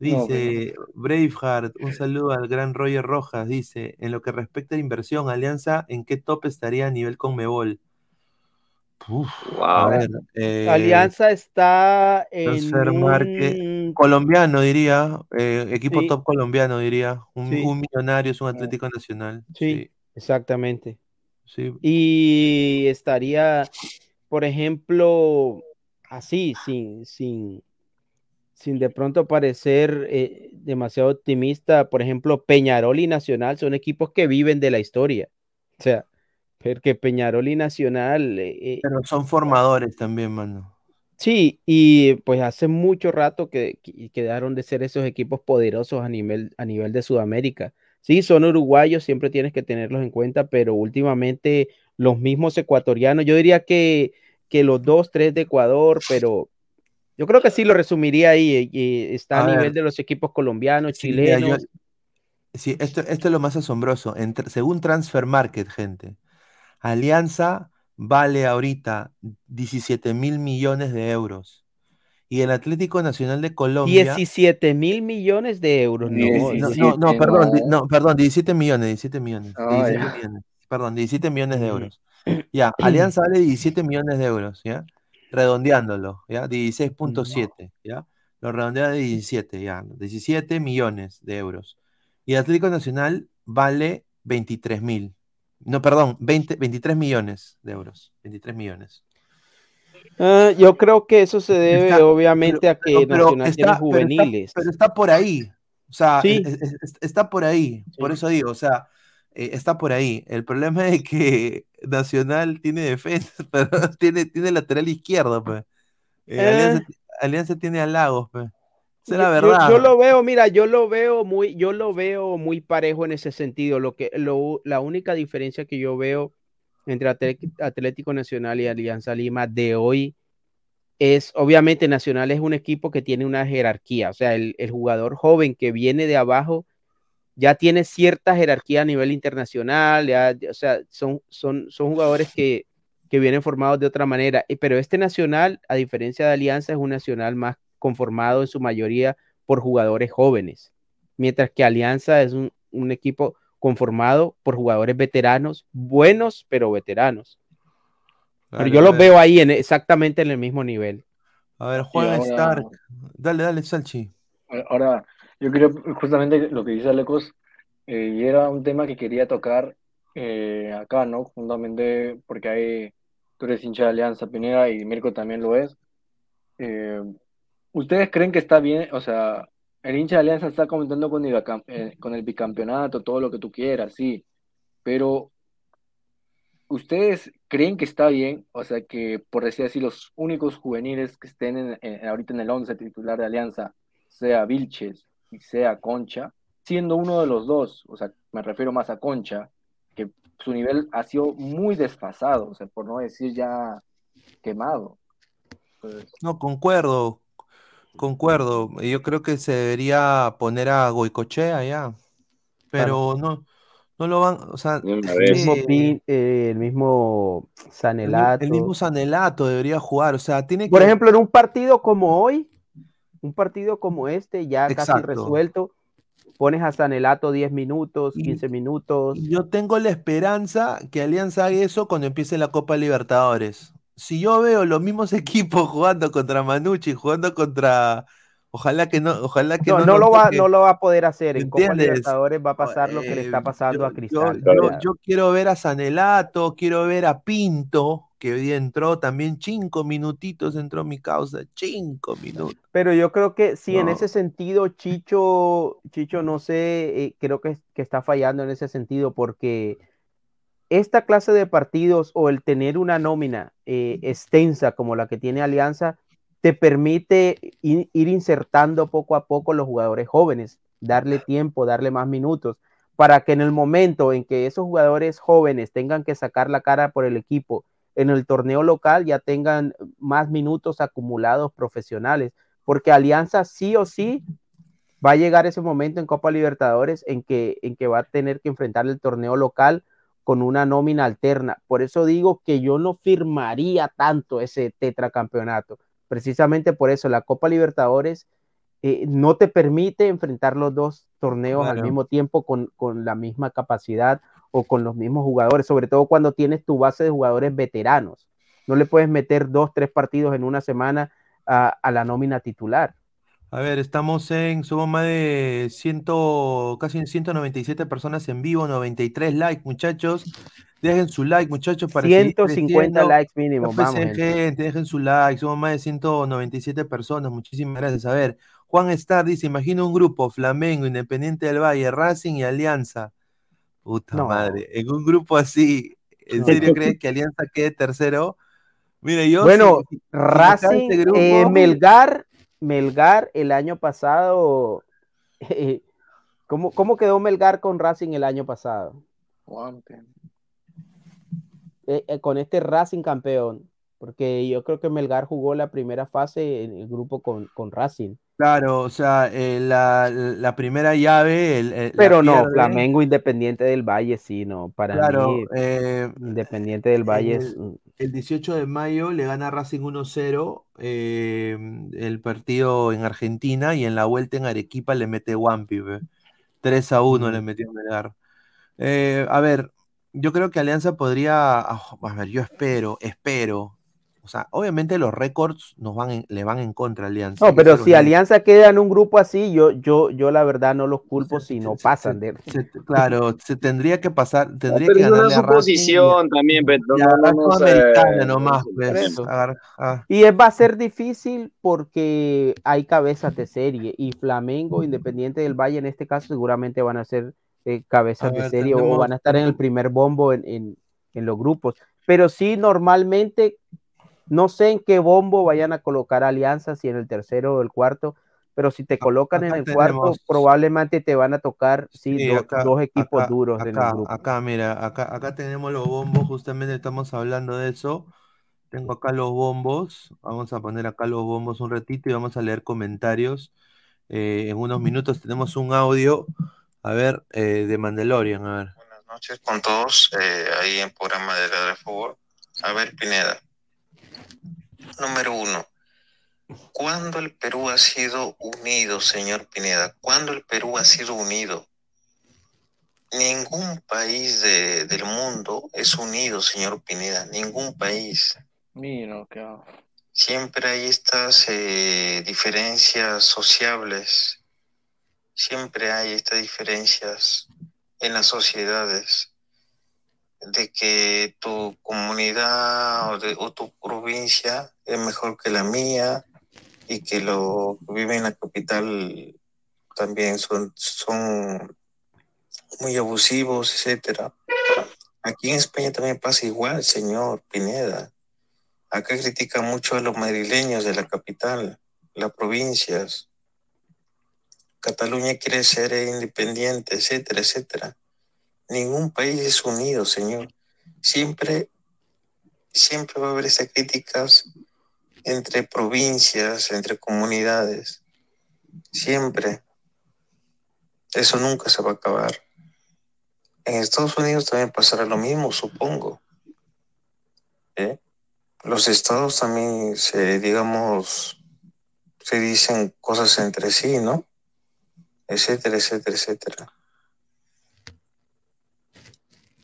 S6: No,
S1: Dice Braveheart, un saludo al gran Roger Rojas. Dice, en lo que respecta a inversión, Alianza, ¿en qué top estaría a nivel Conmebol? Uf, a
S3: Wow.
S1: ver, eh,
S4: Alianza está en un...
S1: colombiano diría, eh, equipo
S4: Sí.
S1: top colombiano diría, un,
S4: Sí.
S1: un millonario es un Atlético Nacional.
S4: Sí, exactamente.
S1: sí.
S4: Y estaría, por ejemplo, así, sin, sin, sin de pronto parecer eh, demasiado optimista, por ejemplo, Peñarol y Nacional son equipos que viven de la historia. O sea, porque Peñarol y Nacional, eh,
S1: Pero son formadores también, mano.
S4: sí, y pues hace mucho rato que, que quedaron de ser esos equipos poderosos a nivel, a nivel de Sudamérica. Sí, son uruguayos, siempre tienes que tenerlos en cuenta, pero últimamente los mismos ecuatorianos, yo diría que, que los dos, tres de Ecuador, pero yo creo que sí lo resumiría ahí, eh, eh, está a,
S1: A
S4: nivel de los equipos colombianos,
S1: Sí, mira, yo-
S4: chilenos.
S1: sí, esto, esto es lo más asombroso. Entre- según Transfer Market, gente, Alianza vale ahorita 17 mil millones de euros. Y el Atlético Nacional de Colombia.
S4: 17 mil millones de euros, no,
S1: No, no,
S6: 17,
S1: no, perdón,
S6: no.
S1: no, perdón, 17 millones, 17 millones,
S6: Ah,
S1: 17
S6: ya.
S1: millones, perdón, 17 millones de euros. Ya, Alianza vale 17 millones de euros, ¿ya? Redondeándolo, ¿ya? 16.7, ¿ya? Lo redondea de 17, ya, 17 millones de euros. Y el Atlético Nacional vale 23 mil. No, perdón, 20, 23 millones de euros, 23 millones.
S4: Ah, yo creo que eso se debe
S1: Está-
S4: obviamente a que
S1: Pero- pero
S4: Nacional
S1: está-
S4: tiene
S1: pero está-
S4: juveniles.
S1: Pero está por ahí. O sea,
S4: Sí.
S1: es- es- es- está por ahí. Por
S4: Sí.
S1: eso digo, o sea, eh, está por ahí. El problema es que Nacional tiene defensa, pero tiene, tiene lateral izquierdo, pues. Eh,
S4: Eh.
S1: Alianza, Alianza tiene a Lagos, pues.
S4: Yo- yo-. Yo, lo veo, mira, yo lo veo muy, yo lo veo muy parejo en ese sentido. Lo que, lo, la única diferencia que yo veo entre Atlético Nacional y Alianza Lima de hoy es, obviamente, Nacional es un equipo que tiene una jerarquía. O sea, el, el jugador joven que viene de abajo ya tiene cierta jerarquía a nivel internacional. ya- o sea, son, son, son jugadores que, que vienen formados de otra manera. Y- Pero este Nacional, a diferencia de Alianza, es un Nacional más conformado en su mayoría por jugadores jóvenes, mientras que Alianza es un, un equipo conformado por jugadores veteranos, buenos, pero veteranos. Pero yo los veo ahí en, exactamente en el mismo nivel.
S1: A ver, Juan
S6: ahora-
S1: Stark. Dale, dale, Salchi.
S6: Ahora, yo creo justamente lo que dice Alecos, eh, y era un tema que quería tocar eh, acá, ¿no? Justamente porque hay, tú eres hincha de Alianza Pineda y Mirko también lo es. Eh, ¿Ustedes creen que está bien? O sea, el hincha de Alianza está comentando con el, bicam- eh, con el bicampeonato, todo lo que tú quieras, sí. Pero, ¿ustedes creen que está bien? O sea, que por decir así, los únicos juveniles que estén en- en- ahorita en el 11 titular de Alianza, sea Vilches y sea Concha, siendo uno de los dos, o sea, me refiero más a Concha, que su nivel ha sido muy desfasado, o sea, por no decir ya quemado. Pues,
S1: No, concuerdo, concuerdo. Yo creo que se debería poner a Goicochea ya, pero no, no lo van, o sea,
S4: El mismo, Pin- eh, el mismo
S1: el, mi-
S4: Sanelato.
S1: el mismo Sanelato debería jugar, o sea, tiene
S4: Por
S1: que,
S4: ejemplo, en un partido como hoy, un partido como este, ya casi resuelto, pones a Sanelato 10 minutos,
S1: Y,
S4: 15 minutos.
S1: yo tengo la esperanza que Alianza haga eso cuando empiece la Copa Libertadores. Si yo veo los mismos equipos jugando contra Manucci, jugando contra, ojalá que no, ojalá que
S4: No,
S1: no
S4: no
S1: nos
S4: lo va,
S1: toque,
S4: no lo va a poder hacer. En Copa. Libertadores va a pasar lo que le está
S1: eh,
S4: pasando
S1: yo,
S4: a Cristal.
S1: yo, quiero ver a Sanelato, quiero ver a Pinto, que hoy entró también cinco minutitos, entró mi causa, cinco minutos.
S4: Pero yo creo que sí, en ese sentido, Chicho, Chicho, no sé, eh, creo que, que está fallando en ese sentido porque esta clase de partidos o el tener una nómina eh, extensa como la que tiene Alianza te permite ir, ir insertando poco a poco los jugadores jóvenes, darle tiempo, darle más minutos, para que en el momento en que esos jugadores jóvenes tengan que sacar la cara por el equipo en el torneo local ya tengan más minutos acumulados profesionales, porque Alianza sí o sí va a llegar ese momento en Copa Libertadores en que, en que va a tener que enfrentar el torneo local con una nómina alterna. Por eso digo que yo no firmaría tanto ese tetracampeonato. Precisamente por eso la Copa Libertadores eh, no te permite enfrentar los dos torneos
S1: claro.
S4: al mismo tiempo con, con, la misma capacidad o con los mismos jugadores, sobre todo cuando tienes tu base de jugadores veteranos. No le puedes meter dos, tres partidos en una semana a, a la nómina titular.
S1: A ver, estamos en, somos más de 100, casi 197 personas en vivo, 93 likes, muchachos. Dejen su like, muchachos,
S4: para 150 likes mínimo,
S1: vamos. Gente. dejen su like, somos más de 197 personas, muchísimas gracias. A ver, Juan Star dice, imagina un grupo, Flamengo, Independiente del Valle, Racing y Alianza. Puta no. madre, en un grupo así, ¿en no. serio crees que Alianza quede tercero?
S4: Mire, yo... Bueno, si, Racing, grupo, eh, Melgar, Melgar el año pasado, eh, ¿cómo, ¿cómo, quedó Melgar con Racing el año pasado? Eh, eh, con este Racing campeón, porque yo creo que Melgar jugó la primera fase en el grupo con, con Racing.
S1: Claro, o sea, eh, la, la, primera llave. El, el,
S4: Pero no, pierde. Flamengo Independiente del Valle, sí, no. Para
S1: claro,
S4: mí,
S1: eh,
S4: Independiente del Valle
S1: el,
S4: es.
S1: El 18 de mayo le gana Racing 1-0 eh, el partido en Argentina y en la vuelta en Arequipa le mete Wampi. 3 a 1 mm. le metió Melgar. Eh, a ver, yo creo que Alianza podría. Oh, a ver, yo espero, espero o sea, obviamente los récords nos van en, le van en contra a Alianza.
S4: No, pero si Alianza queda en un grupo así, yo, yo, yo la verdad no los culpo se, si no se, pasan.
S1: Se, de... claro, se tendría que pasar, tendría
S3: no,
S1: que ganarle
S3: es una posición también, pero
S1: no, no, no, americana nomás, pues, agar,
S4: ah. Y es, va a ser difícil porque hay cabezas de serie y Flamengo, Independiente del Valle, en este caso, seguramente van a ser eh, cabezas ver, de serie tenemos, o van a estar en el primer bombo en, en, en los grupos. Pero sí, normalmente no sé en qué bombo vayan a colocar alianzas, si en el tercero o el cuarto, pero si te colocan acá en el tenemos... cuarto, probablemente te van a tocar sí,
S1: sí
S4: do,
S1: acá,
S4: dos equipos
S1: acá,
S4: duros
S1: acá,
S4: en el grupo.
S1: Acá, mira, acá, acá tenemos los bombos, justamente estamos hablando de eso. Tengo acá los bombos, vamos a poner acá los bombos un ratito y vamos a leer comentarios. Eh, en unos minutos tenemos un audio, a ver, eh, de Mandalorian, a ver.
S8: Buenas noches con todos, eh, ahí en programa de de Fútbol. A ver, Pineda, Número uno, ¿cuándo el Perú ha sido unido, señor Pineda? ¿Cuándo el Perú ha sido unido? Ningún país de, del mundo es unido, señor Pineda, ningún país.
S6: Mira, qué...
S8: Siempre hay estas eh, diferencias sociables, siempre hay estas diferencias en las sociedades de que tu comunidad o, de, tu provincia es mejor que la mía, y que lo que viven en la capital también son, son muy abusivos, etcétera. Aquí en España también pasa igual, señor Pineda. Acá critican mucho a los madrileños de la capital, las provincias. Cataluña quiere ser independiente, etcétera, etcétera. Ningún país es unido, señor. Siempre, siempre va a haber esas críticas entre provincias, entre comunidades. Siempre. Eso nunca se va a acabar. En Estados Unidos también pasará lo mismo, supongo. ¿Eh? Los estados también se, digamos, se dicen cosas entre sí, ¿no? Etcétera, etcétera, etcétera.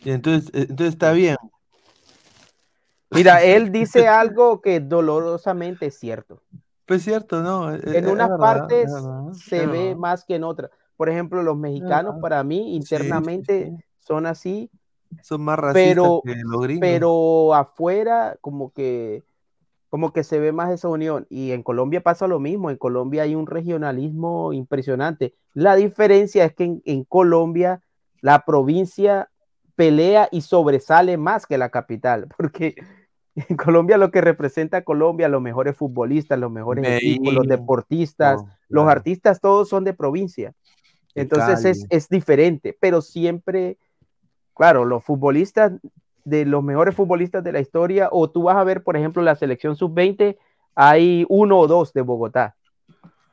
S1: Entonces, eh, entonces está bien.
S4: Mira, él dice algo que dolorosamente es cierto.
S1: Pues cierto, ¿no? Es-
S4: En
S1: es
S4: unas partes
S1: verdad,
S4: se ve más que en otras. Por ejemplo, los mexicanos para mí
S1: Sí, sí,
S4: internamente
S1: sí.
S4: son así,
S1: Son más racistas
S4: pero,
S1: que los gringos.
S4: pero afuera como que, como que se ve más esa unión. Y en Colombia pasa lo mismo. En Colombia hay un regionalismo impresionante. La diferencia es que en, en Colombia la provincia pelea y sobresale más que la capital, porque en Colombia lo que representa a Colombia, los mejores futbolistas, los mejores equipos, los
S1: Medellín,
S4: deportistas,
S1: todo,
S4: los
S1: claro.
S4: artistas, todos son de provincia. Entonces es, es diferente, pero siempre, claro, los futbolistas, de los mejores futbolistas de la historia, o tú vas a ver, por ejemplo, la selección sub-20, hay uno o dos de Bogotá.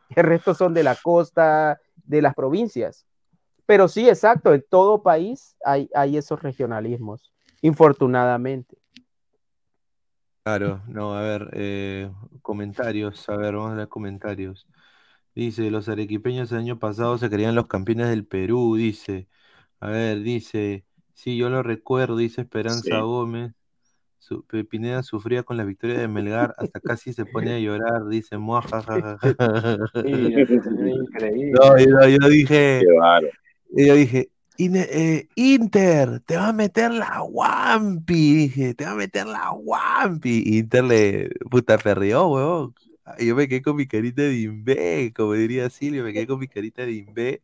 S4: El resto son de la costa, de las provincias. Pero sí, exacto, en todo país hay, hay esos regionalismos, infortunadamente.
S1: Claro, no, a ver, eh, comentarios, a ver, vamos a ver comentarios. Dice, los arequipeños el año pasado se creían los campeones del Perú, dice. A ver, dice, sí, yo lo recuerdo, dice Esperanza
S3: Sí.
S1: Gómez. Su, Pineda sufría con la victoria de Melgar, hasta casi se ponía a llorar, dice, muajajaja.
S6: Sí.
S1: No, yo, yo dije. Yo dije, "Ine- eh, Inter, te va a meter la Wampi, dije, te va a meter la Wampi. Inter le, puta, perdió, huevón. Y Yo me quedé con mi carita de imbé, como diría Silvio, me quedé con mi carita de imbé.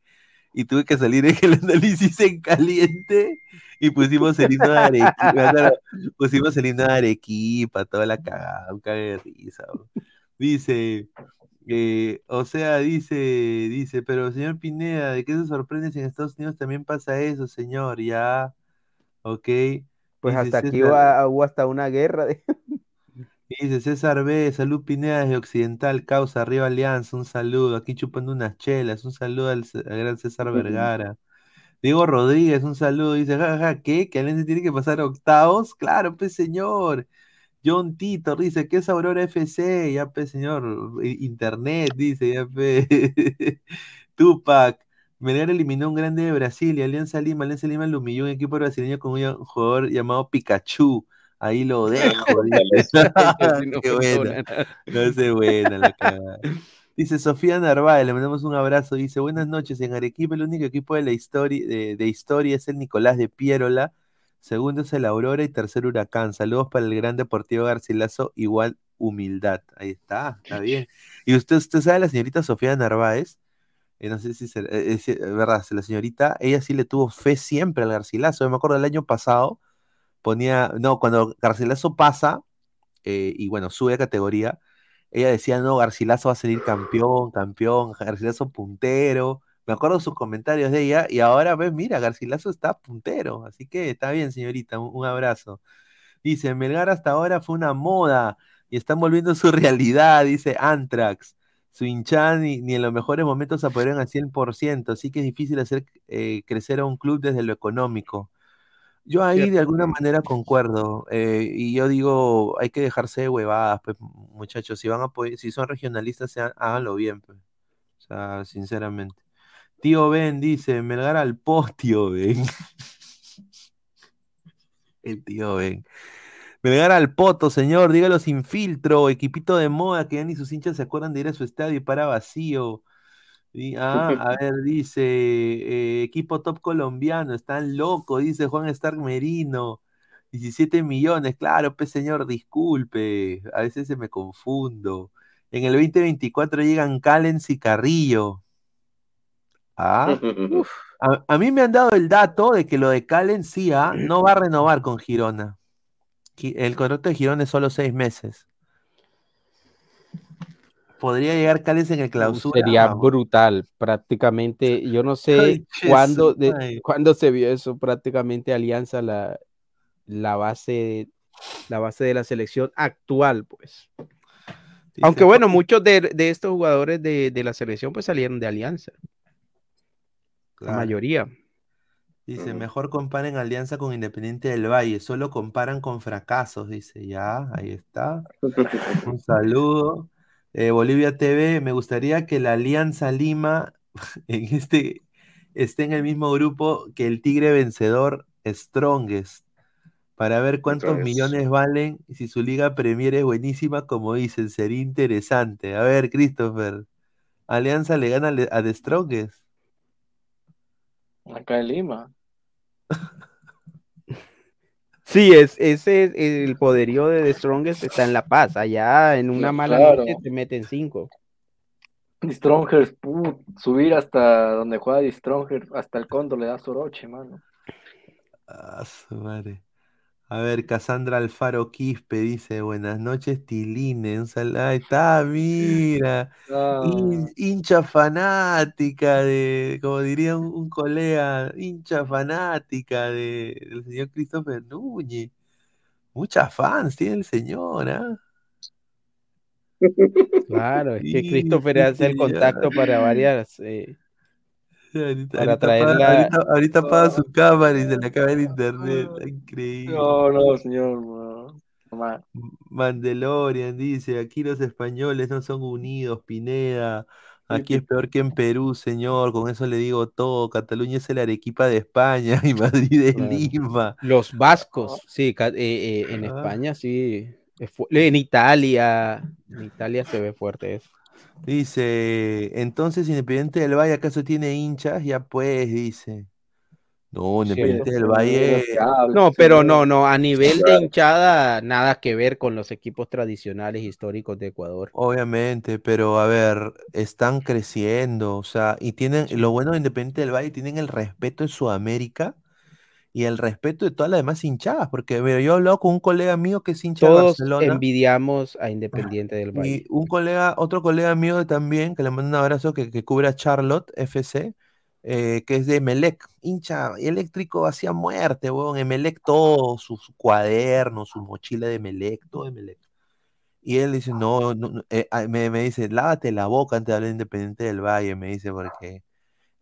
S1: Y tuve que salir en el análisis en caliente y pusimos el himno de Arequipa, pusimos el himno de Arequipa, toda la cagada, un cague de risa. huevón. Dice, eh, o sea, dice, dice, pero señor Pineda, ¿de qué se sorprende si en Estados Unidos también pasa eso, señor? Ya, ok.
S4: Pues
S1: Dice
S4: hasta aquí
S1: César,
S4: hubo, hasta una guerra. De...
S1: dice César B, salud Pineda desde Occidental, causa, arriba Alianza, un saludo, aquí chupando unas chelas, un saludo al, gran César Vergara. Diego Rodríguez, un saludo, dice, jajaja, ¿qué? ¿Que Alianza tiene que pasar octavos? Claro, pues señor. John Tito dice, ¿qué es Aurora FC? Ya, pues, señor. Internet, dice, ya, pe. Tupac. Melgar eliminó un grande de Brasil y Alianza Lima. Alianza Lima lo humilló un equipo brasileño con un jugador llamado Pikachu. Ahí lo dejo, Qué buena. No sé buena la cagada. Dice Sofía Narváez, le mandamos un abrazo. Dice, buenas noches. En Arequipa el único equipo de la historia, de, de historia es el Nicolás de Piérola. Segundo es el Aurora y tercer Huracán. Saludos para el gran Deportivo Garcilaso, igual humildad. Ahí está, está bien. Y usted, usted sabe la señorita Sofía Narváez, eh, no sé si es verdad, la señorita, ella sí le tuvo fe siempre al Garcilaso. Yo me acuerdo del año pasado, ponía, no, cuando Garcilaso pasa, eh, y bueno, sube a categoría, ella decía, no, Garcilaso va a salir campeón, campeón, Garcilaso puntero. Me acuerdo sus comentarios de ella y ahora ves, mira, Garcilaso está puntero, así que está bien, señorita, un, un abrazo. Dice, Melgar hasta ahora fue una moda y están volviendo su realidad, dice Antrax. Su hinchada ni, ni en los mejores momentos apoyaron al 100%, así que es difícil hacer eh, crecer a un club desde lo económico. Yo ahí de alguna manera concuerdo, eh, y yo digo, hay que dejarse de huevadas, pues, muchachos, si van a si son regionalistas, sean- háganlo bien, pues. O sea, sinceramente. Tío Ben dice, Melgar al post, tío Ben. El tío Ben. Melgar al poto, señor, dígalo sin filtro, equipito de moda que ya ni sus hinchas se acuerdan de ir a su estadio y para vacío. Y, ah, a ver, dice, eh, equipo top colombiano, están locos, dice Juan Stark Merino. 17 millones, claro, pues señor, disculpe, a veces se me confundo. En el 2024 llegan Callens y Carrillo. Ah, uf. A, a mí me han dado el dato de que lo de Callens sí, ah, no va a renovar con Girona. Gi- El contrato de Girona es solo seis meses. Podría llegar Callens en el clausura.
S4: Sería
S1: vamos.
S4: brutal, prácticamente. Yo no sé
S1: Ay,
S4: cuándo, de- cuándo se vio eso, prácticamente Alianza, la, la base, la base de la selección actual, pues.
S1: Dice,
S4: Aunque bueno, muchos de, de estos jugadores de, de la selección pues salieron de Alianza, la mayoría.
S1: Dice, mejor comparen Alianza con Independiente del Valle, solo comparan con fracasos, dice, ya, ahí está. Un saludo. Eh, Bolivia TV, me gustaría que la Alianza Lima en este esté en el mismo grupo que el Tigre vencedor Strongest, para ver cuántos millones valen y si su liga Premier es buenísima, como dicen, sería interesante. A ver, Christopher, Alianza le gana a The Strongest.
S6: Acá en Lima.
S4: Sí, es, ese es el poderío de The Strongest está en La Paz. Allá en una mala
S6: Claro.
S4: noche te meten cinco.
S6: Y Strongers, put, subir hasta donde juega Di Stronger, hasta el Cóndor le da Soroche, mano.
S1: Ah, su madre. A ver, Cassandra Alfaro Quispe dice, buenas noches, Tiline. Un sal- Ahí está, mira.
S6: Ah,
S1: Hin- hincha fanática de, como diría un, un colega, hincha fanática de, del señor Christopher Núñez. Muchas fans tiene el señor, ¿ah?
S4: Claro, es que Christopher
S1: sí,
S4: hace el contacto para varias. eh,
S1: Ahorita,
S4: Para
S1: ahorita ahorita- apaga su cámara y se le acaba el internet. Increíble.
S6: no, no, señor. No. Mamá.
S1: Mandalorian dice, aquí los españoles no son unidos, Pineda. Aquí es peor que en Perú, señor. Con eso le digo todo. Cataluña es el Arequipa de España y Madrid es
S4: Claro.
S1: Lima.
S4: Los vascos, sí, eh, eh, en. España sí. En Italia, en Italia se ve fuerte eso.
S1: Dice, entonces Independiente del Valle acaso tiene hinchas, ya pues, dice. No, Independiente del Valle.
S4: No, pero no, no, a nivel de hinchada, nada que ver con los equipos tradicionales históricos de Ecuador.
S1: Obviamente, pero a ver, están creciendo, o sea, y tienen, lo bueno de Independiente del Valle, tienen el respeto de Sudamérica y el respeto de todas las demás hinchadas, porque mira, yo he hablado con un colega mío que es hincha de Barcelona
S4: envidiamos a Independiente del Valle.
S1: y un colega, otro colega mío también, que le mando un abrazo, que, que cubre a Charlotte FC, eh, que es de Emelec, hincha eléctrico hacía muerte, weón, Emelec todo, su, su cuaderno, su mochila de Emelec, todo Emelec. Y él dice, no, no, eh, ah, me, me dice, lávate la boca antes de hablar de Independiente del Valle, me dice, porque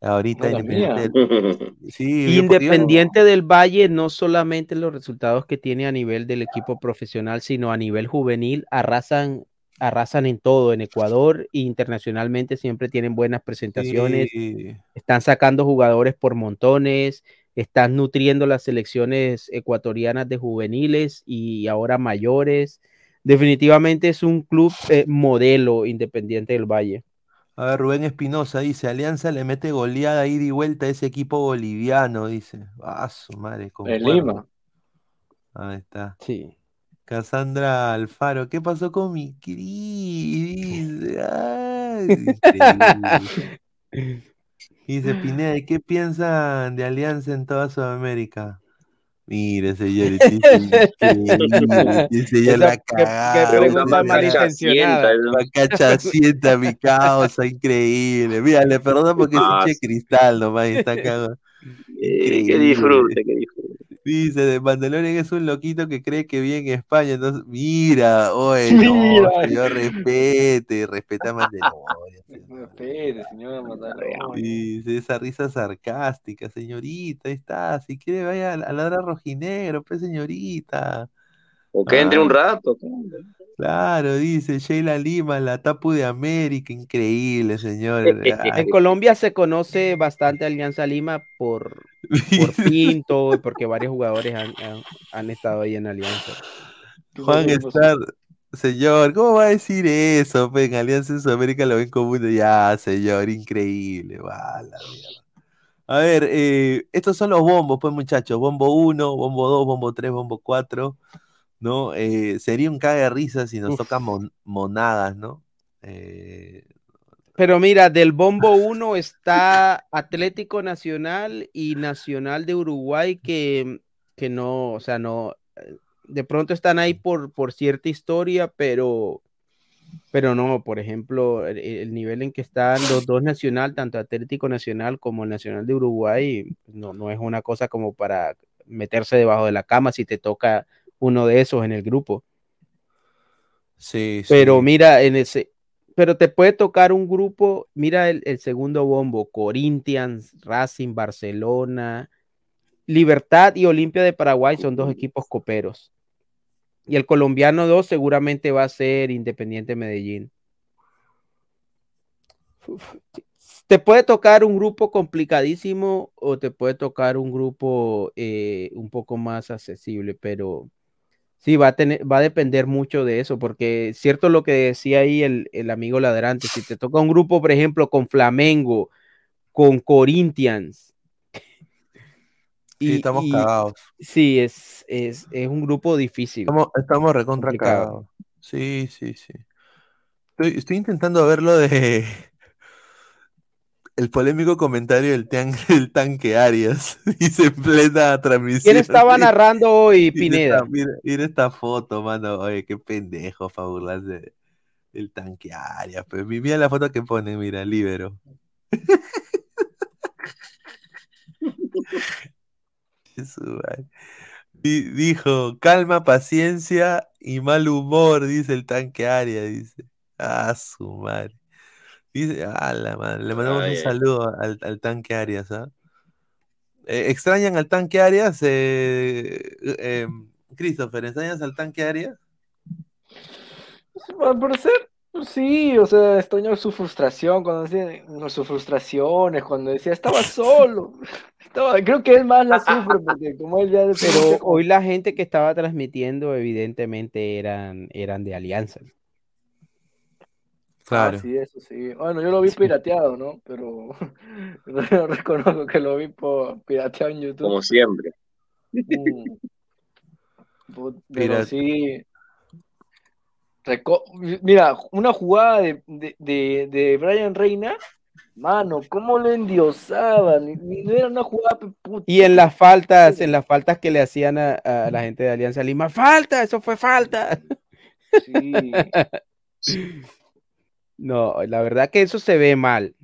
S1: ahorita
S6: No,
S1: Independiente del- Sí, yo- porque yo-
S4: Independiente del Valle, no solamente los resultados que tiene a nivel del equipo profesional, sino a nivel juvenil, arrasan, arrasan en todo, en Ecuador e internacionalmente siempre tienen buenas presentaciones,
S1: Sí.
S4: están sacando jugadores por montones, están nutriendo las selecciones ecuatorianas de juveniles y ahora mayores. Definitivamente es un club eh, modelo Independiente del Valle.
S1: A ver, Rubén Espinosa dice, Alianza le mete goleada ida y vuelta a ese equipo boliviano, dice. Ah, su madre, concuerdo.
S6: Lima.
S1: Ahí está.
S4: Sí.
S1: Cassandra Alfaro, ¿qué pasó con mi Cris? Dice, ay, increíble. Dice Pineda, ¿y qué piensan de Alianza en toda Sudamérica? Mire, señorita, dice, increíble, dice, ya
S4: Esa-
S1: la
S4: qué- qué
S1: cagada.
S4: pregunta malintencionada.
S1: Mi causa, increíble. Mira, le perdono porque es hincha de cristal nomás y está cagado.
S3: Eh, que disfrute, que disfrute.
S1: Dice, de Mandalorian es un loquito que cree que vive en España. Entonces, mira, oye, no,
S6: Mira.
S1: señor, respete, respeta a Mandalorian. señor.
S6: Espere, señora Mandalorian.
S1: Dice, esa risa sarcástica, señorita, ahí está. Si quiere, vaya a la- a ladrar rojinegro, pues, señorita.
S3: O que entre
S1: Ah.
S3: un rato.
S1: Claro, dice Sheila Lima, la tapu de América, increíble, señor.
S4: En Colombia se conoce bastante Alianza Lima por, por Pinto y porque varios jugadores han, han- han estado ahí en Alianza.
S1: Juan Star, señor, ¿cómo va a decir eso? Pues en Alianza en Sudamérica lo ven como un... Ya, señor, increíble. va, la mierda. A ver, eh, estos son los bombos, pues muchachos. Bombo 1, bombo 2, bombo 3, bombo 4, ¿no? Eh, sería un cague de risa si nos tocan mon- monadas, ¿no? Eh,
S4: Pero mira, del bombo 1 está Atlético Nacional y Nacional de Uruguay que, que no, o sea, no, eh, de pronto están ahí por, por cierta historia, pero, pero no, por ejemplo, el, el nivel en que están los dos Nacional, tanto Atlético Nacional como el Nacional de Uruguay, no, no es una cosa como para meterse debajo de la cama si te toca uno de esos en el grupo.
S1: sí,
S4: Pero
S1: sí.
S4: mira, en ese, pero te puede tocar un grupo, mira el, el segundo bombo, Corinthians, Racing, Barcelona, Libertad y Olimpia de Paraguay son dos equipos coperos. Y el colombiano 2 seguramente va a ser Independiente Medellín. Uf, Te puede tocar un grupo complicadísimo o te puede tocar un grupo eh, un poco más accesible, pero sí, va a, tener, va a depender mucho de eso, porque es cierto lo que decía ahí el, el amigo ladrante, si te toca un grupo, por ejemplo, con Flamengo, con Corinthians,
S1: Sí, estamos cagados.
S4: Sí, es, es, es, un grupo difícil.
S1: Estamos, estamos recontra cagados. Sí, sí, sí. Estoy, estoy intentando ver lo de el polémico comentario del, tan, del tanque Arias. Dice en plena transmisión.
S4: ¿Quién estaba narrando hoy,
S1: Mira
S4: Pineda?
S1: esta, mira, mira esta foto, mano. Oye, qué pendejo para burlarse del tanque Arias. Pues mira la foto que pone, mira, libero. Dijo, calma, paciencia y mal humor, dice el tanque Aria, dice. Ah, su madre. Dice, ah, la madre. Le mandamos
S3: Ay,
S1: un saludo al, al tanque Arias, ¿ah? Eh, ¿Extrañan al tanque Arias? Eh, eh, Christopher, ¿extrañas al tanque Arias?
S6: Al parecer, sí, o sea, extraño su frustración cuando decía, no, sus frustraciones, cuando decía estaba solo. Estaba, creo que él más la sufre porque como él ya
S4: Pero hoy la gente que estaba transmitiendo, evidentemente, eran, eran de Alianza.
S1: Claro.
S6: Ah, sí, eso sí. Bueno, yo lo vi pirateado, ¿no? Pero yo reconozco que lo vi por pirateado en YouTube.
S3: Como siempre.
S6: Mm. Pero sí. Reco- Mira, una jugada de, de, de, de Brian Reina, mano, cómo lo endiosaban. Ni, ni- no era una jugada puta.
S4: Y en las faltas, en las faltas que le hacían a, a la gente de Alianza Lima, falta, eso fue falta.
S6: Sí.
S4: No, la verdad que eso se ve mal.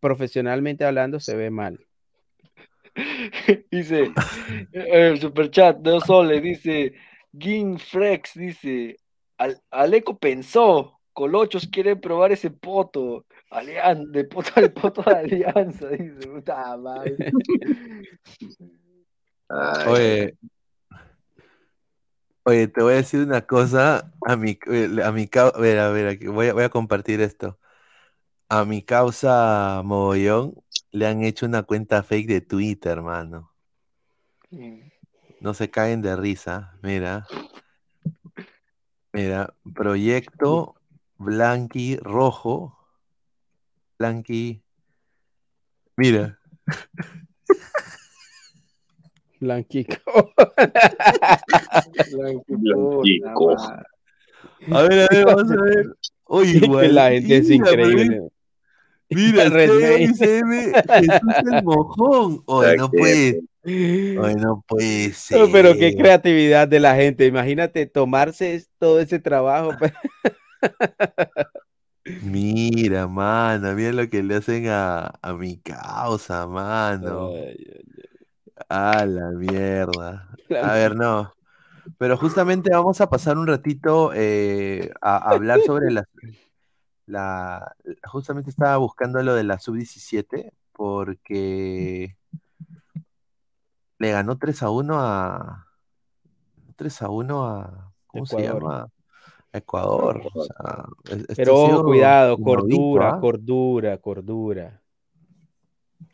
S4: Profesionalmente hablando, se ve mal.
S6: Dice, el superchat, dos soles, dice, Gin Frex, dice, Al- Aleco pensó, Colochos quiere probar ese poto, alian de poto al poto de alianza, dice, puta madre.
S3: Ay,
S1: Oye, oye, te voy a decir una cosa. A mi, eh, a mi cau- a ver, a ver, aquí, voy a, voy a compartir esto. A mi causa Mogollón le han hecho una cuenta fake de Twitter, hermano. No se caen de risa. Mira. Mira, proyecto Blanqui Rojo. Blanqui. Mira.
S4: Blanquico.
S3: Blanquico.
S1: A ver, a ver, vamos a ver. Oye, igual.
S4: la gente es increíble.
S1: Mira. CM, Jesús el mojón. Oye, no puede, oye, no puede ser.
S4: No, pero qué creatividad de la gente. Imagínate tomarse todo ese trabajo.
S1: Mira, mano, mira lo que le hacen a, a mi causa, mano.
S4: Ay, ay,
S1: A la mierda. A ver, no. Pero justamente vamos a pasar un ratito eh, a, a hablar sobre la, la. Justamente estaba buscando lo de la sub-17 porque le ganó 3 a 1 a. 3 a 1 a. ¿Cómo se
S4: Ecuador.
S1: llama? A Ecuador. O sea, es- esto
S4: Pero ojo, cuidado, cordura,
S1: ¿ah?
S4: cordura, cordura.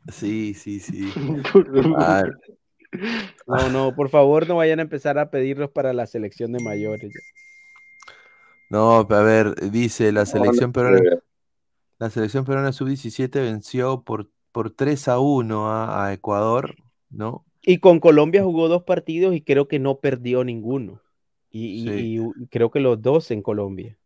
S1: Sí, sí, sí. Ah,
S4: No, no, por favor, no vayan a empezar a pedirlos para la selección de mayores.
S1: no, a ver, dice la selección
S3: no,
S1: peruana. La selección peruana sub-17 venció por, por 3 a 1 a, a Ecuador, ¿no?
S4: Y con Colombia jugó dos partidos y creo que no perdió ninguno. Y, y-
S1: Sí.
S4: y creo que los dos en Colombia.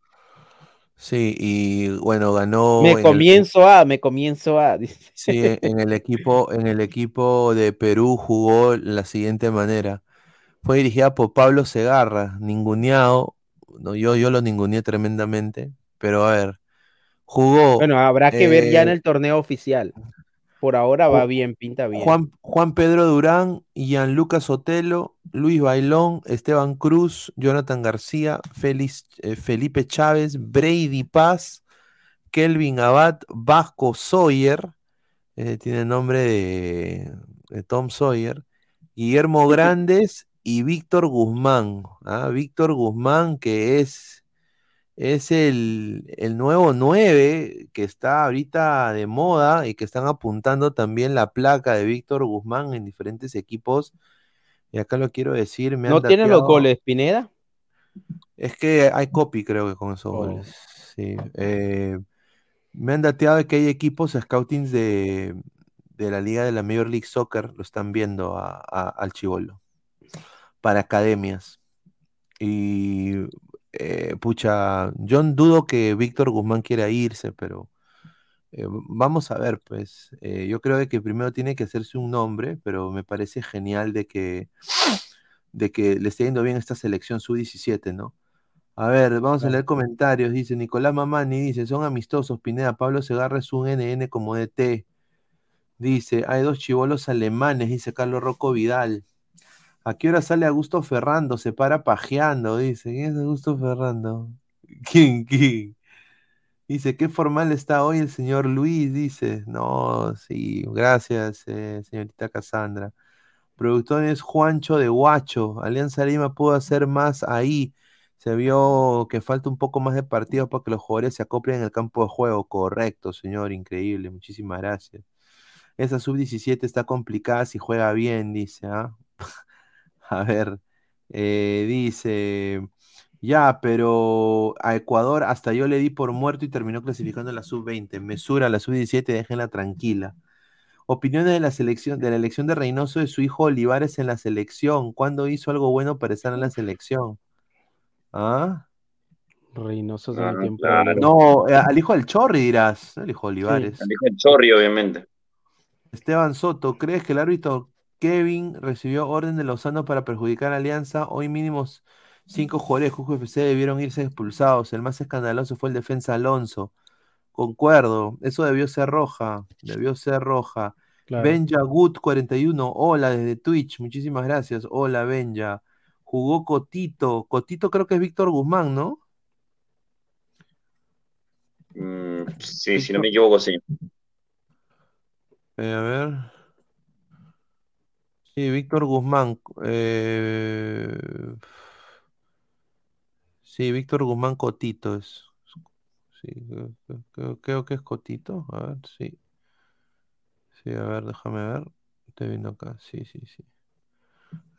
S1: Sí, y bueno, ganó.
S4: Me
S1: el-
S4: comienzo a, me comienzo a. dice.
S1: Sí, e- en el equipo, en el equipo de Perú jugó la siguiente manera. Fue dirigida por Pablo Segarra, ninguneado. No, yo, yo lo ninguneé tremendamente, pero a ver, jugó
S4: Bueno, habrá que ver ya en
S1: eh,
S4: el torneo oficial. Por ahora va bien, pinta bien.
S1: Juan, Juan Pedro Durán, Gianluca Sotelo, Luis Bailón, Esteban Cruz, Jonathan García, Félix, eh, Felipe Chávez, Brady Paz, Kelvin Abad, Vasco Sawyer, eh, tiene el nombre de, de Tom Sawyer, Guillermo Grandes y Víctor Guzmán. ¿ah? Víctor Guzmán, que es, es el, el nuevo 9 que está ahorita de moda y que están apuntando también la placa de Víctor Guzmán en diferentes equipos. Y acá lo quiero decir, me
S4: ¿No tiene los goles, Pineda?
S1: es que hay copy, creo que con esos
S4: Oh.
S1: goles. Sí. eh, me han dateado de que hay equipos scoutings de, de la liga de la Major League Soccer, lo están viendo a- a- al chivolo para academias. Y eh, pucha, yo dudo que Víctor Guzmán quiera irse, pero eh, vamos a ver, pues. Eh, yo creo de que primero tiene que hacerse un nombre, pero me parece genial de que, de que le esté yendo bien esta selección sub-17, ¿no? A ver, vamos a leer comentarios. Dice Nicolás Mamani, dice, son amistosos, Pineda, Pablo Segarra es un NN como DT. Dice, hay dos chivolos alemanes, dice Carlos Rocco Vidal. ¿A qué hora sale Augusto Ferrando? Se para pajeando, dice. ¿Quién es Augusto Ferrando? ¿Quién, quién? Dice, qué formal está hoy el señor Luis, dice. No, sí, gracias, eh, señorita Cassandra. Productor es Juancho de Huacho. Alianza Lima pudo hacer más ahí. Se vio que falta un poco más de partidos para que los jugadores se acoplen en el campo de juego. Correcto, señor, increíble. Muchísimas gracias. Esa sub-17 está complicada si juega bien, dice. ¿ah? A ver, eh, dice, ya, pero a Ecuador hasta yo le di por muerto y terminó clasificando en la sub-20. Mesura la sub-17, déjenla tranquila. Opiniones de la selección, de la elección de Reynoso de su hijo Olivares en la selección. ¿Cuándo hizo algo bueno para estar en la selección? ¿Ah?
S4: Reynoso
S3: Ah,
S4: tiempo.
S3: claro.
S9: No, eh, al hijo del Chorri dirás, no el hijo de Olivares.
S3: El hijo del Chorri, obviamente.
S9: Esteban Soto, ¿crees que el árbitro Kevin recibió orden de Lozano para perjudicar a Alianza? Hoy mínimos cinco jugadores de Cusco FC debieron irse expulsados. El más escandaloso fue el defensa Alonso. Concuerdo, eso debió ser roja, debió ser roja.
S4: Claro.
S9: Benja Good 41, hola desde Twitch, muchísimas gracias. Hola Benja. Jugó Cotito, Cotito creo que es Víctor Guzmán, ¿no?
S3: Mm, sí, si no me equivoco, sí.
S1: Eh, a ver. Sí, Víctor Guzmán. eh, Sí, Víctor Guzmán Cotito es. Creo, que es Cotito. A ver, sí. Sí, a ver, déjame ver. Estoy viendo acá. Sí, sí, sí.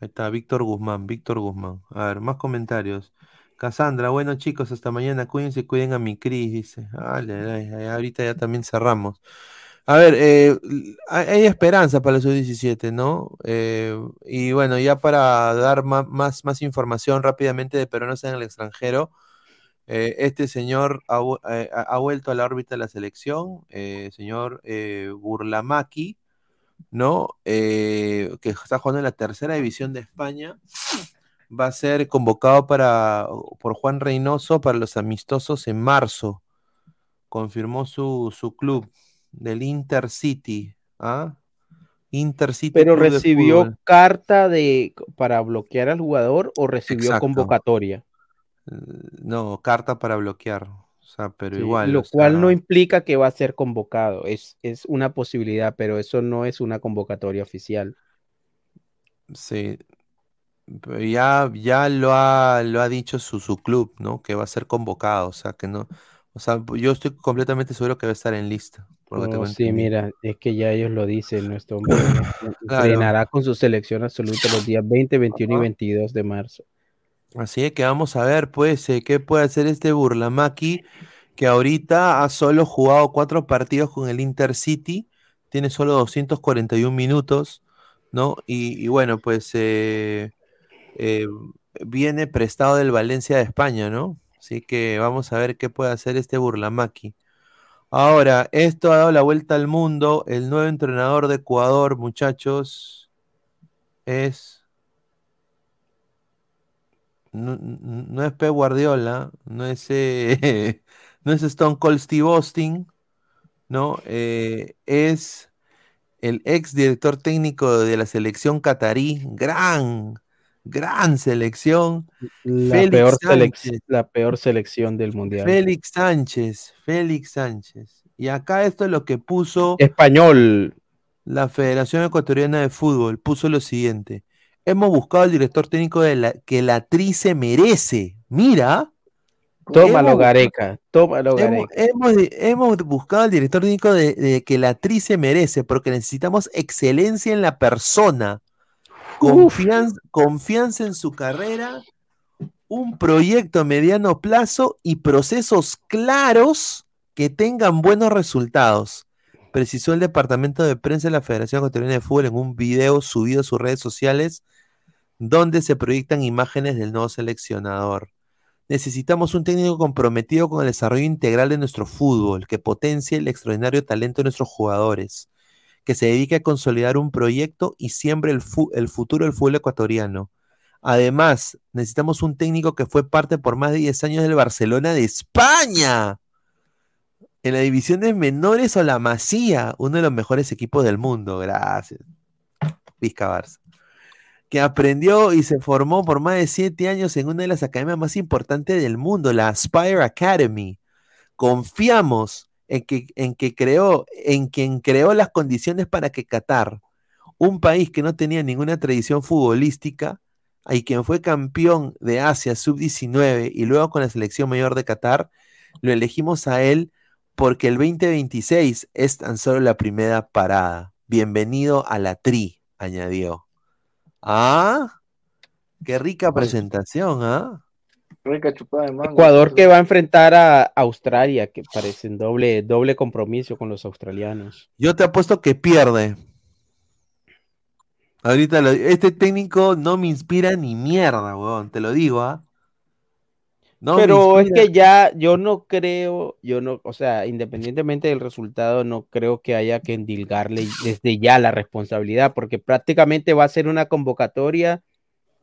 S1: Ahí está, Víctor Guzmán, Víctor Guzmán. A ver, más comentarios. Cassandra, bueno chicos, hasta mañana. Cuídense, cuiden a mi Cris, dice. Dale, ahorita ya también cerramos. A ver, eh, hay, esperanza para el sub-17, ¿no? Eh, y bueno, ya para dar más, más información rápidamente de peruanos en el extranjero, eh, este señor eh, ha- vuelto a la órbita de la selección, eh, señor Burlamaqui, ¿no? Que está jugando en la tercera división de España. Va a ser convocado para, por Juan Reynoso para los amistosos en marzo. Confirmó su, su club del Intercity. ¿ah? Intercity
S4: Pero
S1: Club
S4: recibió carta de para bloquear al jugador o recibió
S1: Exacto.
S4: convocatoria.
S1: Eh, No, carta para bloquear. O sea, pero
S4: Sí,
S1: igual.
S4: lo cual
S1: sea,
S4: no implica que va a ser convocado. Es, es una posibilidad, pero eso no es una convocatoria oficial.
S1: Sí. Pero ya, ya lo ha, lo ha dicho su, su club, ¿no? Que va a ser convocado. O sea, que no. O sea, yo estoy completamente seguro que va a estar en lista.
S4: Oh, sí, mira, es que ya ellos lo dicen, nuestro hombre
S1: Claro.
S4: entrenará con su selección absoluta los días 20, 21 y
S1: Ajá.
S4: 22 de marzo.
S1: Así es que vamos a ver, pues, eh, qué puede hacer este Burlamaqui, que ahorita ha solo jugado cuatro partidos con el Intercity, tiene solo 241 minutos, ¿no? Y, y bueno, pues eh, eh, viene prestado del Valencia de España, ¿no? Así que vamos a ver qué puede hacer este Burlamaki. Ahora, esto ha dado la vuelta al mundo. El nuevo entrenador de Ecuador, muchachos, es. No, es Pep Guardiola, no es, eh, no es Stone Cold Steve Austin, ¿no? Eh, es el ex director técnico de la selección catarí, gran, gran selección,
S4: La
S1: Félix
S4: peor, selec-
S1: Sánchez.
S4: la peor selección del mundial.
S1: Félix Sánchez, Félix Sánchez. Y acá esto es lo que puso
S4: Español.
S1: la Federación Ecuatoriana de Fútbol. Puso lo siguiente. Hemos buscado al director técnico de la, que la tri se merece. Mira.
S4: Tómalo,
S1: Hemos-
S4: Gareca. Tómalo, Gareca.
S1: hemos, hemos buscado al director técnico de, de que la tri se merece, porque necesitamos excelencia en la persona, confianza, en su carrera, un proyecto a mediano plazo y procesos claros que tengan buenos resultados. Precisó el departamento de prensa de la Federación Ecuatoriana de Fútbol en un video subido a sus redes sociales donde se proyectan imágenes del nuevo seleccionador. Necesitamos un técnico comprometido con el desarrollo integral de nuestro fútbol, que potencie el extraordinario talento de nuestros jugadores, que se dedique a consolidar un proyecto y siembre el, fu- el futuro del fútbol ecuatoriano. Además, necesitamos un técnico que fue parte por más de 10 años del Barcelona de España, en la división de menores o la Masía, uno de los mejores equipos del mundo. Gracias. Vizca Barça que aprendió y se formó por más de siete años en una de las academias más importantes del mundo, la Aspire Academy. Confiamos en que, en que creó, en quien creó las condiciones para que Qatar, un país que no tenía ninguna tradición futbolística, y quien fue campeón de Asia sub-19 y luego con la selección mayor de Qatar, lo elegimos a él porque el 2026 es tan solo la primera parada. Bienvenido a la Tri, añadió. Ah, qué rica presentación, ¿ah?
S6: Rica chupada de mango.
S4: Ecuador que va a enfrentar a Australia, que parecen doble, doble compromiso con los australianos.
S1: Yo te apuesto que pierde. Ahorita lo- este técnico no me inspira ni mierda, weón, te lo digo, ¿ah? No
S4: Pero es que ya yo no creo, yo no, o sea, independientemente del resultado, no creo que haya que endilgarle desde ya la responsabilidad, porque prácticamente va a ser una convocatoria,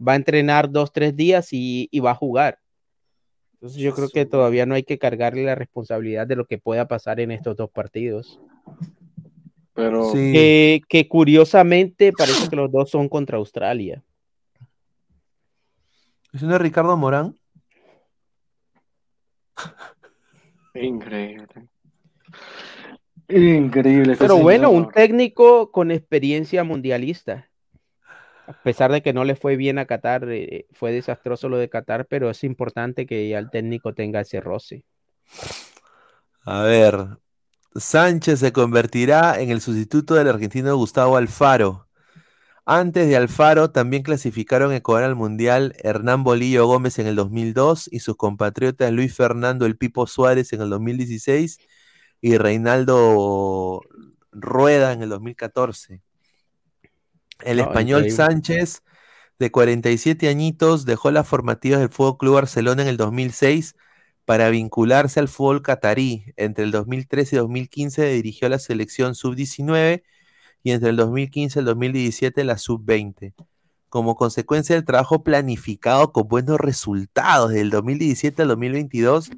S4: va a entrenar dos, tres días y, y va a jugar. Entonces yo creo que todavía no hay que cargarle la responsabilidad de lo que pueda pasar en estos dos partidos.
S6: Pero
S1: Sí.
S4: Que, que curiosamente parece que los dos son contra Australia.
S1: ¿Es uno de Ricardo Morán?
S6: increíble. Increíble.
S4: Pero bueno, un técnico con experiencia mundialista. A pesar de que no le fue bien a Qatar, eh, fue desastroso lo de Qatar, pero es importante que ya el técnico tenga ese roce.
S1: A ver, Sánchez se convertirá en el sustituto del argentino Gustavo Alfaro. Antes de Alfaro también clasificaron Ecuador al Mundial Hernán Bolillo Gómez en el 2002 y sus compatriotas Luis Fernando El Pipo Suárez en el 2016 y Reinaldo Rueda en el 2014. El
S4: No,
S1: español
S4: increíble.
S1: Sánchez, de 47 añitos, dejó las formativas del Fútbol Club Barcelona en el 2006 para vincularse al fútbol catarí. Entre el 2013 y 2015 dirigió la selección sub-19 y entre el 2015 y el 2017 la sub-20. Como consecuencia del trabajo planificado con buenos resultados del 2017 al 2022,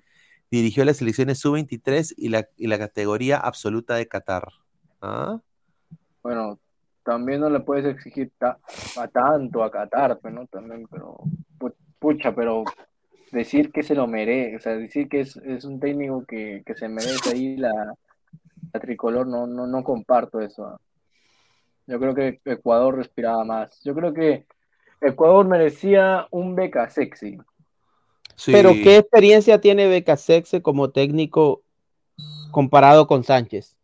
S1: dirigió las selecciones sub-23 y la, y la categoría absoluta de Qatar. ¿Ah?
S6: Bueno, también no le puedes exigir ta- a tanto a Qatar, pues, ¿no? También, pero, pu- pucha, pero decir que se lo merece, o sea, decir que es, es un técnico que, que se merece ahí la, la tricolor, no, no, no comparto eso. ¿ah? Yo creo que Ecuador respiraba más. Yo creo que Ecuador merecía un beca sexy.
S1: Sí.
S4: Pero ¿qué experiencia tiene Becasexe como técnico comparado con Sánchez?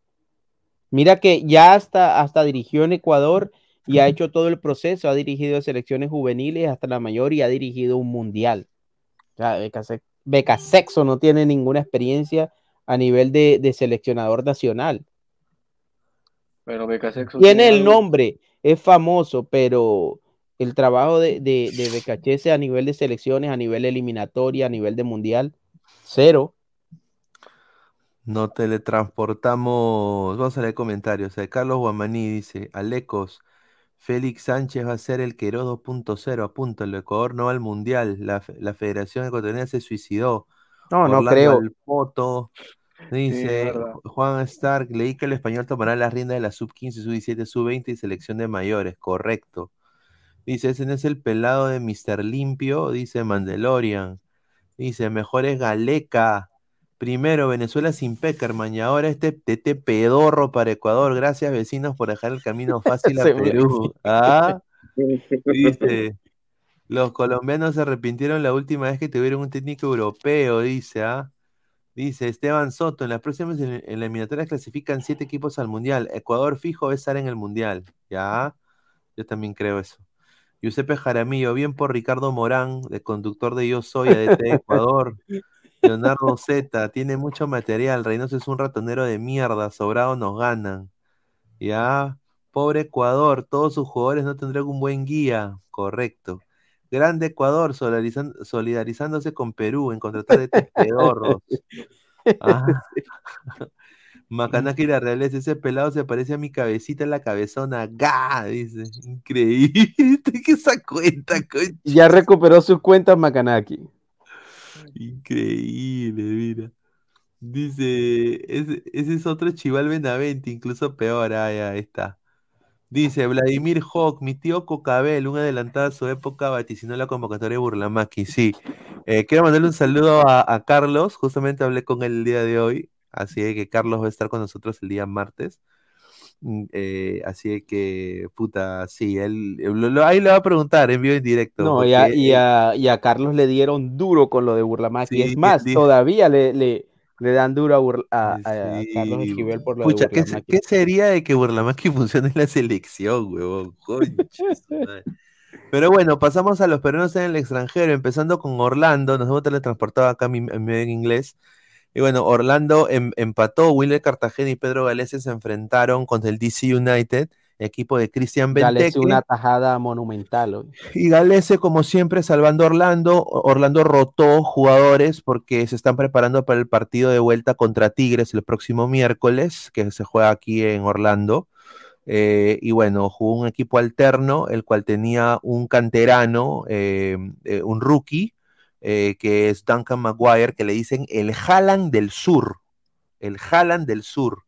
S4: Mira que ya hasta, hasta dirigió en Ecuador y ha hecho todo el proceso, ha dirigido selecciones juveniles hasta la mayor y ha dirigido un mundial. O sea, Becase- Becasexo no tiene ninguna experiencia a nivel de, de seleccionador nacional.
S6: Pero beca sexy
S4: Tiene el nombre, es famoso, pero el trabajo de, de, de Becachese a nivel de selecciones, a nivel eliminatoria, a nivel de mundial, Cero.
S1: Nos teletransportamos. Vamos a leer comentarios. Eh, Carlos Guamaní dice: Alecos, Félix Sánchez va a ser el Queiroz 2.0. Apunta, el Ecuador no va al mundial. La, la Federación Ecuatoriana se suicidó.
S4: No, no creo.
S1: Alpoto dice:
S6: es verdad.
S1: Juan Stark, leí que el español tomará las riendas de la sub-15, sub-17, sub-20 y selección de mayores. Correcto. Dice: ese no es el pelado de Mr. Limpio. Dice Mandalorian. Dice: mejor es Galeca. Primero, Venezuela sin Peckerman y ahora este tete pedorro para Ecuador. Gracias, vecinos, por dejar el camino fácil a Perú. Ah, dice, los colombianos se arrepintieron la última vez que tuvieron un técnico europeo, dice, ¿ah? Dice Esteban Soto, en las próximas en, en la eliminatoria clasifican siete equipos al Mundial. Ecuador fijo a estar en el Mundial. Ya, yo también creo eso. Giuseppe Jaramillo, bien por Ricardo Morán, de conductor de Yo Soy, ADT de Ecuador. Leonardo Z, tiene mucho material. Reynoso es un ratonero de mierda. Sobrado nos ganan. Ya. Pobre Ecuador, todos sus jugadores no tendrán un buen guía. Correcto. Grande Ecuador, solidarizándose con Perú en contratar de pedorros. Ah. Macanaki la realeza, ese pelado se parece a mi cabecita en la cabezona. ¡Ga! Dice. Increíble. ¿Qué esa cuenta?
S4: Ya recuperó sus cuentas Macanaki.
S1: Increíble, mira. Dice, ese, es otro Chival Benavente, incluso peor. Ah, ya, está. Dice Vladimir Hawk, mi tío Cocabel, un adelantado a su época, vaticinó la convocatoria de Burlamaqui. Sí. Eh, quiero mandarle un saludo a, a Carlos, justamente hablé con él el día de hoy, así que Carlos va a estar con nosotros el día martes. Mm, eh, así que, puta, sí, él, lo- lo- ahí le va a preguntar en vivo en directo.
S4: No, y a, y,
S1: él-
S4: a, y a Carlos le dieron duro con lo de Burlamaqui.
S1: Sí,
S4: es más, todavía le, le, le dan duro a, Burla- a- a
S1: Sí,
S4: Carlos Esquivel por lo
S1: Pucha,
S4: de
S1: ¿qué, qué sería de que Burlamaqui funcione en la selección, huevón? Pero bueno, pasamos a los peruanos en el extranjero, empezando con Orlando, nos hemos teletransportado acá a mi en inglés. Y bueno, Orlando em- empató, Willer Cartagena y Pedro Galese se enfrentaron contra el DC United, equipo de Cristian Benteke.
S4: una tajada monumental. hoy.
S1: Y Galese, como siempre, salvando a Orlando. Orlando rotó jugadores porque se están preparando para el partido de vuelta contra Tigres el próximo miércoles, que se juega aquí en Orlando. Eh, y bueno, jugó un equipo alterno, el cual tenía un canterano, eh, eh, un rookie, eh, que es Duncan Maguire, que le dicen el Haaland del Sur. El Haaland del Sur.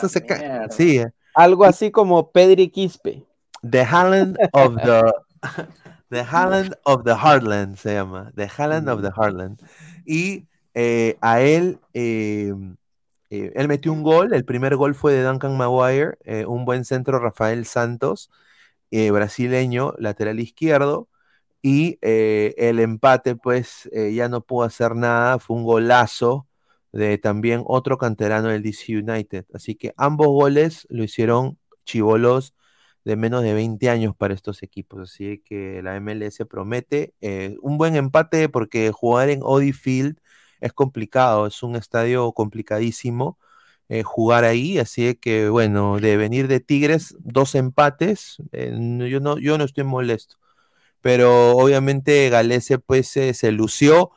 S1: Se sí, eh.
S4: Algo así como Pedri Quispe.
S1: The Haaland of the The Haaland of the Heartland se llama. The Haaland of the Heartland. Y eh, a él, eh, eh, él metió un gol. El primer gol fue de Duncan Maguire, eh, un buen centro Rafael Santos, eh, brasileño, lateral izquierdo. Y eh, el empate, pues eh, ya no pudo hacer nada. Fue un golazo de también otro canterano del DC United. Así que ambos goles lo hicieron chivolos de menos de 20 años para estos equipos. Así que la MLS promete eh, un buen empate porque jugar en Audi Field es complicado, es un estadio complicadísimo jugar ahí. Así que, bueno, de venir de Tigres, dos empates, yo, no, yo no estoy molesto. Pero obviamente Galese pues se lució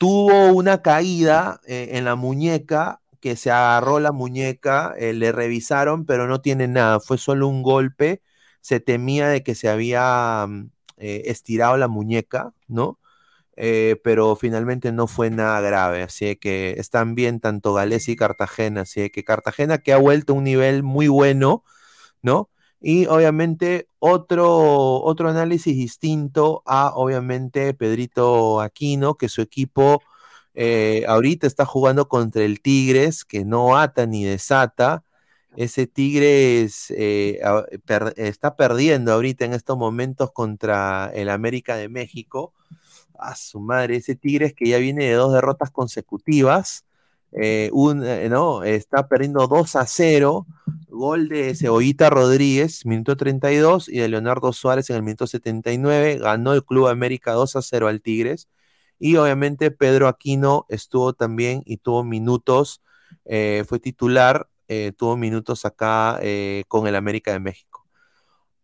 S1: tuvo una caída eh, en la muñeca, que se agarró la muñeca, eh, le revisaron, pero no tiene nada, fue solo un golpe, se temía de que se había mm, eh, estirado la muñeca, ¿no? Pero finalmente no fue nada grave, así que están bien tanto Gales y Cartagena, así que Cartagena que ha vuelto a un nivel muy bueno, ¿no? Y obviamente otro, otro análisis distinto a, obviamente, Pedrito Aquino, que su equipo eh, ahorita está jugando contra el Tigres, que no ata ni desata. Ese Tigres eh, está perdiendo ahorita en estos momentos contra el América de México. A su madre, ese Tigres que ya viene de dos derrotas consecutivas. Eh, un, eh, no, está perdiendo 2 a 0. Gol de Cebollita Rodríguez, minuto 32, y de Leonardo Suárez en el minuto 79. Ganó el Club América 2 a 0 al Tigres. Y obviamente Pedro Aquino estuvo también y tuvo minutos, eh, fue titular, tuvo minutos acá con el América de México.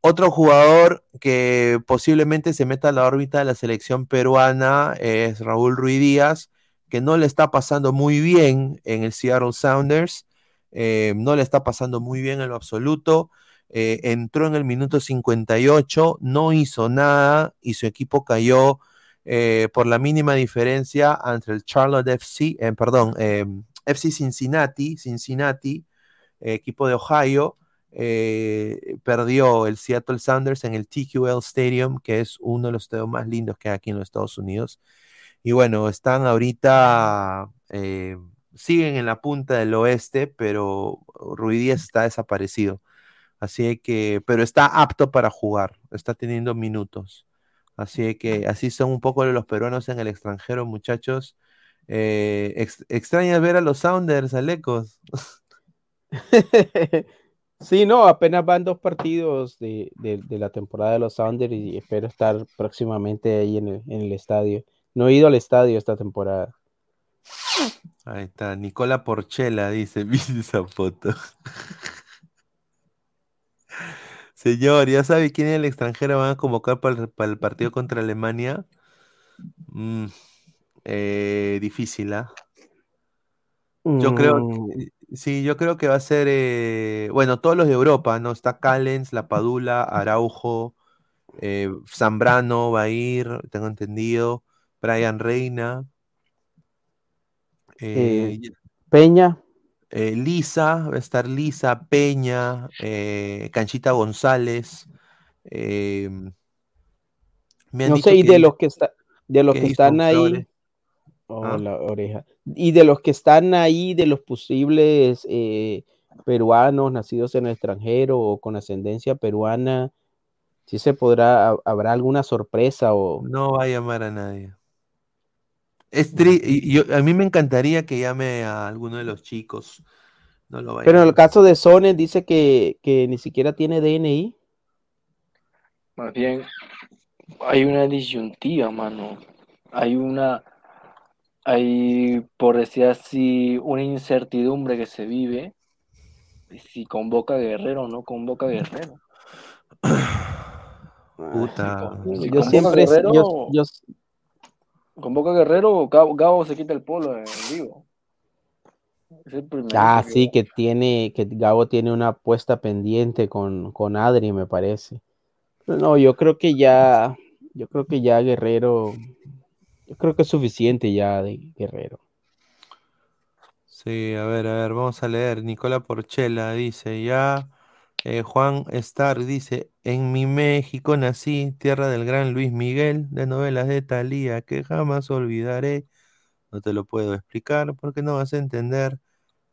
S1: Otro jugador que posiblemente se meta a la órbita de la selección peruana es Raúl Ruiz Díaz, que no le está pasando muy bien en el Seattle Sounders, eh, no le está pasando muy bien en lo absoluto. Eh, entró en el minuto 58, no hizo nada y su equipo cayó eh, por la mínima diferencia entre el Charlotte FC, perdón, FC Cincinnati, Cincinnati, equipo de Ohio, perdió el Seattle Sounders en el TQL Stadium, que es uno de los estadios más lindos que hay aquí en los Estados Unidos. Y bueno, están ahorita, eh, siguen en la punta del oeste, pero Ruidíaz está desaparecido. Así que, pero está apto para jugar, está teniendo minutos. Así que así son un poco los peruanos en el extranjero, muchachos. Eh, extraña ver a los Sounders, Alecos.
S4: Sí, no, apenas van dos partidos de, la temporada de los Sounders y espero estar próximamente ahí en el estadio. No he ido al estadio esta temporada.
S1: Ahí está, Nicola Porchela dice, ¿viste esa foto? Señor, ¿ya sabe quién es el extranjero van a convocar para el, partido contra Alemania? Mm, eh, difícil, ¿ah? Yo creo,
S4: Mm,
S1: sí, yo creo que va a ser, eh, bueno, todos los de Europa, ¿no? Está Callens, La Padula, Araujo, eh, Zambrano va a ir, tengo entendido. Brian Reina,
S4: eh, Peña,
S1: eh, Lisa, va a estar Lisa, Peña, eh, Canchita González. me han
S4: no
S1: dicho
S4: sé, y
S1: que,
S4: de los que está, de los que están ahí, oh,
S1: ¿ah?
S4: la oreja, y de los que están ahí, de los posibles peruanos nacidos en el extranjero o con ascendencia peruana, si se podrá, ha- habrá alguna sorpresa o
S1: No va a llamar a nadie. Es tri- y yo- a mí me encantaría que llame a alguno de los chicos. No lo
S4: Pero en el caso de Sones dice que, que ni siquiera tiene DNI.
S6: Más bien, hay una disyuntiva, mano. Hay una, hay, por decir así, una incertidumbre que se vive si convoca a Guerrero o no convoca a Guerrero.
S1: Puta.
S6: Si
S4: Yo
S6: convoca
S4: siempre,
S6: a Guerrero,
S4: yo, yo,
S6: convoca a Guerrero, Gabo, Gabo se quita el polo en vivo. Es el primerito
S4: ah,
S6: que-
S4: sí, que tiene, que Gabo tiene una apuesta pendiente con, con Adri, me parece. Pero no, yo creo que ya, yo creo que ya Guerrero, yo creo que es suficiente ya de Guerrero.
S1: Sí, a ver, a ver, vamos a leer. Nicola Porchela dice, ya, eh, Juan Star dice, en mi México nací, tierra del gran Luis Miguel, de novelas de Thalía, que jamás olvidaré. No te lo puedo explicar porque no vas a entender.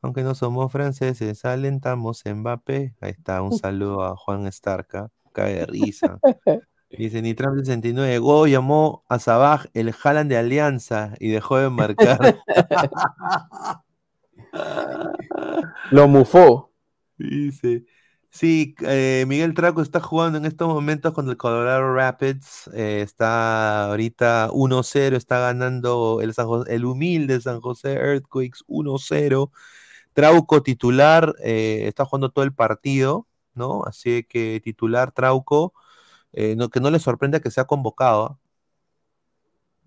S1: Aunque no somos franceses, alentamos Mbappé. Ahí está, un saludo a Juan Starca. Cae de risa. Dice Nitram 69, Go llamó a Sabaj el Haaland de Alianza y dejó de marcar.
S4: Lo mufó.
S1: Dice, sí, eh, Miguel Traco está jugando en estos momentos con el Colorado Rapids. eh, está ahorita 1-0, está ganando el, San José- el humilde San José Earthquakes 1-0. Trauco titular, eh, está jugando todo el partido, ¿no? Así que titular Trauco, no, que no le sorprenda que sea convocado.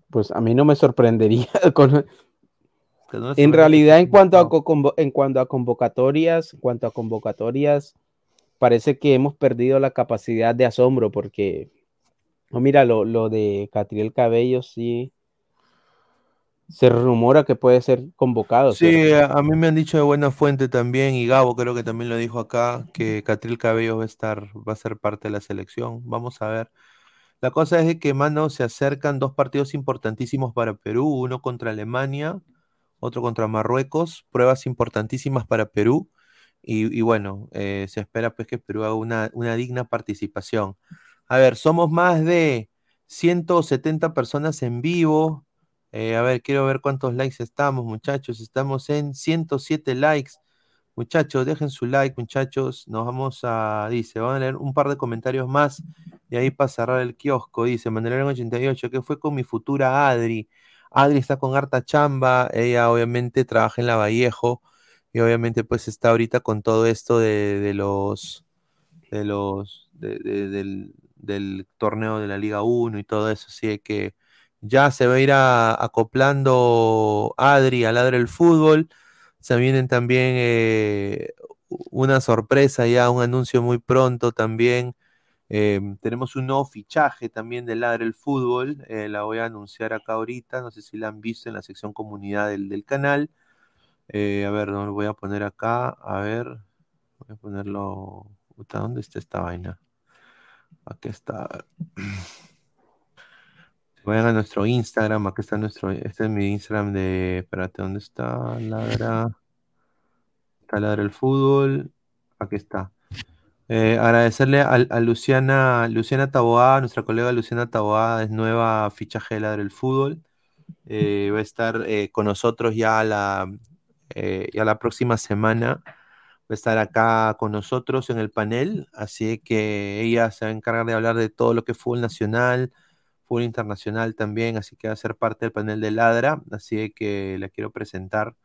S4: Pues a mí no me sorprendería. con-
S1: no
S4: En realidad, en cuanto, a en cuanto a convocatorias, en cuanto a convocatorias, parece que hemos perdido la capacidad de asombro porque, oh, mira, lo, lo de Catriel Cabello sí se rumora que puede ser convocado,
S1: Sí,
S4: ¿cierto?
S1: a mí me han dicho de buena fuente también, y Gabo creo que también lo dijo acá, que Catril Cabello va a estar, va a ser parte de la selección. Vamos a ver. La cosa es que, mano, se acercan dos partidos importantísimos para Perú, uno contra Alemania, otro contra Marruecos, pruebas importantísimas para Perú, y, bueno, eh, se espera pues que Perú haga una, una digna participación. A ver, somos más de 170 personas en vivo. Eh, a ver, quiero ver cuántos likes estamos, muchachos. Estamos en 107 likes. Muchachos, dejen su like, muchachos. Nos vamos a, dice, van a leer un par de comentarios más y ahí para cerrar el kiosco. Dice, Mandalorian 88, ¿qué fue con mi futura Adri? Adri está con harta chamba. Ella obviamente trabaja en la Vallejo y obviamente pues está ahorita con todo esto de, los, de los, de- de- del, del torneo de la Liga 1 y todo eso. Así que Ya se va a ir acoplando Adri a Ladre el Fútbol. Se vienen también eh, una sorpresa ya, un anuncio muy pronto también. Eh, tenemos un nuevo fichaje también de Ladre el Fútbol. eh, la voy a anunciar acá ahorita. No sé si la han visto en la sección comunidad del, del canal. Eh, a ver, no lo voy a poner acá. A ver, voy a ponerlo. ¿Dónde está esta vaina? Aquí está. Vayan a nuestro Instagram. Aquí está nuestro. Este es mi Instagram de. Espérate, ¿dónde está? Ladra. Está Ladra el Fútbol. Aquí está. Eh, agradecerle a, Luciana, Luciana Taboada, nuestra colega Luciana Taboada, es nueva fichaje de Ladra el Fútbol. Eh, va a estar con nosotros ya la, eh, ya la próxima semana. Va a estar acá con nosotros en el panel. Así que ella se va a encargar de hablar de todo lo que es fútbol nacional, fútbol internacional también. Así que va a ser parte del panel de Ladra. Así que la quiero presentar.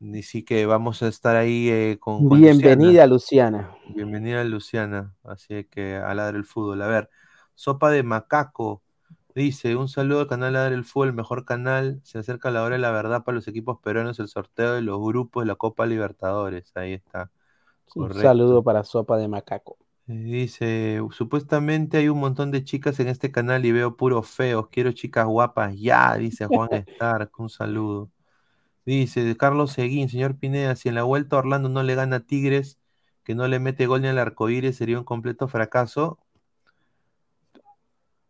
S1: Y sí que vamos a estar ahí eh, con, con
S4: Bienvenida,
S1: Luciana.
S4: Luciana.
S1: Bienvenida Luciana, así que a Ladre el Fútbol. A ver, Sopa de Macaco dice, un saludo al canal Ladre el Fútbol, el mejor canal. Se acerca la hora de la verdad para los equipos peruanos, el sorteo de los grupos de la Copa Libertadores. Ahí está.
S4: Un saludo para Sopa de Macaco.
S1: Dice, supuestamente hay un montón de chicas en este canal y veo puros feos. Quiero chicas guapas ya, dice Juan Stark. Un saludo. Dice Carlos Seguín, señor Pineda, si en la vuelta Orlando no le gana a Tigres, que no le mete gol ni al arcoíris, sería un completo fracaso.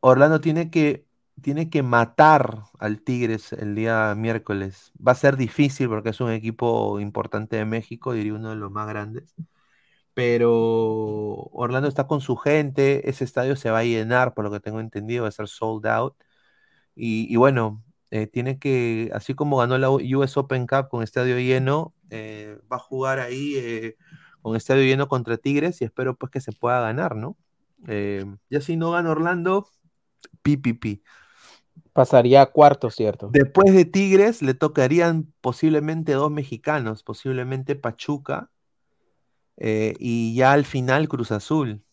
S1: Orlando tiene que, tiene que matar al Tigres el día miércoles. Va a ser difícil porque es un equipo importante de México, diría uno de los más grandes. Pero Orlando está con su gente, ese estadio se va a llenar, por lo que tengo entendido, va a ser sold out. Y, bueno, eh, tiene que, así como ganó la US Open Cup con estadio lleno, eh, va a jugar ahí eh, con estadio lleno contra Tigres y espero pues que se pueda ganar, ¿no? Eh, ya si no gana Orlando, pi.
S4: Pasaría a cuarto, ¿cierto?
S1: Después de Tigres le tocarían posiblemente dos mexicanos, posiblemente Pachuca eh, y ya al final Cruz Azul.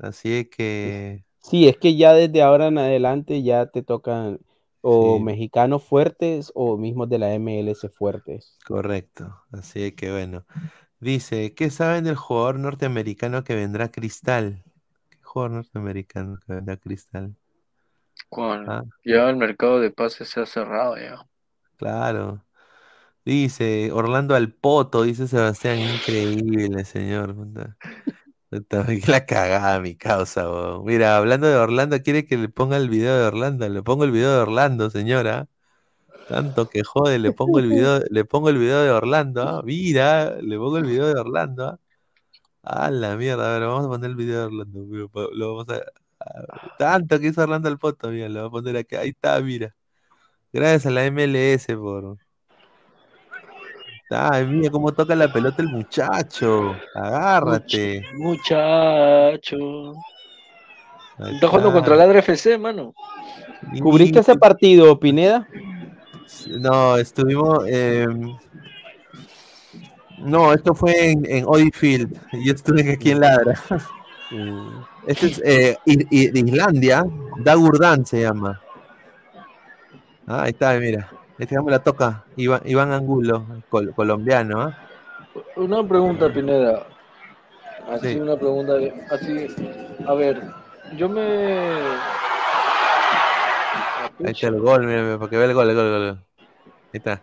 S1: Así es que
S4: Sí, es que ya desde ahora en adelante ya te tocan o
S1: Sí.
S4: mexicanos fuertes o mismos de la MLS fuertes.
S1: correcto. Así que bueno. Dice, ¿qué saben del jugador norteamericano que vendrá Cristal? ¿Qué jugador norteamericano que vendrá Cristal?
S6: Con,
S1: Ah,
S6: ya el mercado de pases se ha cerrado ya.
S1: claro. Dice, Orlando al Poto, dice Sebastián, increíble, señor. puta. Puta, qué la cagada mi causa, weón. Mira, hablando de Orlando, quiere que le ponga el video de Orlando. Le pongo el video de Orlando, señora. Tanto que jode, le pongo el video, le pongo el video de Orlando, ¿ah? Mira, le pongo el video de Orlando, ¿ah? A la mierda, a ver, vamos a poner el video de Orlando. pa- Lo vamos a- tanto que hizo Orlando al poto, mira, lo voy a poner acá. Ahí está, mira. Gracias a la MLS por. Ay, mira cómo toca la pelota el muchacho. Agárrate.
S6: Muchacho.
S1: Ahí
S6: Está jugando contra la FC, mano.
S4: ¿Cubriste ese partido, Pineda?
S1: No, estuvimos. eh, No, esto fue en, en Field. Yo estuve aquí en Ladra. Este es eh, de Islandia. Dagurdan se llama. Ah, ahí está, mira. Este me la toca. Iván, Iván Angulo, col- colombiano. ¿ah?
S6: Una pregunta, Pineda. Así,
S1: Sí.
S6: una pregunta. Así, a ver, yo me.
S1: Ahí está el gol, mira, mira, para que vea el gol, el gol, el gol. Ahí está.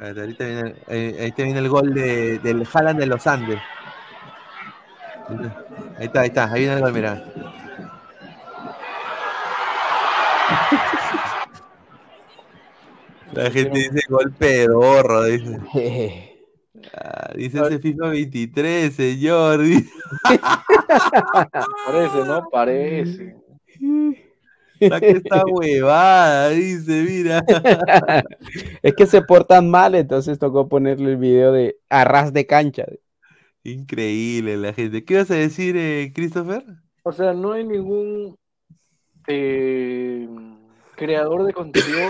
S1: A ver, ahorita viene, ahí, ahí te viene el gol de, del Haaland de los Andes. Ahí está, ahí está, ahí viene el gol, mira. La gente dice golpe de gorro, dice. Ah, dice ese FIFA 23, señor.
S6: Parece, ¿no? Parece.
S1: Saque esta huevada, dice, mira.
S4: Es que se portan mal, entonces tocó ponerle el video de arras de cancha.
S1: Increíble la gente. ¿Qué vas a decir, eh, Christopher?
S6: O sea, no hay ningún eh, creador de contenido.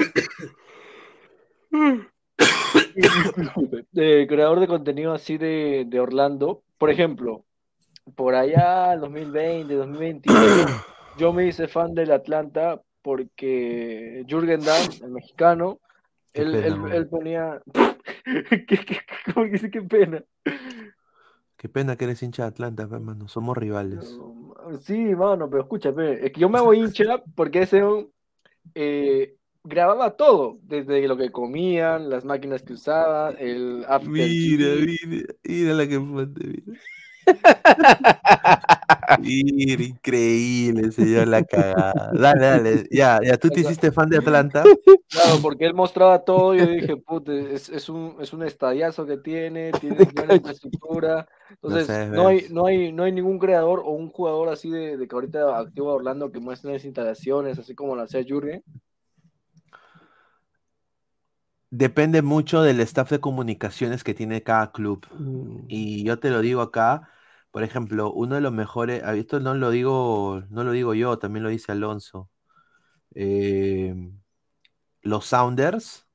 S6: De creador de contenido así de, de Orlando. Por ejemplo, por allá 2020, 2021, yo me hice fan del Atlanta porque Jürgen Damm, el mexicano,
S1: Qué
S6: él,
S1: pena,
S6: él- él ponía... ¿Qué, qué, cómo que dice qué pena?
S1: Qué pena que eres hincha de Atlanta, hermano. Somos rivales.
S6: Sí, mano, pero escúchame, es que yo me hago hincha porque ese eh, grababa todo, desde lo que comían, las máquinas que usaba, el after
S1: Mira, mira, mira la que fuente, mira. Increíble, señor, la cagada. Dale, dale. Ya, ya, tú te hiciste fan de Atlanta.
S6: Claro, porque él mostraba todo y yo dije, puta, es, es un, es un estadiazo que tiene, tiene buena infraestructura. Entonces, no, hay, no, hay, no hay ningún creador o un jugador así de, de que ahorita activo de Orlando que muestre esas instalaciones, así como lo hacía Jürgen.
S1: Depende mucho del staff de comunicaciones que tiene cada club.
S4: Mm.
S1: Y yo te lo digo acá, por ejemplo, uno de los mejores, ah, esto no lo digo, no lo digo yo, también lo dice Alonso. Eh, los Sounders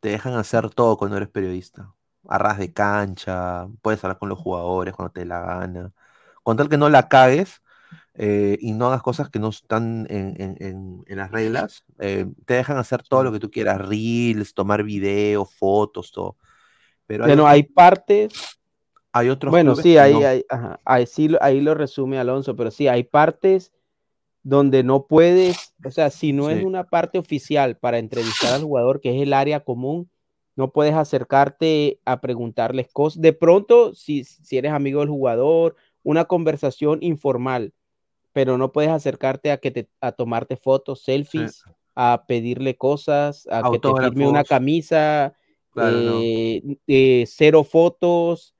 S1: te dejan hacer todo cuando eres periodista. A ras de cancha, puedes hablar con los jugadores cuando te dé la gana. Con tal que no la cagues eh, y no hagas cosas que no están en, en- en- en las reglas, eh, te dejan hacer todo lo que tú quieras, reels, tomar videos, fotos, todo. Pero hay
S4: Bueno, hay partes.
S1: Hay otros
S4: Bueno, sí, ahí,
S1: no.
S4: ahí, ajá, ahí sí ahí lo resume Alonso, pero sí, hay partes donde no puedes, o sea, si no es
S1: Sí.
S4: una parte oficial para entrevistar al jugador, que es el área común, no puedes acercarte a preguntarles cosas. De pronto, si, si eres amigo del jugador, una conversación informal, pero no puedes acercarte a que te, a tomarte fotos, selfies, a pedirle cosas, a que te firme una
S1: Autógrafos.
S4: camisa,
S1: Claro, no.
S4: eh, eh, cero fotos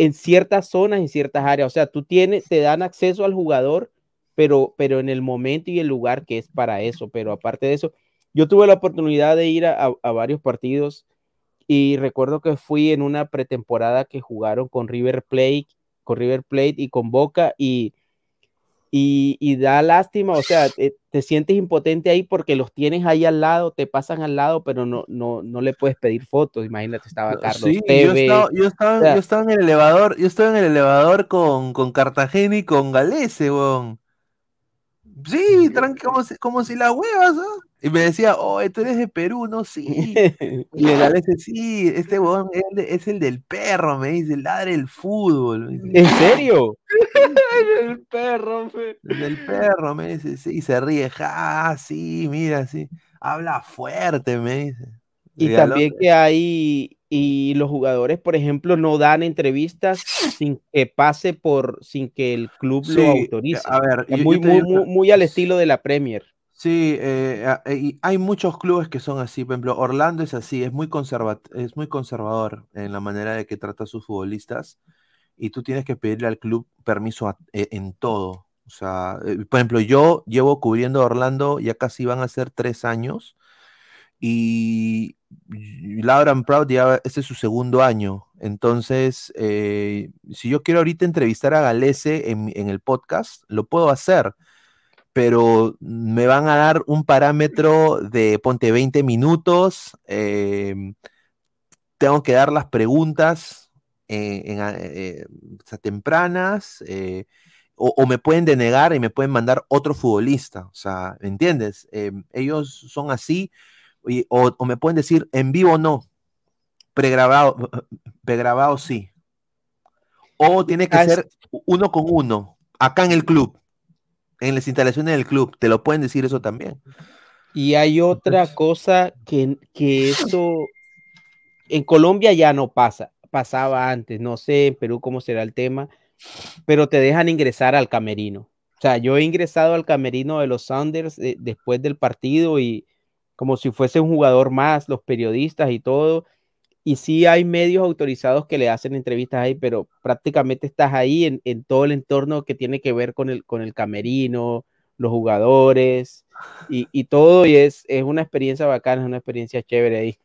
S4: en ciertas zonas, en ciertas áreas. O sea, tú tienes, te dan acceso al jugador, pero, pero en el momento y el lugar que es para eso. Pero aparte de eso, yo tuve la oportunidad de ir a, varios partidos y recuerdo que fui en una pretemporada que jugaron con River Plate, con River Plate y con Boca y, y, y da lástima, o sea, te, te sientes impotente ahí porque los tienes ahí al lado, te pasan al lado, pero no, no, no le puedes pedir fotos. Imagínate, estaba Carlos
S1: Sí, yo estaba, yo, estaba,
S4: o sea,
S1: yo estaba en el elevador, yo estaba en el elevador con, con Cartagena y con Galese, weón. Sí, tranqui, como si, como si la huevas, ¿ah? Y me decía, oh, tú eres de Perú, ¿no? Sí. Y el Galese, sí, este weón es, el de- es el del perro, me dice, el ladre del fútbol. dice.
S4: ¿En serio?
S6: el perro, fe.
S1: El del perro, me dice, sí, y se ríe, ja, sí, mira, sí. Habla fuerte, me dice.
S4: Y también que hay, y los jugadores, por ejemplo, no dan entrevistas sin que pase por, sin que el club
S1: Sí,
S4: lo autorice.
S1: a ver, yo-
S4: muy,
S1: yo
S4: muy, muy, muy al estilo de la Premier.
S1: Sí, eh, eh, hay muchos clubes que son así. Por ejemplo, Orlando es así, es muy es muy conservador en la manera de que trata a sus futbolistas. Y tú tienes que pedirle al club permiso e- en todo. O sea, eh, por ejemplo, yo llevo cubriendo a Orlando, ya casi van a ser tres años. Y, Lauren Proud ya este es su segundo año. Entonces, eh, si yo quiero ahorita entrevistar a Galese en el podcast, lo puedo hacer pero me van a dar un parámetro de, ponte, 20 minutos, eh, tengo que dar las preguntas eh, en, eh, tempranas, eh, o, o me pueden denegar y me pueden mandar otro futbolista, o sea, ¿me entiendes? Eh, ellos son así, y- o, o me pueden decir en vivo no, pregrabado, pregrabado sí, o tiene que
S4: Ah,
S1: ser uno con uno, acá en el club en las instalaciones del club, te lo pueden decir eso también.
S4: Y hay otra cosa que, que eso en Colombia ya no pasa, pasaba antes, no sé en Perú cómo será el tema, pero te dejan ingresar al camerino. O sea, yo he ingresado al camerino de los Sounders eh, después del partido y como si fuese un jugador más, los periodistas y todo. Y sí hay medios autorizados que le hacen entrevistas ahí, pero prácticamente estás ahí en, en todo el entorno que tiene que ver con el, con el camerino, los jugadores y, y todo. Y es, es una experiencia bacana, es una experiencia chévere ahí.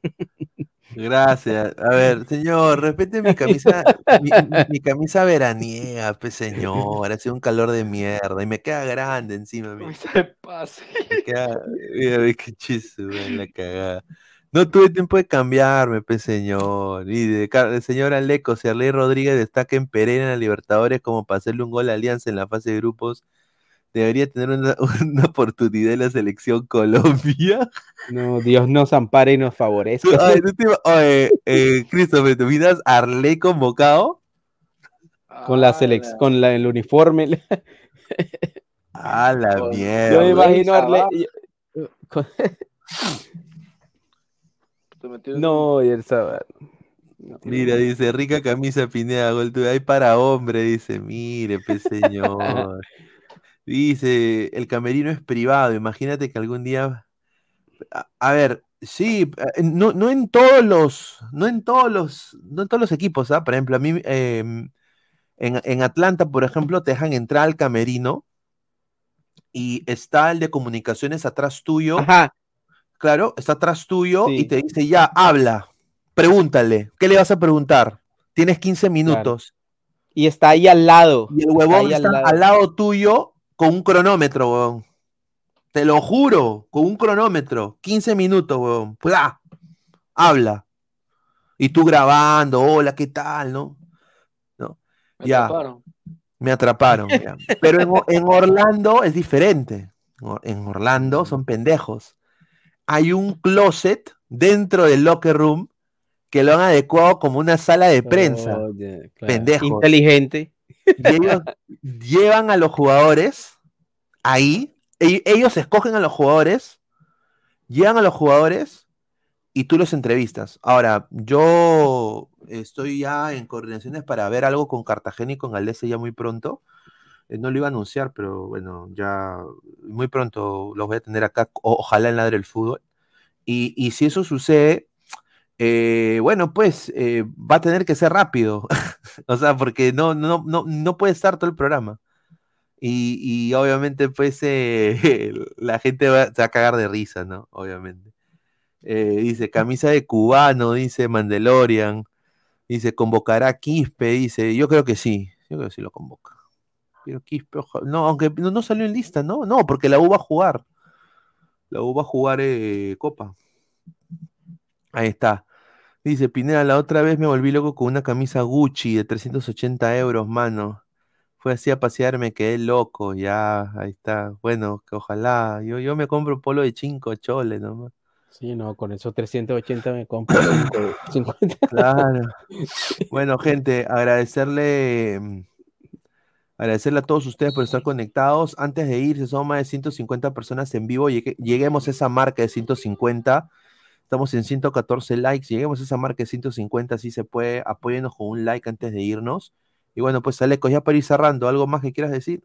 S1: Gracias. A ver, señor, respete mi camisa, mi, mi- mi camisa veraniega, pues señor, hace un calor de mierda y me queda grande encima. mira.
S6: Se pase.
S1: Me queda, mira, qué chiste, weón, la cagada. No tuve tiempo de cambiarme, pues señor. Y de, Car- de señor Aleco, si Arley Rodríguez destaca en Pereira en la Libertadores como para hacerle un gol a Alianza en la fase de grupos, debería tener una, una oportunidad en la selección Colombia.
S4: No, Dios nos ampare y nos favorezca.
S1: Tú- Oye, tú oye, eh, Christopher, ¿te imaginas a Arley convocado?
S4: Con la selec- con la, el uniforme.
S1: A la mierda.
S4: Yo me imagino a
S6: Sabá.
S4: Arle- yo- con-
S6: Te metió-
S4: No, y el sábado.
S1: Mira, dice, rica camisa Pineda, gol tuyo. Hay para hombre, dice, mire, señor. Dice, el camerino es privado, imagínate que algún día... A, a ver, sí, eh, no, no en todos los, no en todos los, no en todos los equipos, ¿ah? Por ejemplo, a mí em, en, en Atlanta, por ejemplo, te dejan entrar al camerino y está el de comunicaciones atrás tuyo.
S4: Ajá,
S1: Claro, está atrás tuyo y te dice, ya, habla, pregúntale, ¿qué le vas a preguntar? Tienes 15 minutos.
S4: y está ahí al lado.
S1: Y el huevón
S4: al
S1: está
S4: lado.
S1: al lado tuyo con un cronómetro, huevón. Te lo juro, con un cronómetro. 15 minutos, huevón. ¡Pla! Habla. Y tú grabando, hola, ¿qué tal, no? ¿No?
S6: Me
S1: ya.
S6: atraparon.
S1: Me atraparon. ya. Pero en, Orlando es diferente. En Orlando son pendejos. Hay un closet dentro del locker room que lo han adecuado como una sala de prensa. Pendejos.
S4: Inteligente.
S1: Y ellos llevan a los jugadores ahí. e- Ellos escogen a los jugadores, llevan a los jugadores y tú los entrevistas. Ahora, yo estoy ya en coordinaciones para ver algo con Cartagena y con Galese ya muy pronto. Eh, no lo iba a anunciar, pero bueno, ya muy pronto los voy a tener acá, ojalá en Ladre el Fútbol. Y, si eso sucede, eh, bueno, pues eh, va a tener que ser rápido. O sea, porque no, no, no, no puede estar todo el programa. Y, obviamente, pues, la gente va, se va a cagar de risa, ¿no? Obviamente. Dice, camisa de cubano, dice Mandalorian. Dice, convocará a Quispe, dice, yo creo que sí, yo creo que sí lo convoca. Pero Quispe, no, aunque no, no salió en lista, ¿no? No, porque la U va a jugar. La U va a jugar eh, Copa. Ahí está. Dice Pineda, la otra vez me volví loco con una camisa Gucci de 380 euros, mano. Fue así a pasear, me quedé loco, ya, ahí está. Bueno, que ojalá, yo, yo me compro polo de 5 choles nomás.
S4: Sí, no, con esos 380 me compro cinco- 50.
S1: Claro. Bueno, gente, agradecerle, mm, agradecerle a todos ustedes por estar conectados. Antes de irse, son más de 150 personas en vivo. Llegue- lleguemos a esa marca de 150. Estamos en 114 likes. Lleguemos a esa marca de 150, si se puede. Apóyenos con un like antes de irnos. Y bueno, pues Aleco, ya para ir cerrando, ¿algo más que quieras decir?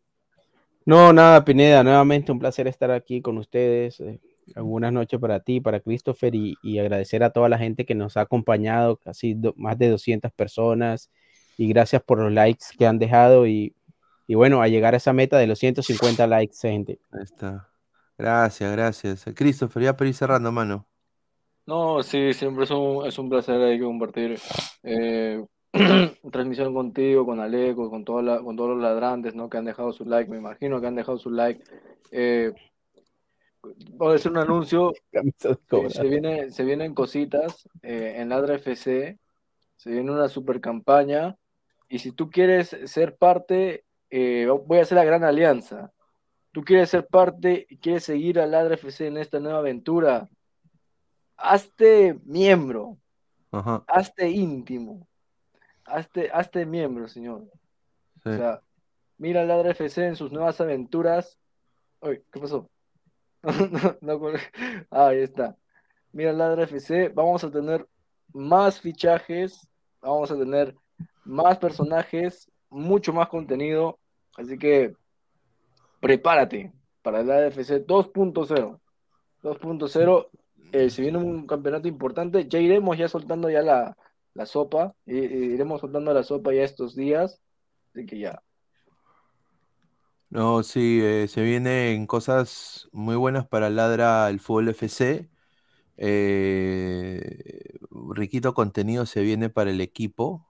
S4: No, nada, Pineda, nuevamente un placer estar aquí con ustedes. eh, buenas noches para ti, para Christopher y, y agradecer a toda la gente que nos ha acompañado, casi do- más de 200 personas. Y gracias por los likes que han dejado y, y bueno, a llegar a esa meta de los 150 likes, gente.
S1: Ahí está. Gracias, gracias. Christopher, ya para ir cerrando, mano.
S6: No, sí, siempre es un, es un placer ahí compartir eh, transmisión contigo, con Aleco, con, toda la- con todos los ladrantes, ¿no? Que han dejado su like, me imagino que han dejado su like. Eh, voy a hacer un anuncio, eh, se viene, se vienen cositas eh, en Ladra FC, se viene una super campaña, y si tú quieres ser parte, eh, voy a hacer la gran alianza. Tú quieres ser parte y quieres seguir a Ladra FC en esta nueva aventura, hazte miembro,
S1: Ajá.
S6: hazte íntimo, hazte, hazte miembro, señor.
S1: sí.
S6: O sea, mira a Ladra FC en sus nuevas aventuras. Uy, ¿qué pasó? No, no, no, ah, ahí está. Mira Ladra FC, vamos a tener más fichajes, vamos a tener más personajes, mucho más contenido, así que prepárate para Ladra FC 2.0. 2.0, eh, si viene un campeonato importante, ya iremos ya soltando ya la, la sopa, i- iremos soltando la sopa ya estos días, así que ya.
S1: No, sí, eh, se vienen cosas muy buenas para Ladra el Fútbol FC. Riquito contenido se viene para el equipo.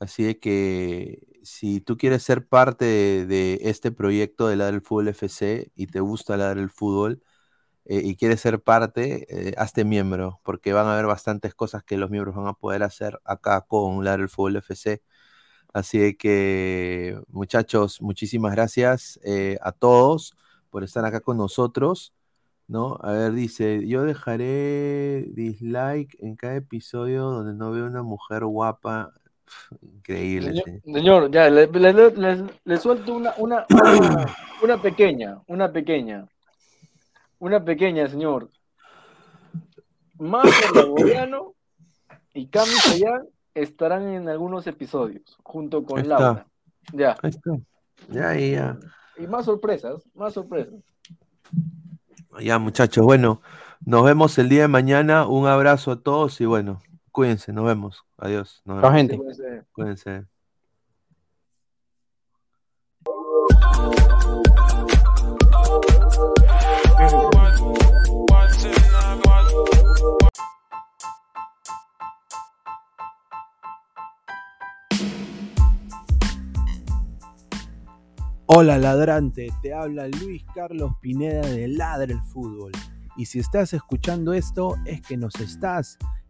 S1: Así de que si tú quieres ser parte de, este proyecto de Ladra el Fútbol FC y te gusta Ladra el Fútbol eh, y quieres ser parte, eh, hazte miembro, porque van a haber bastantes cosas que los miembros van a poder hacer acá con Ladra el Fútbol FC.
S10: Así que, muchachos, muchísimas gracias eh, a todos por estar acá con nosotros. ¿no? A ver, dice, yo dejaré dislike en cada episodio donde no veo una mujer guapa. Increíble.
S6: Señor,
S10: sí.
S6: señor, ya, le, le- le- le- le suelto una, una, una, una pequeña, una pequeña, una pequeña, señor. Marco Gregoriano y Cami Sayán estarán en algunos episodios, junto con. Laura. Ya,
S10: Ahí está. Ya, ya.
S6: y más sorpresas, más sorpresas.
S10: Ya, muchachos, bueno, nos vemos el día de mañana. Un abrazo a todos y bueno, cuídense, nos vemos. Adiós. Nos
S4: Chao,
S10: vemos.
S4: gente.
S6: Eh,
S10: Cuídense.
S1: Hola ladrante, te habla Luis Carlos Pineda de Ladre el Fútbol. Y si estás escuchando esto es que nos estás